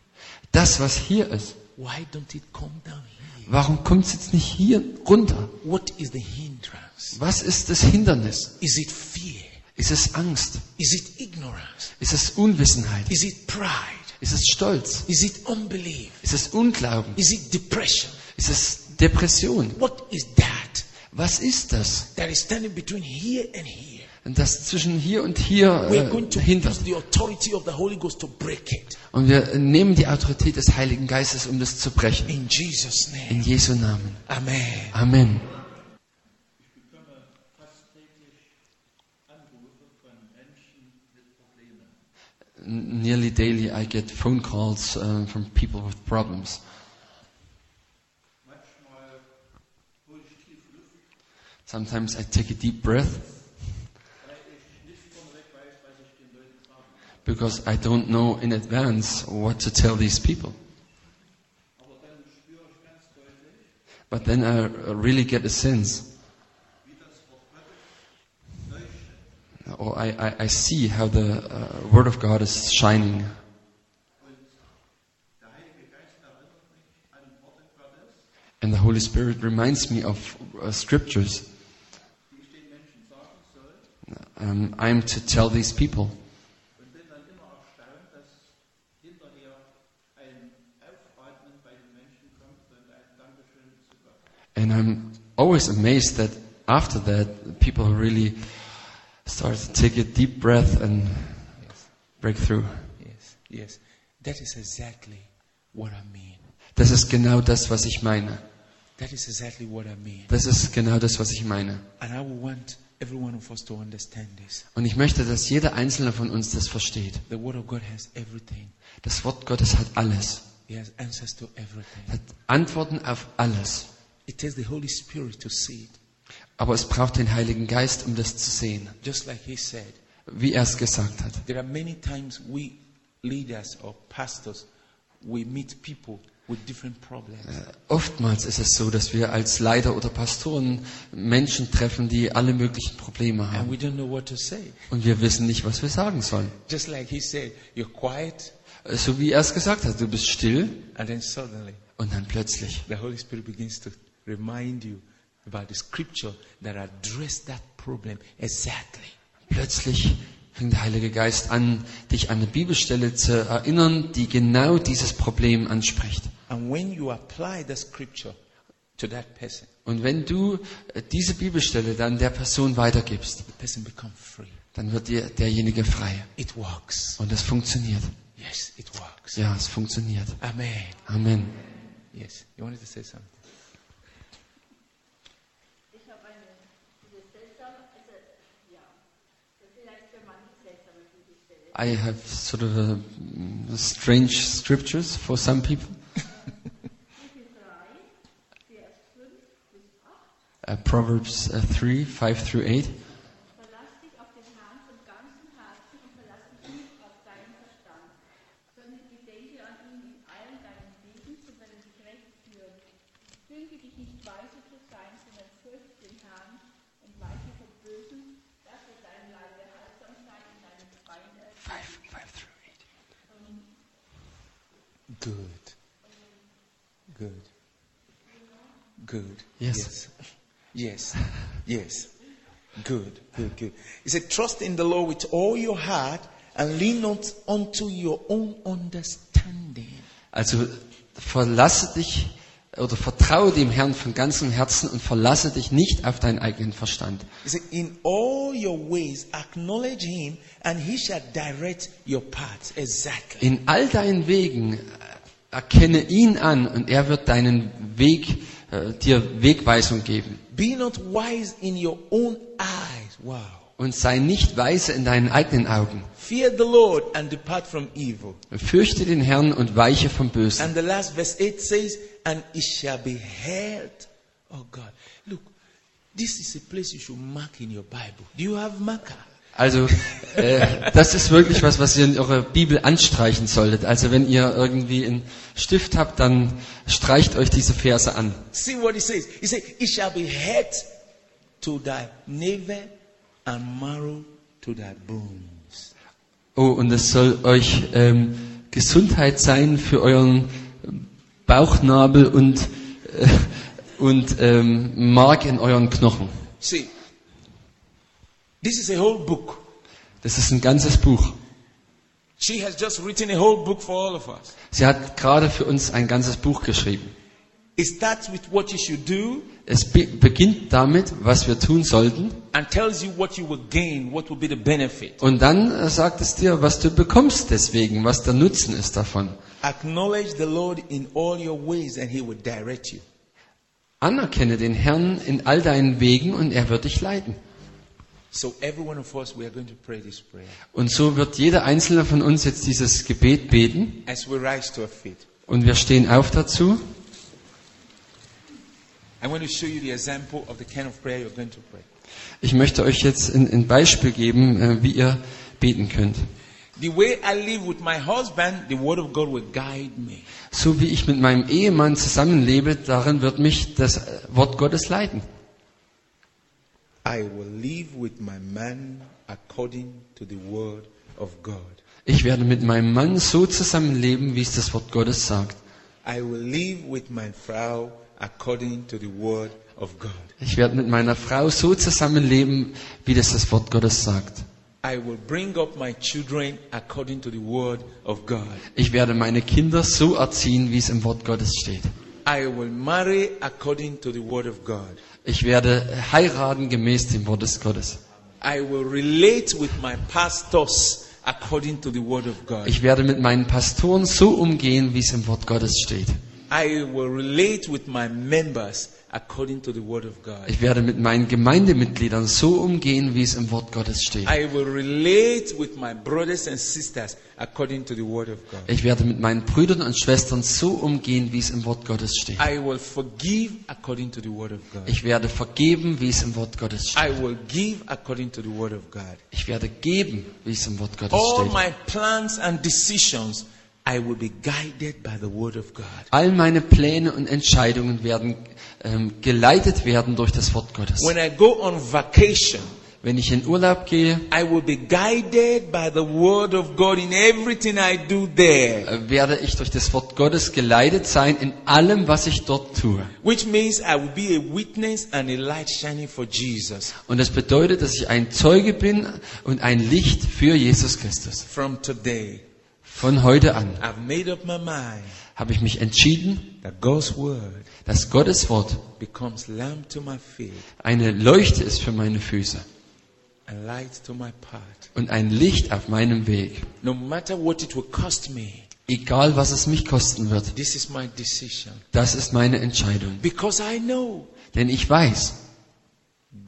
Das, was hier ist. Why don't it come down here? Warum kommt es jetzt nicht hier runter? What is the hindrance? Was ist das Hindernis? Is it fear? Ist es Angst? Is it ignorance? Ist es Unwissenheit? Is it pride? Ist es Stolz? Is it unbelief? Ist es Unglauben? Is it depression? Ist es Depression? What is that Was ist das? that is standing between here and here? Und das zwischen hier und hier äh, to hindert. use the authority of the Holy Ghost to break it. Und wir nehmen die Autorität des Heiligen Geistes, um das zu brechen. In Jesus' name. In Jesu Namen. Amen. Amen. Nearly daily I get phone calls uh, from people with problems. Sometimes I take a deep breath because I don't know in advance what to tell these people. But then I really get a sense, or I, I, I see how the uh, Word of God is shining. And the Holy Spirit reminds me of uh, scriptures. Um, I'm to tell these people. And I'm always amazed that after that, people really start to take a deep breath and break through. Yes, yes. That is exactly what I mean. Das ist genau das, was ich meine. That is exactly what I mean. Das ist genau das, was ich meine. And I want every one of us to understand this. Und ich möchte, dass jeder einzelne von uns das versteht. The Word of God has everything. Das Wort Gottes hat alles. He has answers to everything. Hat Antworten auf alles. It takes the Holy Spirit to see it. Aber es braucht den Heiligen Geist, um das zu sehen. Just like He said, Wie er es gesagt hat. there are many times we leaders or pastors, we meet people with different problems. Oftmals ist es so, dass wir als Leiter oder Pastoren Menschen treffen, die alle möglichen Probleme And haben. we don't know what to say. Und wir wissen nicht, was wir sagen sollen. Just like He said, you're quiet, So wie er es gesagt hat, du bist still and then suddenly und dann plötzlich. the Holy Spirit begins to remind you about the scripture that addressed that problem exactly. Plötzlich fängt der Heilige Geist an, dich an eine Bibelstelle zu erinnern, die genau dieses Problem anspricht. And when you apply the scripture to that person, Und wenn du äh, diese Bibelstelle dann der Person weitergibst, the person free. dann wird dir derjenige frei. It works. Und es funktioniert. Yes, it works. Ja, es funktioniert. Amen. Amen. Yes. You wanted to say something? I have sort of a, mm, strange scriptures for some people. Kapitel 3, Vers 5 bis 8. Uh, Proverbs uh, 3, 5 through 8. Good. Yes. Yes. Yes. Good. Good. Good. He said, trust in the Lord with all your heart and lean not unto your own understanding. Also verlasse dich oder vertraue dem Herrn von ganzem Herzen und verlasse dich nicht auf deinen eigenen Verstand. He said, in all your ways acknowledge him and he shall direct your paths. Exactly. In all deinen Wegen äh, erkenne ihn an und er wird deinen Weg, äh, dir Wegweisung geben. Be not wise in your own eyes. Wow. Und sei nicht weise in deinen eigenen Augen. Fear the Lord and depart from evil. Fürchte den Herrn und weiche vom Bösen. And the last verse 8 says, And it shall be heard. Oh God. Look, this is a place you should mark in your Bible. Do you have marker? Also äh, das ist wirklich was, was ihr in eurer Bibel anstreichen solltet. Also wenn ihr irgendwie einen Stift habt, dann streicht euch diese Verse an. See what it says. It says, It shall be heard to thy navel and marrow to thy bones. Oh, und es soll euch ähm, Gesundheit sein für euren Bauchnabel und, äh, und ähm, Mark in euren Knochen. See, this is a whole book. Das ist ein ganzes Buch. She has just written a whole book for all of us. Sie hat gerade für uns ein ganzes Buch geschrieben. It starts with what you should do Es be beginnt damit, was wir tun sollten. and tells you what you will gain, what will be the benefit. Und dann äh, sagt es dir, was du bekommst deswegen, was der Nutzen ist davon. Acknowledge the Lord in all your ways and he will direct you. Anerkenne den Herrn in all deinen Wegen und er wird dich leiten. Und so wird jeder einzelne von uns jetzt dieses Gebet beten as we rise to our feet. und wir stehen auf dazu. I'm going to show you the example of the kind of prayer you're going to pray. Ich möchte euch jetzt ein, ein Beispiel geben, äh, wie ihr beten könnt. So wie ich mit meinem Ehemann zusammenlebe, darin wird mich das Wort Gottes leiten. I will live with my man according to the word of God. Ich werde mit meinem Mann so zusammenleben, wie es das Wort Gottes sagt. I will live with my Frau according to the word of God. Ich werde mit meiner Frau so zusammenleben, wie das das Wort Gottes sagt. I will bring up my children according to the word of God. Ich werde meine Kinder so erziehen, wie es im Wort Gottes steht. I will marry according to the word of God. Ich werde heiraten gemäß dem Wort des Gottes. I will relate with my pastors according to the word of God. Ich werde mit meinen Pastoren so umgehen, wie es im Wort Gottes steht. I will relate with my members according to the word of God. Ich werde mit meinen Gemeindemitgliedern so umgehen, wie es im Wort Gottes steht. I will relate with my brothers and sisters according to the word of God. Ich werde mit meinen Brüdern und Schwestern so umgehen, wie es im Wort Gottes steht. I will forgive according to the word of God. Ich werde vergeben, wie es im Wort Gottes steht. I will give according to the word of God. Ich werde geben, wie es im Wort Gottes All steht. my plans and decisions, I will be guided by the word of God. All meine Pläne und Entscheidungen werden ähm, geleitet werden durch das Wort Gottes. When I go on vacation, Wenn ich in Urlaub gehe, I will be guided by the word of God in everything I do there. werde ich durch das Wort Gottes geleitet sein in allem, was ich dort tue. Which means I will be a witness and a light shining for Jesus. Und das bedeutet, dass ich ein Zeuge bin und ein Licht für Jesus Christus. From today, Von heute an habe ich mich entschieden, dass Gottes Wort becomes lamp to my feet eine Leuchte ist für meine Füße and light to my path. und ein Licht auf meinem Weg. No matter what it will cost me, Egal was es mich kosten wird, das ist meine Entscheidung. Because I know Denn ich weiß,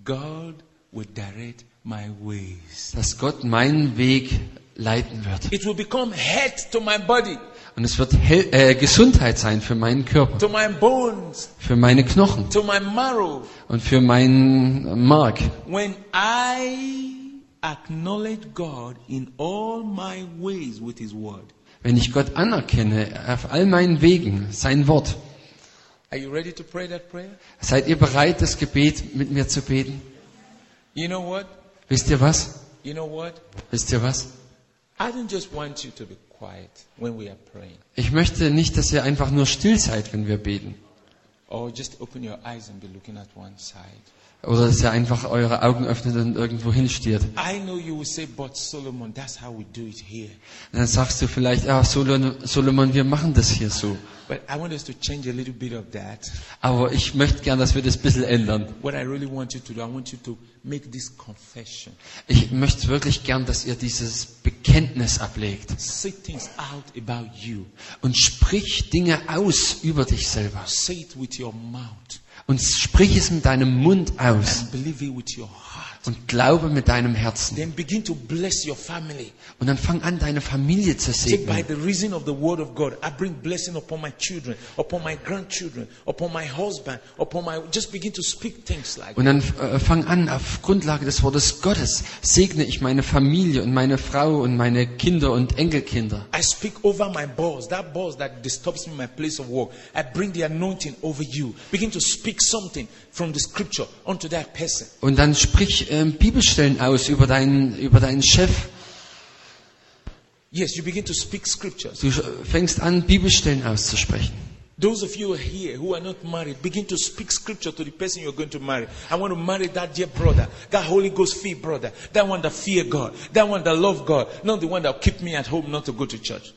God will direct my ways. dass Gott meinen Weg leiten wird. It will become health to my body, Und es wird Hel äh, Gesundheit sein für meinen Körper, to my bones, für meine Knochen to my marrow. und für meinen Mark. When I acknowledge God in all my ways with His word. Wenn ich Gott anerkenne auf all meinen Wegen, sein Wort, Are you ready to pray that prayer? seid ihr bereit, das Gebet mit mir zu beten? You know what? Wisst ihr was? You know what? Wisst ihr was? Ich möchte nicht, dass ihr einfach nur still seid, wenn wir beten. Or just open your eyes and be looking at one side. Oder dass ihr einfach eure Augen öffnet und irgendwo hinstiert. I know you will say, but Solomon, that's how we do it here. Und dann sagst du vielleicht, ja, Solomon, Solomon, wir machen das hier so. But I want us to change a little bit of that. Aber ich möchte gern, dass wir das ein bisschen ändern. What I really want you to do, I want you to make this confession. Ich möchte wirklich gern, dass ihr dieses Bekenntnis ablegt Say things out about you. und sprich Dinge aus über dich selber. Und sprich es mit deinem Mund aus and believe it with your heart. Und glaube mit deinem Herzen. Then begin to bless your family. Und dann fang an, deine Familie zu Say, by segnen. the reason of the word of God, I bring blessing upon my children, upon my grandchildren, upon my husband, upon my. Just begin to speak things like Und dann äh, fang an, auf Grundlage des Wortes Gottes segne ich meine Familie und meine Frau und meine Kinder und Enkelkinder. I speak over my boss, that boss that disturbs me in my place of work. I bring the anointing over you. Begin to speak something from the scripture onto that person. Und dann sprich ähm, Bibelstellen aus über deinen, über deinen Chef. Yes, you begin to speak scriptures. Du fängst an, Bibelstellen auszusprechen. Those of you here who are not married, begin to speak scripture to the person you're going to marry. I want to marry that dear brother, that Holy Ghost fear brother, that one that fear God, that one that love God, not the one that keep me at home not to go to church.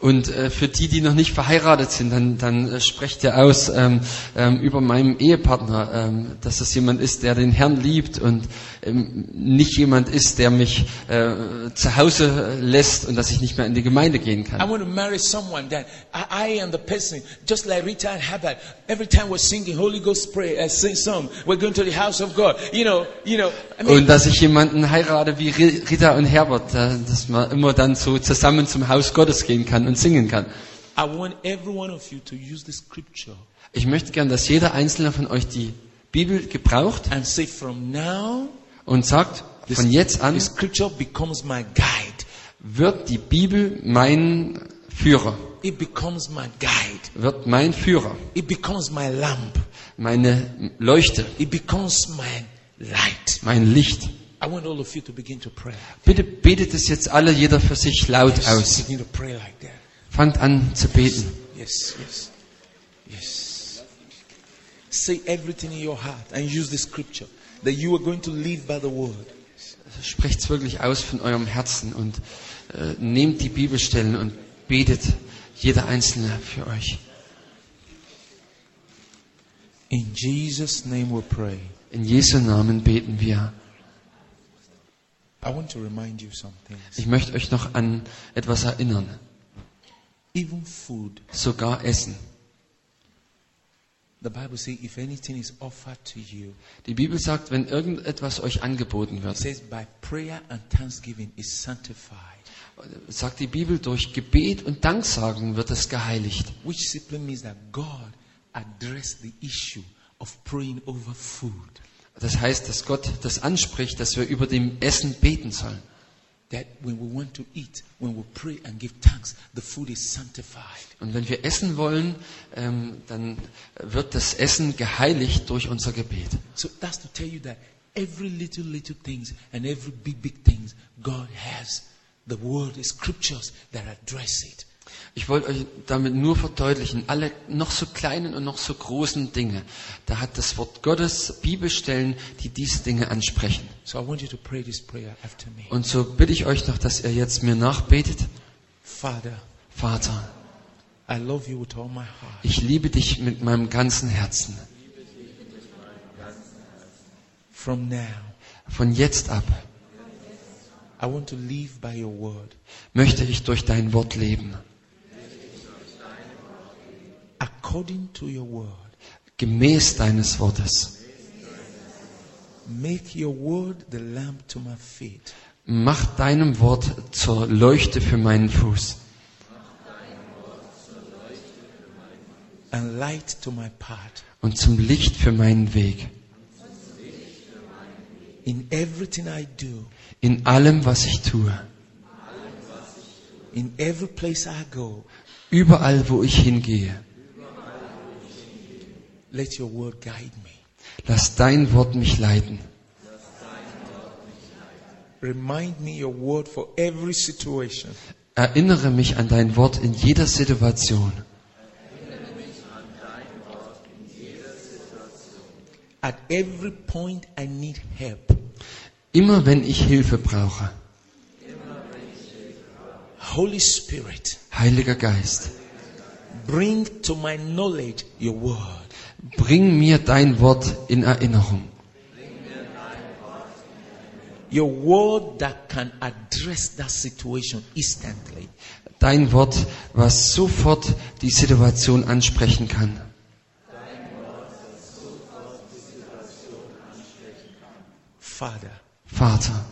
Und äh, für die, die noch nicht verheiratet sind, dann, dann äh, sprecht ihr aus ähm, ähm, über meinem Ehepartner, ähm, dass das jemand ist, der den Herrn liebt und ähm, nicht jemand ist, der mich äh, zu Hause lässt und dass ich nicht mehr in die Gemeinde gehen I kann. want to marry someone that I, I am the person, just like Rita and Habad. Every time we're singing Holy Ghost prayer, uh, sing song, we're going to the house of God. You know, you know. I mean, Und dass ich jemanden heirate wie Ri- Rita und Herbert, äh, dass man immer dann so zusammen zum Haus Gottes gehen kann und singen kann. I want every one of you to use the scripture Ich möchte gern, dass jeder einzelne von euch die Bibel gebraucht und sagt, von jetzt an wird die Bibel mein Führer, It becomes my guide. wird mein Führer, It becomes my lamp. meine Leuchte, It becomes my light. mein Licht. I want all of you to begin to pray. Bitte betet es jetzt alle, jeder für sich laut aus. Fangt an zu beten. Yes, yes, yes. Say everything in your heart and use the scripture that you are going to live by the word. Sprecht es wirklich aus von eurem Herzen und äh, nehmt die Bibelstellen und betet jeder einzelne für euch. In Jesus' name we pray. In Jesu Namen beten wir. I want to remind you some things. Ich möchte euch noch an etwas erinnern. Even food, Sogar Essen. the Bible says, if anything is offered to you, Die Bibel sagt, wenn irgendetwas euch angeboten it wird, says by prayer and thanksgiving is sanctified, sagt die Bibel, durch Gebet und Danksagen wird es geheiligt. which simply means that God addressed the issue of praying over food. Das heißt, dass Gott das anspricht, dass wir über dem Essen beten sollen. That when we want to eat, when we pray and give thanks, the food is sanctified. Und wenn wir essen wollen, ähm, dann wird das Essen geheiligt durch unser Gebet. So that's to tell you that every little, little things and every big, big things, God has the word, the scriptures that address it. Ich wollte euch damit nur verdeutlichen, alle noch so kleinen und noch so großen Dinge, da hat das Wort Gottes Bibelstellen, die diese Dinge ansprechen. So. Und so bitte ich euch noch, dass ihr jetzt mir nachbetet. Vater, ich liebe dich mit meinem ganzen Herzen. Von jetzt ab möchte ich durch dein Wort leben. According to your word, Gemäß deines Wortes. make your word the lamp to my feet Mach deinem Wort zur Leuchte für meinen Fuß and light to my path. und zum Licht für meinen Weg. In everything I do, In allem, was ich tue. in every place I go, Überall, wo ich hingehe. Let your word guide me. Lass dein Wort mich leiten. Remind me your word for every situation. Erinnere mich an dein Wort in jeder Situation. At every point I need help. Immer wenn ich Hilfe brauche. Holy Spirit, Heiliger Geist, bring to my knowledge your word. Bring mir dein Wort in Erinnerung. Your word that can address that situation instantly. Dein Wort, was sofort die Situation ansprechen kann. Father, Vater,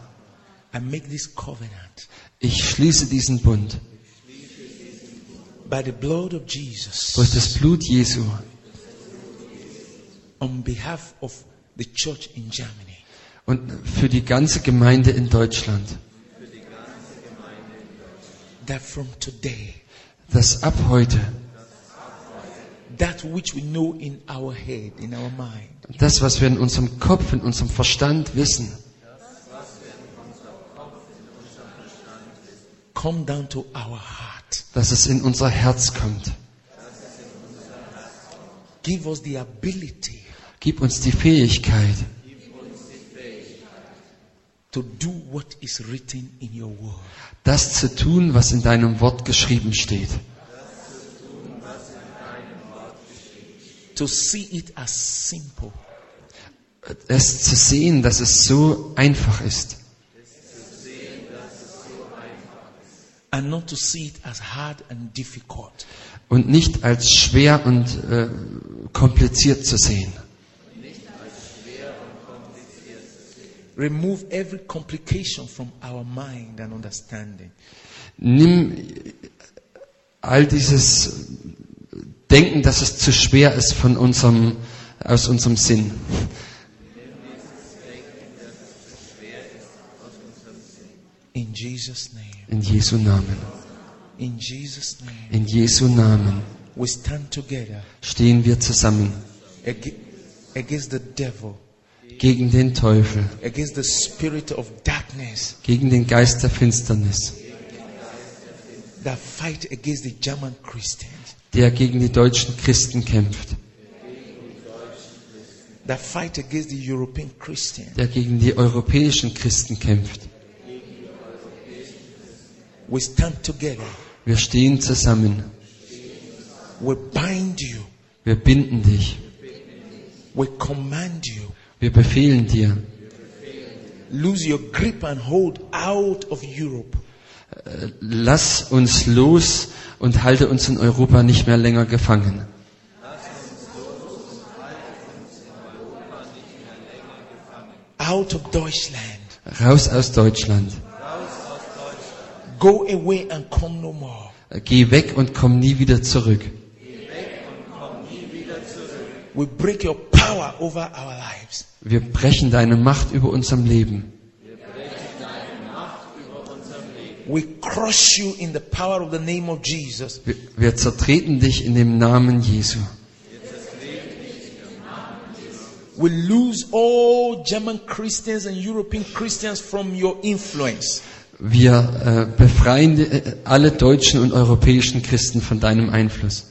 I make this covenant ich schließe diesen Bund by the blood of Jesus durch das Blut Jesu on behalf of the church in Germany. und für die ganze Gemeinde in Deutschland, That from today, dass ab heute that which we know in our head, in our mind, das, was wir in unserem Kopf, in unserem Verstand wissen, come down to our heart. dass es in unser Herz kommt. Give us the ability Gib uns die Fähigkeit, to do what is written in your word. das zu tun, was in deinem Wort geschrieben steht. To see it as simple Es zu sehen, dass es so einfach ist and not to see it as hard and difficult. und nicht als schwer und äh, kompliziert zu sehen. Remove every complication from our mind and understanding. Nimm all dieses Denken, dass es zu schwer ist von unserem, aus unserem Sinn. In Jesus' name. In Jesu Namen. In Jesus' name. In Jesu Namen We stand together stehen wir zusammen ag- against the devil, gegen den Teufel, against the spirit of darkness gegen den Geist der Finsternis, that fight against the German Christians, der gegen die deutschen Christen kämpft, that fight against the European Christians. der gegen die europäischen Christen kämpft. We stand together. Wir stehen zusammen. We bind you. Wir binden dich. We command you. Wir befehlen dir. Lose your grip and hold out of Europe. Lass uns los und halte uns in Europa nicht mehr länger gefangen. Out of Deutschland. Raus aus Deutschland. Go away and come no more. Geh weg und komm nie wieder zurück. We break your power over our lives. Wir brechen deine Macht über unserem Leben. We crush you in the power of the name of Jesus. Wir, wir zertreten dich in dem Namen Jesu. We lose all German Christians and European Christians from your influence. Wir äh, befreien äh, alle deutschen und europäischen Christen von deinem Einfluss.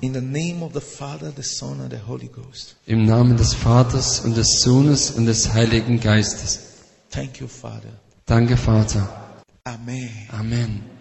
In the name of the Father, the Son, and the Holy Ghost. Im Namen des Vaters und des Sohnes und des Heiligen Geistes. Thank you, Father. Danke, Vater. Amen. Amen.